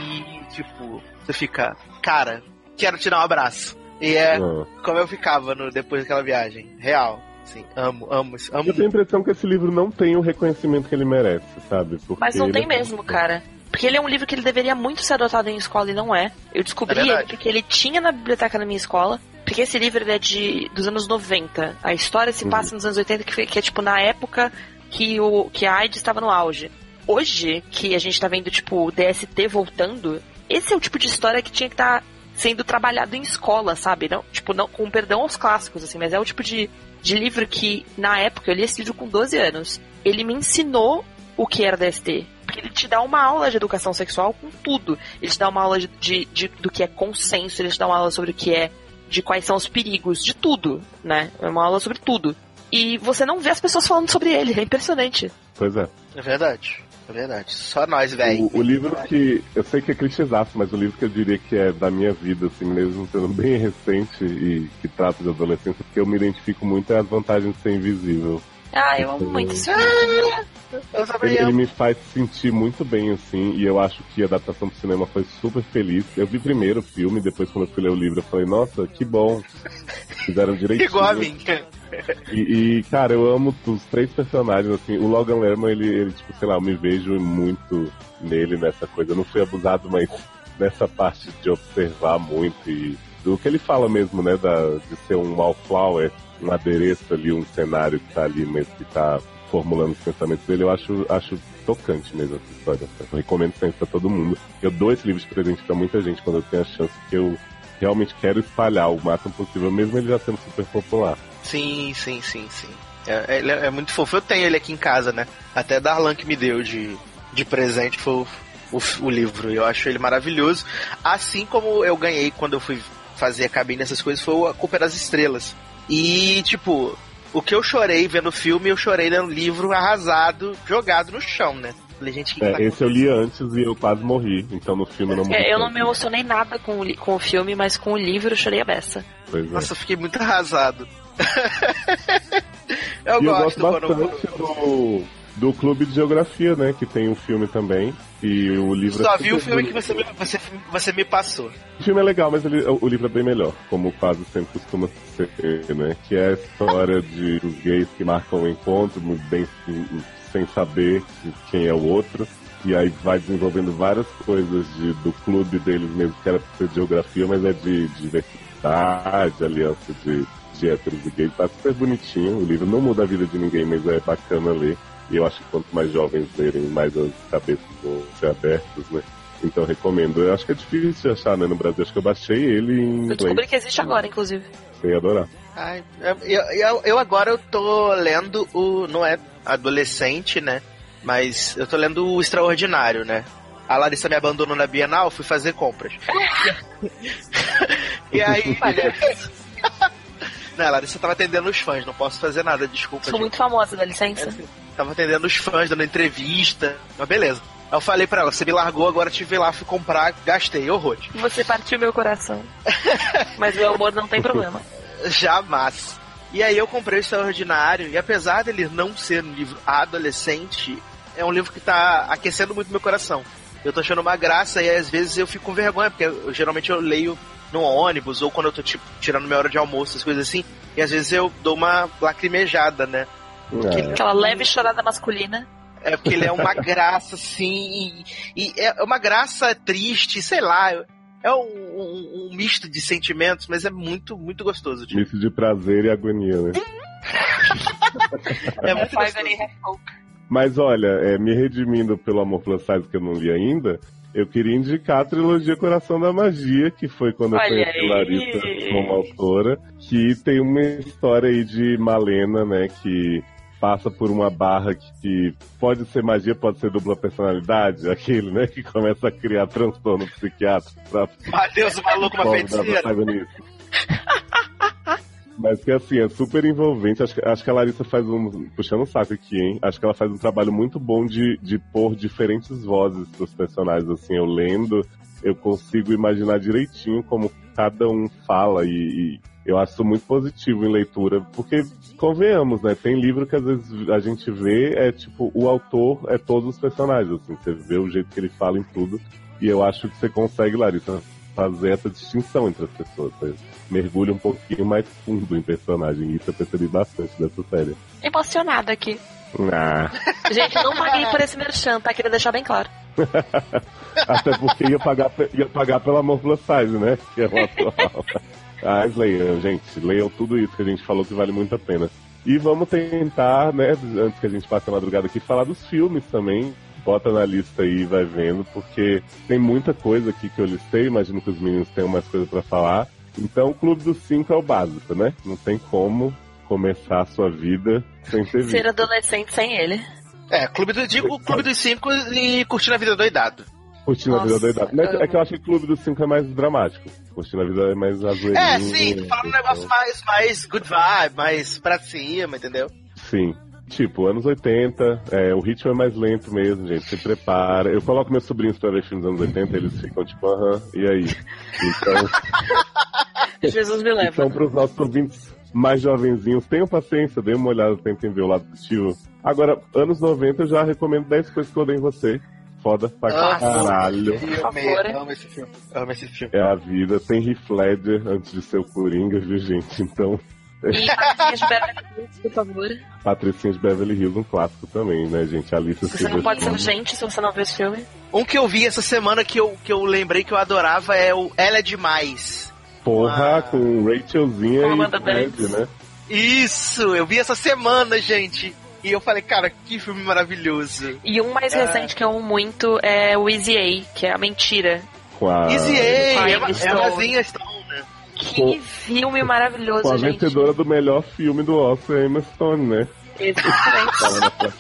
tipo, você fica, cara, quero te dar um abraço. E é Ah. como eu ficava no, depois daquela viagem. Real. Sim, amo, amo, amo. Eu tenho a impressão que esse livro não tem o reconhecimento que ele merece, sabe? Porque Mas não tem é mesmo, muito- cara. Porque ele é um livro que ele deveria muito ser adotado em escola e não é. Eu descobri É ele porque ele tinha na biblioteca na minha escola. Porque esse livro ele é de, dos anos 90. A história se Uhum. passa nos anos 80, que, foi- que é tipo na época que, o, que a AIDS estava no auge. Hoje, que a gente tá vendo, tipo, o DST voltando, esse é o tipo de história que tinha que estar sendo trabalhado em escola, sabe? Não, tipo, não, com perdão aos clássicos, assim, mas é o tipo de, de livro que, na época, eu li esse livro com 12 anos. Ele me ensinou o que era DST. Porque ele te dá uma aula de educação sexual com tudo. Ele te dá uma aula de, de, de- do que é consenso, ele te dá uma aula sobre o que é, de quais são os perigos, de tudo, né? É uma aula sobre tudo. E você não vê as pessoas falando sobre ele, é impressionante. Pois é. É verdade. É verdade. Só nós, velho. O, o livro que. Eu sei que é clichêzaço, mas o livro que eu diria que é da minha vida, assim, mesmo sendo bem recente e que trata de adolescência, porque eu me identifico muito é as vantagens de ser invisível. Ah, eu amo muito esse Eu também Ele, ele me faz sentir muito bem, assim, e eu acho que a adaptação pro cinema foi super feliz. Eu vi primeiro o filme, depois quando eu fui ler o livro, eu falei, nossa, que bom. Fizeram direitinho. Igual a mim. E, e, cara, eu amo os três personagens, assim, o Logan Lerman, ele, ele, tipo, sei lá, eu me vejo muito nele nessa coisa. Eu não fui abusado, mas nessa parte de observar muito e do que ele fala mesmo, né, da, de ser um wallflower, um adereço ali, um cenário que tá ali mesmo, que tá formulando os pensamentos dele, eu acho, acho tocante mesmo essa história. Eu recomendo sempre pra todo mundo. Eu dou esse livro de presente pra muita gente quando eu tenho a chance, porque eu realmente quero espalhar o máximo possível, mesmo ele já sendo super popular. Sim, sim, sim, sim. É, ele é, é muito fofo. Eu tenho ele aqui em casa, né? Até Darlan que me deu de, de presente foi o, o, livro. Eu acho ele maravilhoso. Assim como eu ganhei quando eu fui fazer a cabine, essas coisas, foi o A Culpa é das Estrelas. E, tipo, o que eu chorei vendo o filme, eu chorei lendo o livro arrasado, jogado no chão, né? Falei, gente, que tá É, esse eu li antes e eu quase morri, então no filme eu não morri. É, eu não me emocionei nada com o, com o filme, mas com o livro eu chorei a beça. Pois é. Nossa, eu fiquei muito arrasado. eu e eu gosto gosto bastante do, do Clube de Geografia, né? Que tem o filme também. E o livro Só é vi o filme que bonito. você me, você, você me passou. O filme é legal, mas ele- o livro é bem melhor, como quase sempre costuma ser, né? Que é a história de os gays que marcam o encontro, bem sem- sem saber quem é o outro. E aí vai desenvolvendo várias coisas de, do clube deles mesmo, que era pra ser de geografia, mas é de, de diversidade, aliança de, de héteros e gays. Tá super bonitinho. O livro não muda a vida de ninguém, mas é bacana ler. E eu acho que quanto mais jovens lerem, mais as cabeças vão ser abertas, né? Então recomendo. Eu acho que é difícil de achar, né, no Brasil. Acho que eu baixei ele em Eu descobri inglês. que existe agora, inclusive. Sem adorar. Ai, eu, eu, eu agora eu tô lendo o. Não é adolescente, né? Mas eu tô lendo o Extraordinário, né? A Larissa me abandonou na Bienal, fui fazer compras. e aí. não, Larissa tava atendendo os fãs, não posso fazer nada, desculpa. Sou gente. muito famosa, dá licença. Tava atendendo os fãs, dando entrevista. Mas beleza. Eu falei pra ela, você me largou, agora tive lá, fui comprar, gastei horrores. Você partiu meu coração. Mas meu amor não tem problema. Jamais. E aí eu comprei o Extraordinário, e apesar dele não ser um livro adolescente, é um livro que tá aquecendo muito meu coração. Eu tô achando uma graça e às vezes eu fico com vergonha, porque eu, geralmente eu leio no ônibus ou quando eu tô tipo tirando minha hora de almoço, essas coisas assim, e às vezes eu dou uma lacrimejada, né? É. Aquela leve chorada masculina. É porque ele é uma graça, assim, e, e é uma graça triste, sei lá, é um, um- um misto de sentimentos, mas é muito, muito gostoso. Tipo, Misto de prazer e agonia, né? é muito gostoso. Mas olha, é, me redimindo pelo Amor Plus Size que eu não li ainda, eu queria indicar a trilogia Coração da Magia, que foi quando eu Olha conheci aí. Larissa como autora, que tem uma história aí de Malena, né, que passa por uma barra que, que pode ser magia, pode ser dupla personalidade, aquele, né, que começa a criar transtorno psiquiátrico pra Meu Deus, o maluco, uma feiticeira. Mas que assim, é super envolvente. Acho acho que a Larissa faz um. Puxando o saco aqui, hein? Acho que ela faz um trabalho muito bom de, de pôr diferentes vozes pros personagens. Assim, eu lendo, eu consigo imaginar direitinho como cada um fala e, e eu acho muito positivo em leitura, porque convenhamos, né? Tem livro que às vezes a gente vê, é tipo, o autor é todos os personagens, assim, você vê o jeito que ele fala em tudo, e eu acho que você consegue, Larissa, fazer essa distinção entre as pessoas. Você mergulha um pouquinho mais fundo em personagem, isso eu percebi bastante dessa série. Emocionada aqui. Ah, Gente, não paguei por esse merchan, tá? Queria deixar bem claro. até porque ia pagar, ia pagar pelo amor plus size, né? Que é o atual. Mas leiam, gente, leiam tudo isso que a gente falou que vale muito a pena. E vamos tentar, né, antes que a gente passe a madrugada aqui, falar dos filmes também. Bota na lista aí e vai vendo, porque tem muita coisa aqui que eu listei, imagino que os meninos tenham mais coisa pra falar. Então, o Clube dos Cinco é o básico, né? Não tem como começar a sua vida sem ter visto. Ser adolescente sem ele. É, clube do, digo Clube dos Cinco e curtindo a vida doidado. Curtindo a vida doidada. Mas é que eu acho que o Clube dos Cinco é mais dramático. Curtindo a vida é mais azoeirinho. É, sim, tô falando um negócio mais, mais good vibe, mais pra cima, entendeu? Sim. Tipo, anos 80, é, o ritmo é mais lento mesmo, gente. Se prepara. Eu coloco meus sobrinhos pra ver filmes dos anos 80, eles ficam tipo, aham, e aí? Então, Jesus me leva. então pros nossos ouvintes mais jovenzinhos, tenham paciência, dêem uma olhada, tentem ver o lado positivo. Agora, anos 90, eu já recomendo 10 coisas que eu odeio em você. Foda pra Nossa. caralho. Favor. amo esse filme. Amo esse filme. É a vida. Tem Heath Ledger antes de ser o Coringa, viu, gente? Então, E Patricinha de Beverly Hills, por favor. Patricinha de Beverly Hills, um clássico também, né, gente? Alice Você não pode ser urgente se você não viu esse filme. Um que eu vi essa semana que eu, que eu lembrei que eu adorava é o Ela é Demais. Porra, Ah. com Rachelzinha Com e Fred, né? Isso, eu vi essa semana, gente. E eu falei, cara, que filme maravilhoso. E um mais É. recente que eu amo muito é o Easy A, que é a mentira. Com a, Easy A, a Emma, Emma Stone. Stone? Que filme maravilhoso, com a gente. vencedora do melhor filme do Oscar, Emma Stone, né? Exatamente.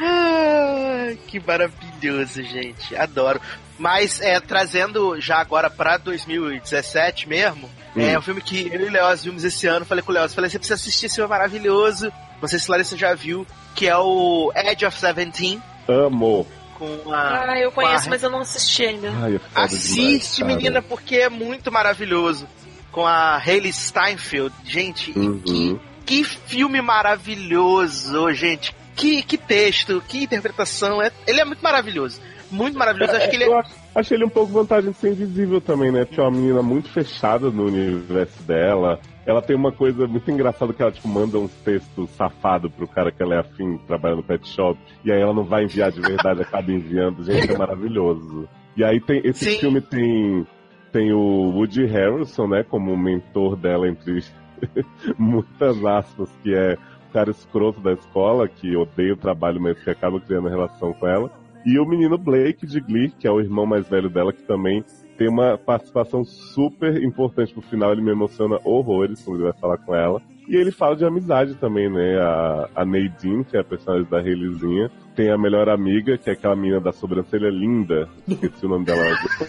Ah, que maravilhoso, gente. Adoro. Mas é, trazendo já agora pra 2017 mesmo, Hum. é um filme que eu e o Leoz vimos esse ano. Falei com o Leoz, falei, você precisa assistir esse filme maravilhoso. Não sei se Larissa já viu, que é o Edge of Seventeen, Amo. Com a. Ah, eu com a- conheço, mas eu não assisti ainda. Ai, é Assiste, demais, menina, porque é muito maravilhoso. Com a Hayley Steinfeld. Gente, Uhum. que, que filme maravilhoso, gente. Que, que texto, que interpretação. É, ele é muito maravilhoso. Muito maravilhoso. Acho que ele é. Achei ele um pouco vantagem de ser invisível também, né? Porque é uma menina muito fechada no universo dela. Ela tem uma coisa muito engraçada que ela, tipo, manda uns textos safados pro cara que ela é afim, trabalha no pet shop, e aí ela não vai enviar de verdade, acaba enviando. Gente, é maravilhoso. E aí tem, esse Sim. filme tem, tem o Woody Harrelson, né, como mentor dela, entre muitas aspas, que é o cara escroto da escola, que odeia o trabalho, mas que acaba criando relação com ela. E o menino Blake de Glee, que é o irmão mais velho dela, que também tem uma participação super importante pro final. Ele me emociona horrores quando ele vai falar com ela. E ele fala de amizade também, né? A, a Nadine, que é a personagem da Hayleyzinha, tem a melhor amiga, que é aquela menina da sobrancelha linda. Esqueci o nome dela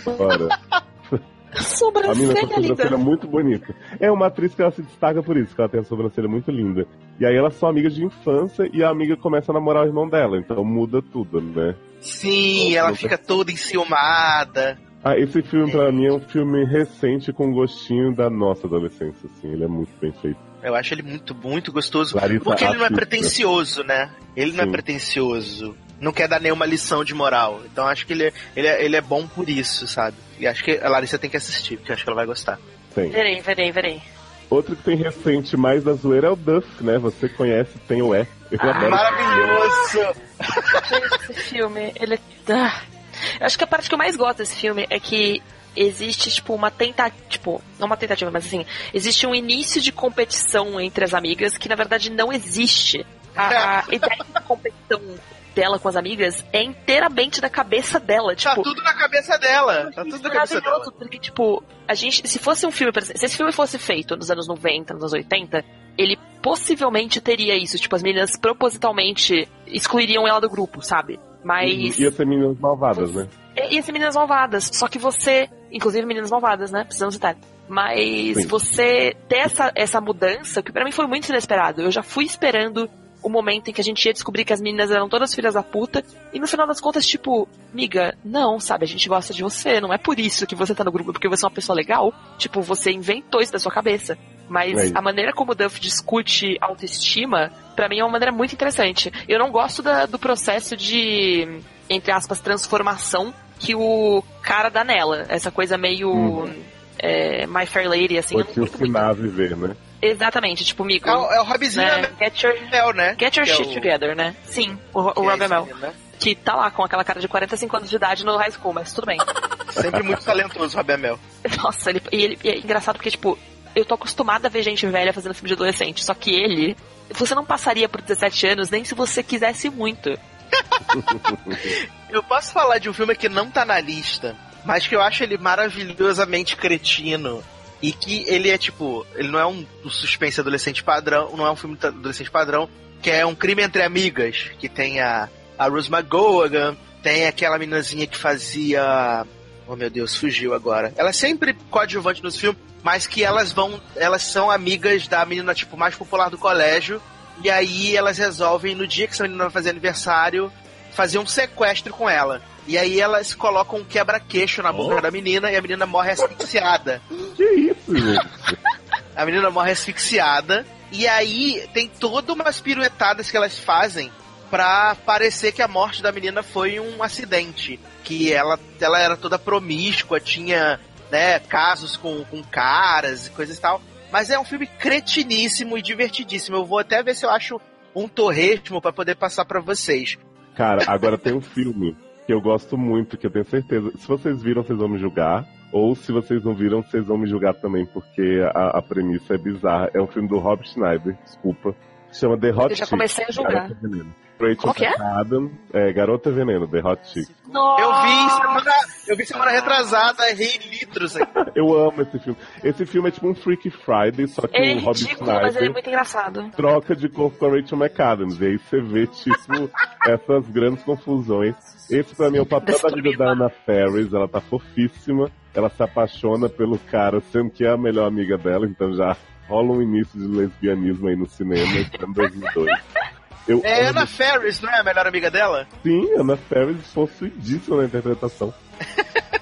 agora. A menina com Sobrancelha a sobrancelha linda. muito bonita. É uma atriz que ela se destaca por isso, que ela tem a sobrancelha muito linda. E aí elas são amigas de infância e a amiga começa a namorar o irmão dela, então muda tudo, né? Sim, ela fica toda enciumada. Ah, esse filme pra mim é um filme recente com gostinho da nossa adolescência, assim. Ele é muito bem feito. Eu acho ele muito, muito gostoso. Larissa Porque ele não é pretencioso, né? Ele não é Sim. pretencioso. Não quer dar nenhuma lição de moral. Então acho que ele, é- ele, é, ele é bom por isso, sabe? E acho que a Larissa tem que assistir, porque acho que ela vai gostar. Tem. Verei, verei, verei. Outro que tem recente mais da zoeira é o Duff, né? Você conhece, tem o E. Eu Ah, adoro. Maravilhoso! Esse filme, ele é. Eu acho que a parte que eu mais gosto desse filme é que existe, tipo, uma tentativa. Tipo, não uma tentativa, mas assim, existe um início de competição entre as amigas que na verdade não existe. A, a ideia da competição dela com as amigas é inteiramente da cabeça dela. Tá Tipo, tudo na cabeça dela. Tá tudo na cabeça dela. porque, tipo, a gente, se fosse um filme, se esse filme fosse feito nos anos 90, nos anos 80, ele possivelmente teria isso, tipo, as meninas propositalmente excluiriam ela do grupo, sabe? Mas. Ia ser meninas malvadas, né? É, Ia ser Meninas Malvadas. Só que você. Inclusive Meninas Malvadas, né? Precisamos citar. Mas Sim. você ter essa, essa mudança, que pra mim foi muito inesperado. Eu já fui esperando o momento em que a gente ia descobrir que as meninas eram todas filhas da puta. E no final das contas, tipo, miga, não, sabe? A gente gosta de você. Não é por isso que você tá no grupo, porque você é uma pessoa legal. Tipo, você inventou isso da sua cabeça. Mas É a maneira como o Duff discute autoestima, pra mim é uma maneira muito interessante. Eu não gosto da- do processo de, entre aspas, transformação que o cara dá nela. Essa coisa meio Uhum. é, My Fair Lady, assim. Vou te curto muito. ensinar a viver, né? Exatamente, tipo, migo. É o, é o Robzinho né? Get your, Mel, né? get your Que é shit o- together, né? Sim, o, o que é Rob Mel. né? Que tá lá com aquela cara de 45 anos de idade no high school, mas tudo bem. Sempre muito talentoso, Rob Mel. Nossa, ele, e ele e é engraçado porque, tipo, eu tô acostumada a ver gente velha fazendo filme de adolescente. Só que ele, você não passaria por 17 anos nem se você quisesse muito. Eu posso falar de um filme que não tá na lista, mas que eu acho ele maravilhosamente cretino. E que ele é tipo, ele não é um, suspense adolescente padrão, não é um filme adolescente padrão, que é um crime entre amigas, que tem a, a Rose McGowan, tem aquela meninazinha que fazia. Oh meu Deus, fugiu agora. Ela é sempre coadjuvante nos filmes, mas que elas vão. Elas são amigas da menina, tipo, mais popular do colégio. E aí elas resolvem, no dia que essa menina vai fazer aniversário, fazer um sequestro com ela. E aí elas colocam um quebra-queixo na boca da menina e a menina morre asfixiada. Que isso, gente? A menina morre asfixiada. E aí tem todas umas piruetadas que elas fazem pra parecer que a morte da menina foi um acidente. Que ela, ela era toda promíscua, tinha né, casos com, com caras e coisas e tal. Mas é um filme cretiníssimo e divertidíssimo. Eu vou até ver se eu acho um torresmo pra poder passar pra vocês. Cara, agora tem um filme que eu gosto muito, que eu tenho certeza. Se vocês viram, vocês vão me julgar. Ou se vocês não viram, vocês vão me julgar também, porque a, a premissa é bizarra. É um filme do Rob Schneider, desculpa. Chama The Hot Eu já Chick, comecei a julgar. Rachel que é? McAdams, é Garota Veneno, The Hot Chick. Nossa! Eu vi semana, eu vi semana retrasada, errei litros aqui. Eu amo esse filme. Esse filme é tipo um Freaky Friday, só que Ele é o Rob ridículo, mas ele é muito engraçado. troca de corpo com a Rachel McAdams. E aí você vê, tipo, essas grandes confusões. Esse pra mim é o papel da vida da Anna Ferris. Ela tá fofíssima. Ela se apaixona pelo cara, sendo que é a melhor amiga dela. Então já rola um início de lesbianismo aí no cinema, é em 2002. Eu É amo Anna Ferris, não é a melhor amiga dela? sim, Anna Ferris possuidíssima na interpretação.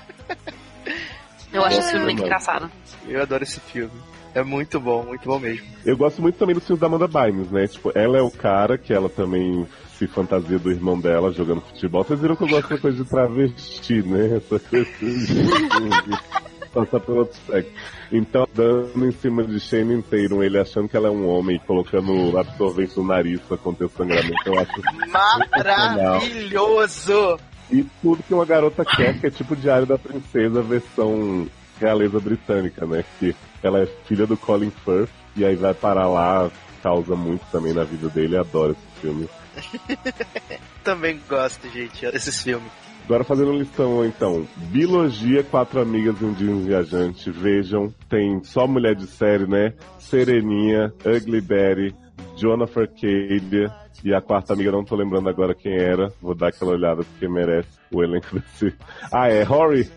Eu acho esse É, filme muito engraçado. Eu adoro esse filme. É muito bom, muito bom mesmo. Eu gosto muito também dos filmes da Amanda Bynes, né? Tipo, ela é o cara que ela também se fantasia do irmão dela jogando futebol. Vocês viram que eu gosto da coisa de travesti, né? Essa coisa de... Passar pelo outro sexo. Então, dando em cima de Shane inteiro, ele achando que ela é um homem, colocando absorvente no nariz pra conter o sangramento, eu acho Maravilhoso! E tudo que uma garota quer, que é tipo Diário da Princesa, versão realeza britânica, né? Que ela é filha do Colin Firth, e aí vai parar lá, causa muito também na vida dele, adoro esse filme. Também gosto, gente, desses filmes. Agora fazendo listão então. Biologia, Quatro Amigas e um Dia Viajante. Vejam, tem só mulher de série, né? Sereninha, Ugly Betty, Jonathan Cadia e a quarta amiga, não tô lembrando agora quem era. Vou dar aquela olhada porque merece o elenco desse. Ah, é Rory?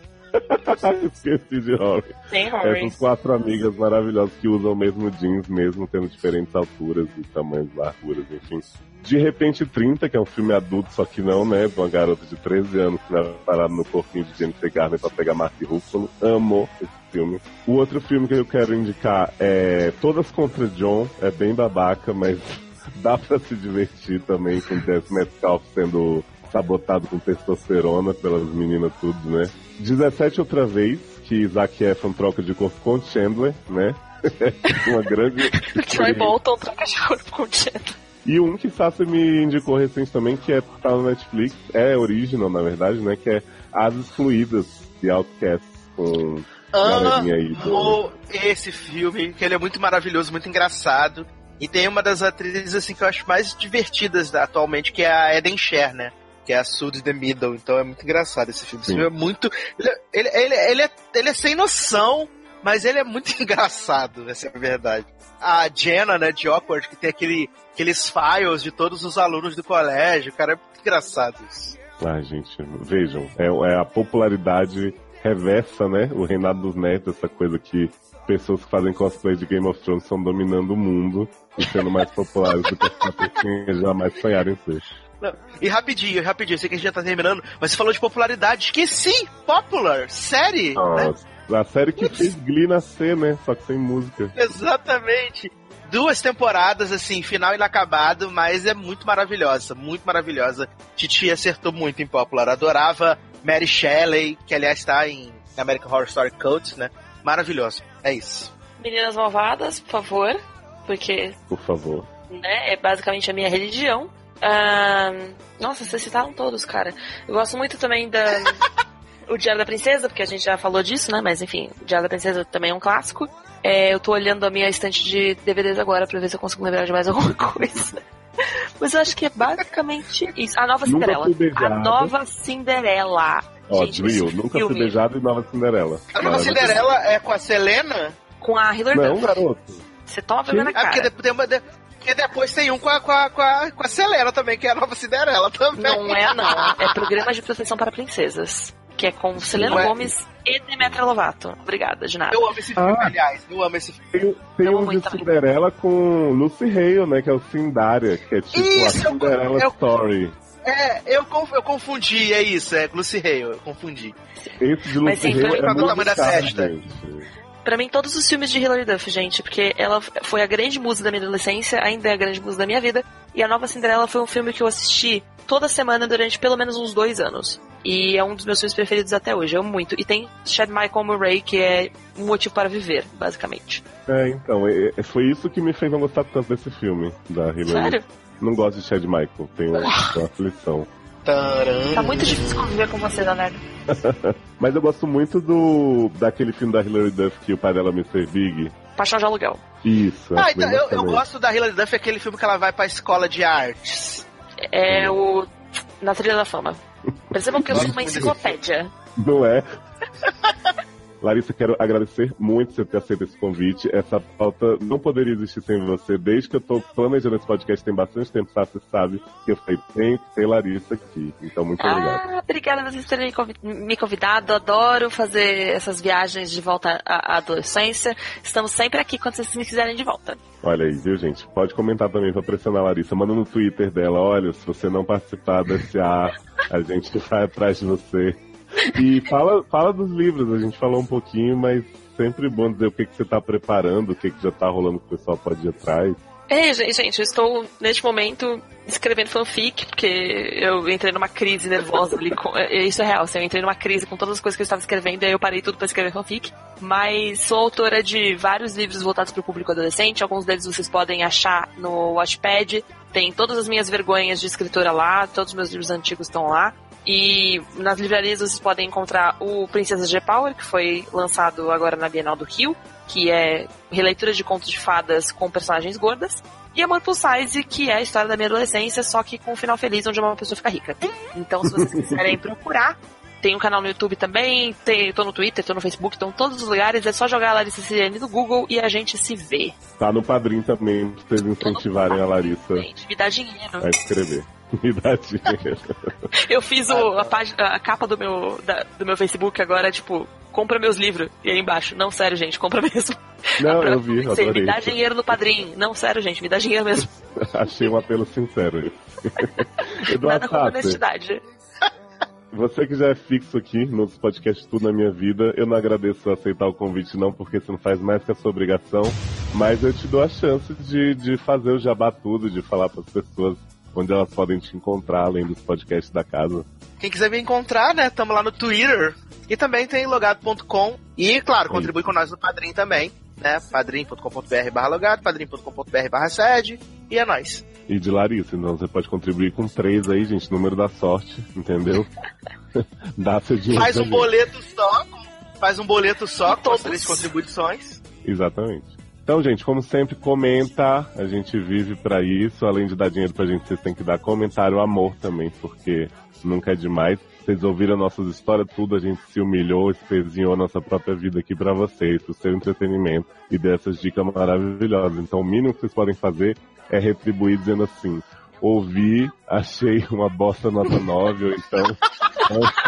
Esqueci de Rory. Tem Rory. Essas quatro amigas maravilhosas que usam o mesmo jeans, mesmo tendo diferentes alturas e tamanhos, larguras, enfim. De repente 30, que é um filme adulto, só que não, né? Uma garota de 13 anos que vai parar no corpinho de Jennifer Garner pra pegar Mark Ruffalo. Amo esse filme. O outro filme que eu quero indicar é Todas contra John. É bem babaca, mas dá pra se divertir também com Jess Metcalf sendo sabotado com testosterona pelas meninas tudo, né? 17 outra vez, que Zac Efron troca de corpo com Chandler, né? Uma grande... Troy Bolton troca de corpo com o Chandler. E um que Sassi me indicou recente também, que é tá no Netflix, é original, na verdade, né? Que é As Excluídas, de Outcast, com galerinha aí do... Amo esse filme, que ele é muito maravilhoso, muito engraçado. E tem uma das atrizes assim que eu acho mais divertidas da- atualmente, que é a Eden Sher, né? Que é a Sud the Middle. Então é muito engraçado esse filme. Esse Sim. filme é muito. Ele, ele, ele, ele é, ele é sem noção, mas ele é muito engraçado, essa é a verdade. A Jenna, né, de Awkward, que tem aquele, aqueles files de todos os alunos do colégio, cara, é muito engraçado isso. Ah, gente, vejam, é, é a popularidade reversa, né? O reinado dos netos, essa coisa que pessoas que fazem cosplay de Game of Thrones estão dominando o mundo e sendo mais populares do que as pessoas que jamais sonharam em ser. Não, E rapidinho, rapidinho, eu sei que a gente já tá terminando, mas você falou de popularidade, esqueci! Popular! Série! né? Nossa, a série que fez Glee nascer, né? Só que sem música. Exatamente. Duas temporadas, assim, final inacabado, mas é muito maravilhosa, muito maravilhosa. Titi acertou muito em Popular. Adorava Mary Shelley, que aliás tá em American Horror Story Cult, né? Maravilhoso. É isso. Meninas Malvadas, por favor, porque Por favor. né, é basicamente a minha religião. Nossa, vocês citaram todos, cara. Eu gosto muito também da. o Diário da Princesa, porque a gente já falou disso, né? Mas enfim, o Diário da Princesa também é um clássico. É, eu tô olhando a minha estante de DVDs agora pra ver se eu consigo lembrar de mais alguma coisa. Mas eu acho que é basicamente isso. A Nova Nunca Cinderela. fui. A Nova Cinderela. Ó, Gente, Drill, nunca fui filme beijado e Nova Cinderela. A nova. Cinderela é com a Selena? Com a Hilary Não, Duff. garoto. Você toma vergonha na Ah, porque, cara. de- tem uma porque depois tem um com a, com, a, com, a, com a Selena também, que é a nova Cinderela também. Não é, não. É Programa de Proteção para Princesas. Que é com Selena é? Gomes e Demetra Lovato. Obrigada, de nada. Eu amo esse filme, Ah. aliás. Eu amo esse filme. Tem, tem Eu um de também. Cinderela com Lucy Hale, né? Que é o Cindária, que é tipo Isso, a Cinderela eu- Story. É, eu, conf- eu confundi, é isso, é Lucy Hale, eu confundi. Esse de Mas Lucy sempre Hale com é a muito tamanho da gente. Pra mim, todos os filmes de Hilary Duff, gente, porque ela foi a grande musa da minha adolescência, ainda é a grande musa da minha vida. E a Nova Cinderela foi um filme que eu assisti toda semana durante pelo menos uns dois anos. E é um dos meus filmes preferidos até hoje, eu amo muito. E tem Chad Michael Murray, que é um motivo para viver, basicamente. É, então, é- é- foi isso que me fez não gostar tanto desse filme, da Hilary. Sério? Não gosto de Chad Michael, tenho uma aflição. Taran. Tá muito difícil conviver com você, Leonardo. Mas eu gosto muito do daquele filme da Hilary Duff que o pai dela é Mr. Big. Paixão de aluguel. Isso, Ah, acho então, eu, eu gosto da Hilary Duff, aquele filme que ela vai pra escola de artes. É o. Na trilha da fama. Percebam que eu sou uma enciclopédia. Não é? Larissa, quero agradecer muito você ter aceito esse convite. Essa pauta não poderia existir sem você. Desde que eu tô planejando esse podcast tem bastante tempo, tá? Você sabe que eu falei, tem que ter Larissa aqui. Então, muito obrigado. Ah, obrigada por vocês terem me convi- me convidado. Adoro fazer essas viagens de volta à adolescência. Estamos sempre aqui quando vocês me quiserem de volta. Olha aí, viu, gente? Pode comentar também pra pressionar a Larissa. Manda no Twitter dela, olha, se você não participar desse ar, a gente vai atrás de você. E fala, fala dos livros, a gente falou um pouquinho, mas sempre bom dizer o que, que você tá preparando, o que, que já tá rolando que o pessoal pode ir atrás. Ei, gente, eu estou neste momento escrevendo fanfic, porque eu entrei numa crise nervosa ali. Com, é, isso é real, assim, eu entrei numa crise com todas as coisas que eu estava escrevendo, e aí eu parei tudo pra escrever fanfic. mas sou autora de vários livros voltados para o público adolescente. Alguns deles vocês podem achar no Watchpad. Tem todas as minhas vergonhas de escritora lá, todos os meus livros antigos estão lá. E nas livrarias vocês podem encontrar o Princesa G Power, que foi lançado agora na Bienal do Rio, que é releitura de contos de fadas com personagens gordas. E Amor Plus Size, que é a história da minha adolescência, só que com um final feliz onde uma pessoa fica rica. Então, se vocês quiserem procurar, tem um canal no YouTube também, tem, tô no Twitter, tô no Facebook, estão em todos os lugares, é só jogar a Larissa Siriane no Google e a gente se vê. Tá no padrinho também, pra vocês incentivarem a Larissa Gente, me dá dinheiro. a escrever. Me dá dinheiro. Eu fiz o- a, página, a capa do meu, da- do meu Facebook agora, tipo, compra meus livros. E aí embaixo, não, sério, gente, compra mesmo. Não, A eu vi, próxima, adorei. Me dá dinheiro no padrinho. Não, sério, gente, me dá dinheiro mesmo. Achei um apelo sincero. Nada Eduardo com Tasser, honestidade. você que já é fixo aqui nos podcasts Tudo na Minha Vida, eu não agradeço aceitar o convite não, porque você não faz mais que a sua obrigação, mas eu te dou a chance de, de fazer o jabá tudo, de falar para as pessoas onde elas podem te encontrar, além dos podcasts da casa. Quem quiser me encontrar, né? Tamo lá no Twitter. E também tem logado.com. E, claro, contribui com nós no Padrim também, né? padrim.com.br barra logado, padrim.com.br barra sede. E é nóis. E de Larissa, então você pode contribuir com três aí, gente, número da sorte, entendeu? Dá seu dinheiro. Faz um boleto só, faz um boleto só com as Todos. três contribuições. Exatamente. Então, gente, como sempre, comenta. A gente vive pra isso. Além de dar dinheiro pra gente, vocês têm que dar comentário, amor também, porque nunca é demais. Vocês ouviram nossas histórias, tudo, a gente se humilhou, espezinhou nossa própria vida aqui pra vocês, pro seu entretenimento e dessas dicas maravilhosas. Então, o mínimo que vocês podem fazer é retribuir dizendo assim: ouvi, achei uma bosta nota 9, ou então.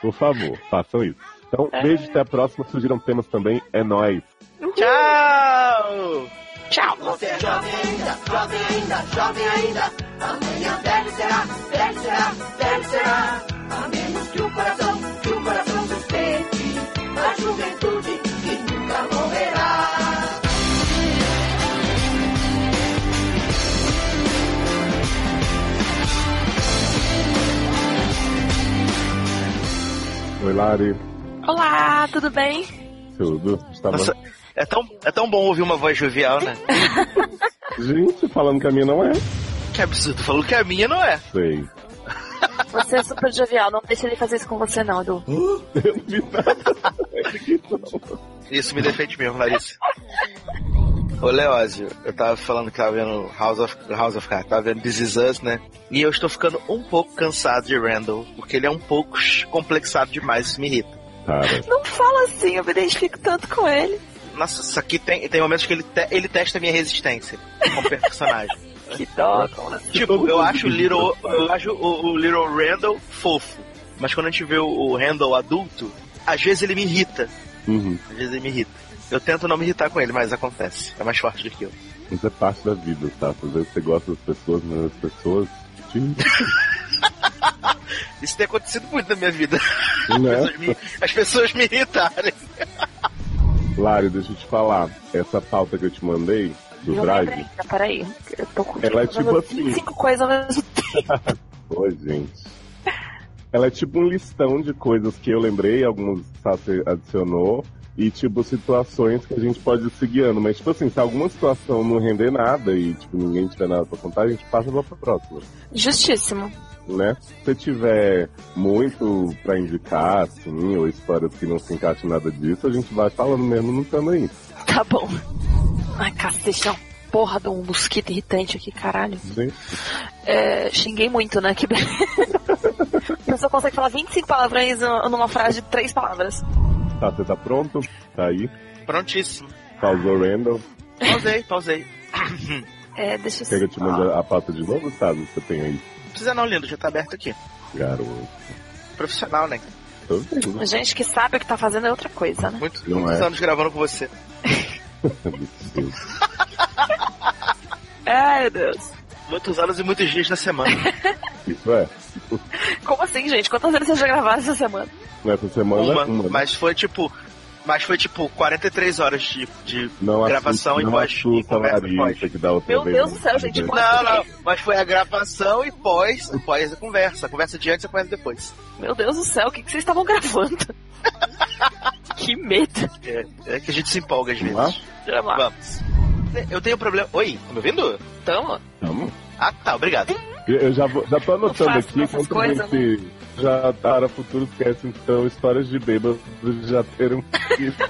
Por favor, façam isso. Então, beijo, até a próxima. Surgiram temas também. É nóis. Tchau! Tchau. Você é jovem ainda, jovem ainda, jovem ainda. Amanhã velho será, velho será, velho será. A menos que o coração, que o coração sustente a juventude que nunca morrerá. Oi, Lari. Olá, tudo bem? Tudo? Estava... Nossa, é tão, é tão bom ouvir uma voz jovial, né? Gente, falando que a minha não é. Que absurdo. Falou que a minha não é. Sei. Você é super jovial, não deixa ele fazer isso com você não, Edu. Eu não vi nada. Isso me defende mesmo, Larissa. Ô, Leózio, eu tava falando que tava vendo House of, House of Cards, tava vendo This Is Us, né? E eu estou ficando um pouco cansado de Randall, porque ele é um pouco complexado demais, isso me irrita. Cara, Não fala assim, eu me identifico tanto com ele. Nossa, isso aqui tem, tem momentos que ele, te- ele testa a minha resistência como personagem. Que dó, assim? tipo, eu acho o Little, eu acho o, o Little Randall fofo, mas quando a gente vê o, o Randall adulto, às vezes ele me irrita. uhum. Às vezes ele me irrita. Eu tento não me irritar com ele, mas acontece. É mais forte do que eu. isso é parte da vida, tá? Às vezes você gosta das pessoas, mas as pessoas. te- Isso tem acontecido muito na minha vida. As, Né? pessoas me, as pessoas me irritarem. Lari, deixa eu te falar. Essa pauta que eu te mandei, do Não Drive. ainda, peraí. Eu tô com Ela é tipo assim. 25 coisas ao mesmo tempo. Oi, gente. Ela é tipo um listão de coisas que eu lembrei, alguns você adicionou, e tipo situações que a gente pode ir se guiando. Mas, tipo assim, se alguma situação não render nada e tipo, ninguém tiver nada pra contar, a gente passa lá pra próxima. Justíssimo. Né? Se você tiver muito pra indicar, assim, ou histórias que não se encaixem em nada disso, a gente vai falando mesmo no cano aí. Tá bom. Ai, cacete, é uma porra de um mosquito irritante aqui, caralho. É, xinguei muito, né? Que beleza. A pessoa consegue falar 25 palavrões numa frase de 3 palavras. tá, você tá pronto? Tá aí? Prontíssimo. Pausou Randall. Pausei, pausei. É, deixa Quer que eu eu te mande a pauta de novo, sabe? Você tem aí, Não precisa não, lindo, já tá aberto aqui. garoto. Profissional, né? Tô vendo. Gente que sabe o que tá fazendo é outra coisa, né? Muito, Não muitos é. anos gravando com você. Ai, meu Deus. Muitos anos e muitos dias da semana. Isso é. Como assim, gente? Quantas vezes vocês já gravaram essa semana? Nessa semana, Uma, uma. mas foi tipo. Mas foi tipo 43 horas de, de não gravação assusta, e não pós- e conversa pós. que outra Meu vez, Deus do céu, gente, Entendeu? quanto- Não, não, mas foi a gravação e pós, pós a conversa. A conversa de antes e a conversa depois. Meu Deus do céu, o que, que vocês estavam gravando? É que a gente se empolga às vezes. Vamos lá. Vamos. Eu tenho um problema. Oi, tá me ouvindo? Tamo? Vamos. Ah, tá, obrigado. Eu, já, vou, já tô anotando aqui quanto coisas, gente já para futuros cast, então, histórias de bêbados já terão que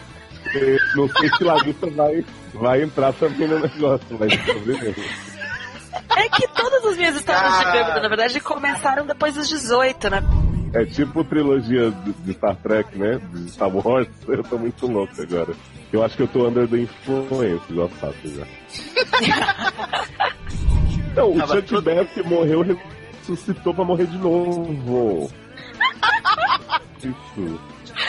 Não sei se Larissa vai, vai entrar também no negócio, mas. É que todas as minhas histórias de Ah. bêbado, na verdade, começaram depois dos 18, né? É tipo trilogia de, de Star Trek, né? De Star Wars. Eu tô muito louco agora. Eu acho que eu tô under the influence, igual Sasha já. Não, o Chuck Bass morreu, ressuscitou pra morrer de novo. Isso.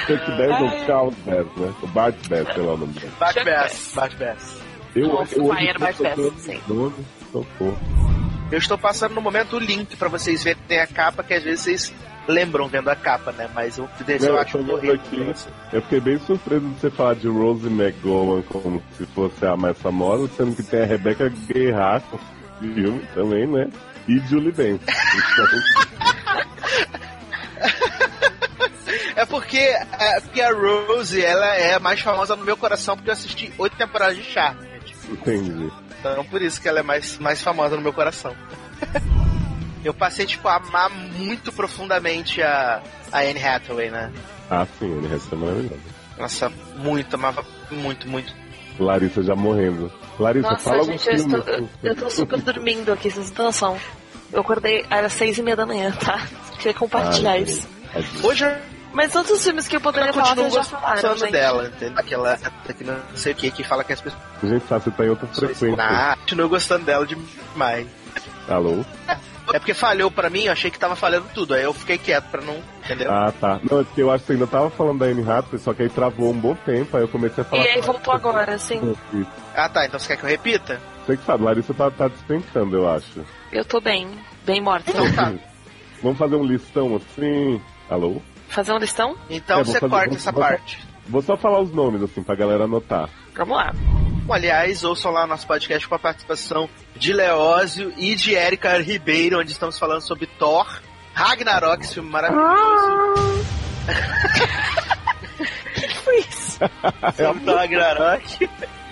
Chuck Bass ou Charles Bass, né? O Bart Bass, sei lá o nome dele. Bart Bass, Bart Bass. Eu, Nossa, eu hoje era tô Bart Bass, sim. Eu estou passando no momento o link pra vocês verem a capa, que às vezes vocês lembram vendo a capa, né? Mas eu, eu, acho eu horrível. aqui. Eu fiquei bem surpreso de você falar de Rose McGowan como se fosse a mais famosa, sendo que tem a Rebecca Guerra no filme também, né? E Julie Benz. É porque, é porque a Rose, ela é mais famosa no meu coração porque eu assisti oito temporadas de Charme. Entendi. Então por isso que ela é mais, mais famosa no meu coração. eu passei, tipo, a amar muito profundamente a, a Anne Hathaway, né? Ah, sim, ele recebe maravilhoso. Nossa, muito, amava muito, muito. Larissa já morrendo. Larissa, Nossa, fala gente, eu alguns estou, filmes. eu, eu tô super dormindo aqui, vocês não têm noção. Eu acordei, era seis e meia da manhã, tá? Queria compartilhar Ai, isso. Hoje eu Mas outros filmes que eu poderia falar, continuo vocês já falaram, gostando gente. dela, entendeu? Aquela, que não sei o que, que fala que as pessoas... Gente, sabe, você tá em outra frequência. Ah, continuo gostando dela demais. Alô? É porque falhou pra mim, eu achei que tava falhando tudo. Aí eu fiquei quieto pra não. Entendeu? Ah, tá. Não, é porque eu acho que você ainda tava falando da Anne Hathaway, só que aí travou um bom tempo, aí eu comecei a falar... E aí voltou agora, assim. Isso. Ah, tá. Então você quer que eu repita? Você que sabe, Larissa tá, tá despencando, eu acho. Eu tô bem, bem morta. Então tá. Vamos fazer um listão assim. Alô? Fazer um listão? Então É, você fazer- corta vou- essa vou- parte. Vou só falar os nomes, assim, pra galera anotar. Vamos lá. Aliás, ouçam lá nosso podcast com a participação de Leózio e de Erika Ribeiro, onde estamos falando sobre Thor, Ragnarok, esse filme maravilhoso. O que foi isso? sobre Thor Ragnarok.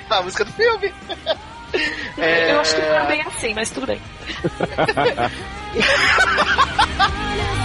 a música do filme. É... Eu acho que não é bem assim, mas tudo bem.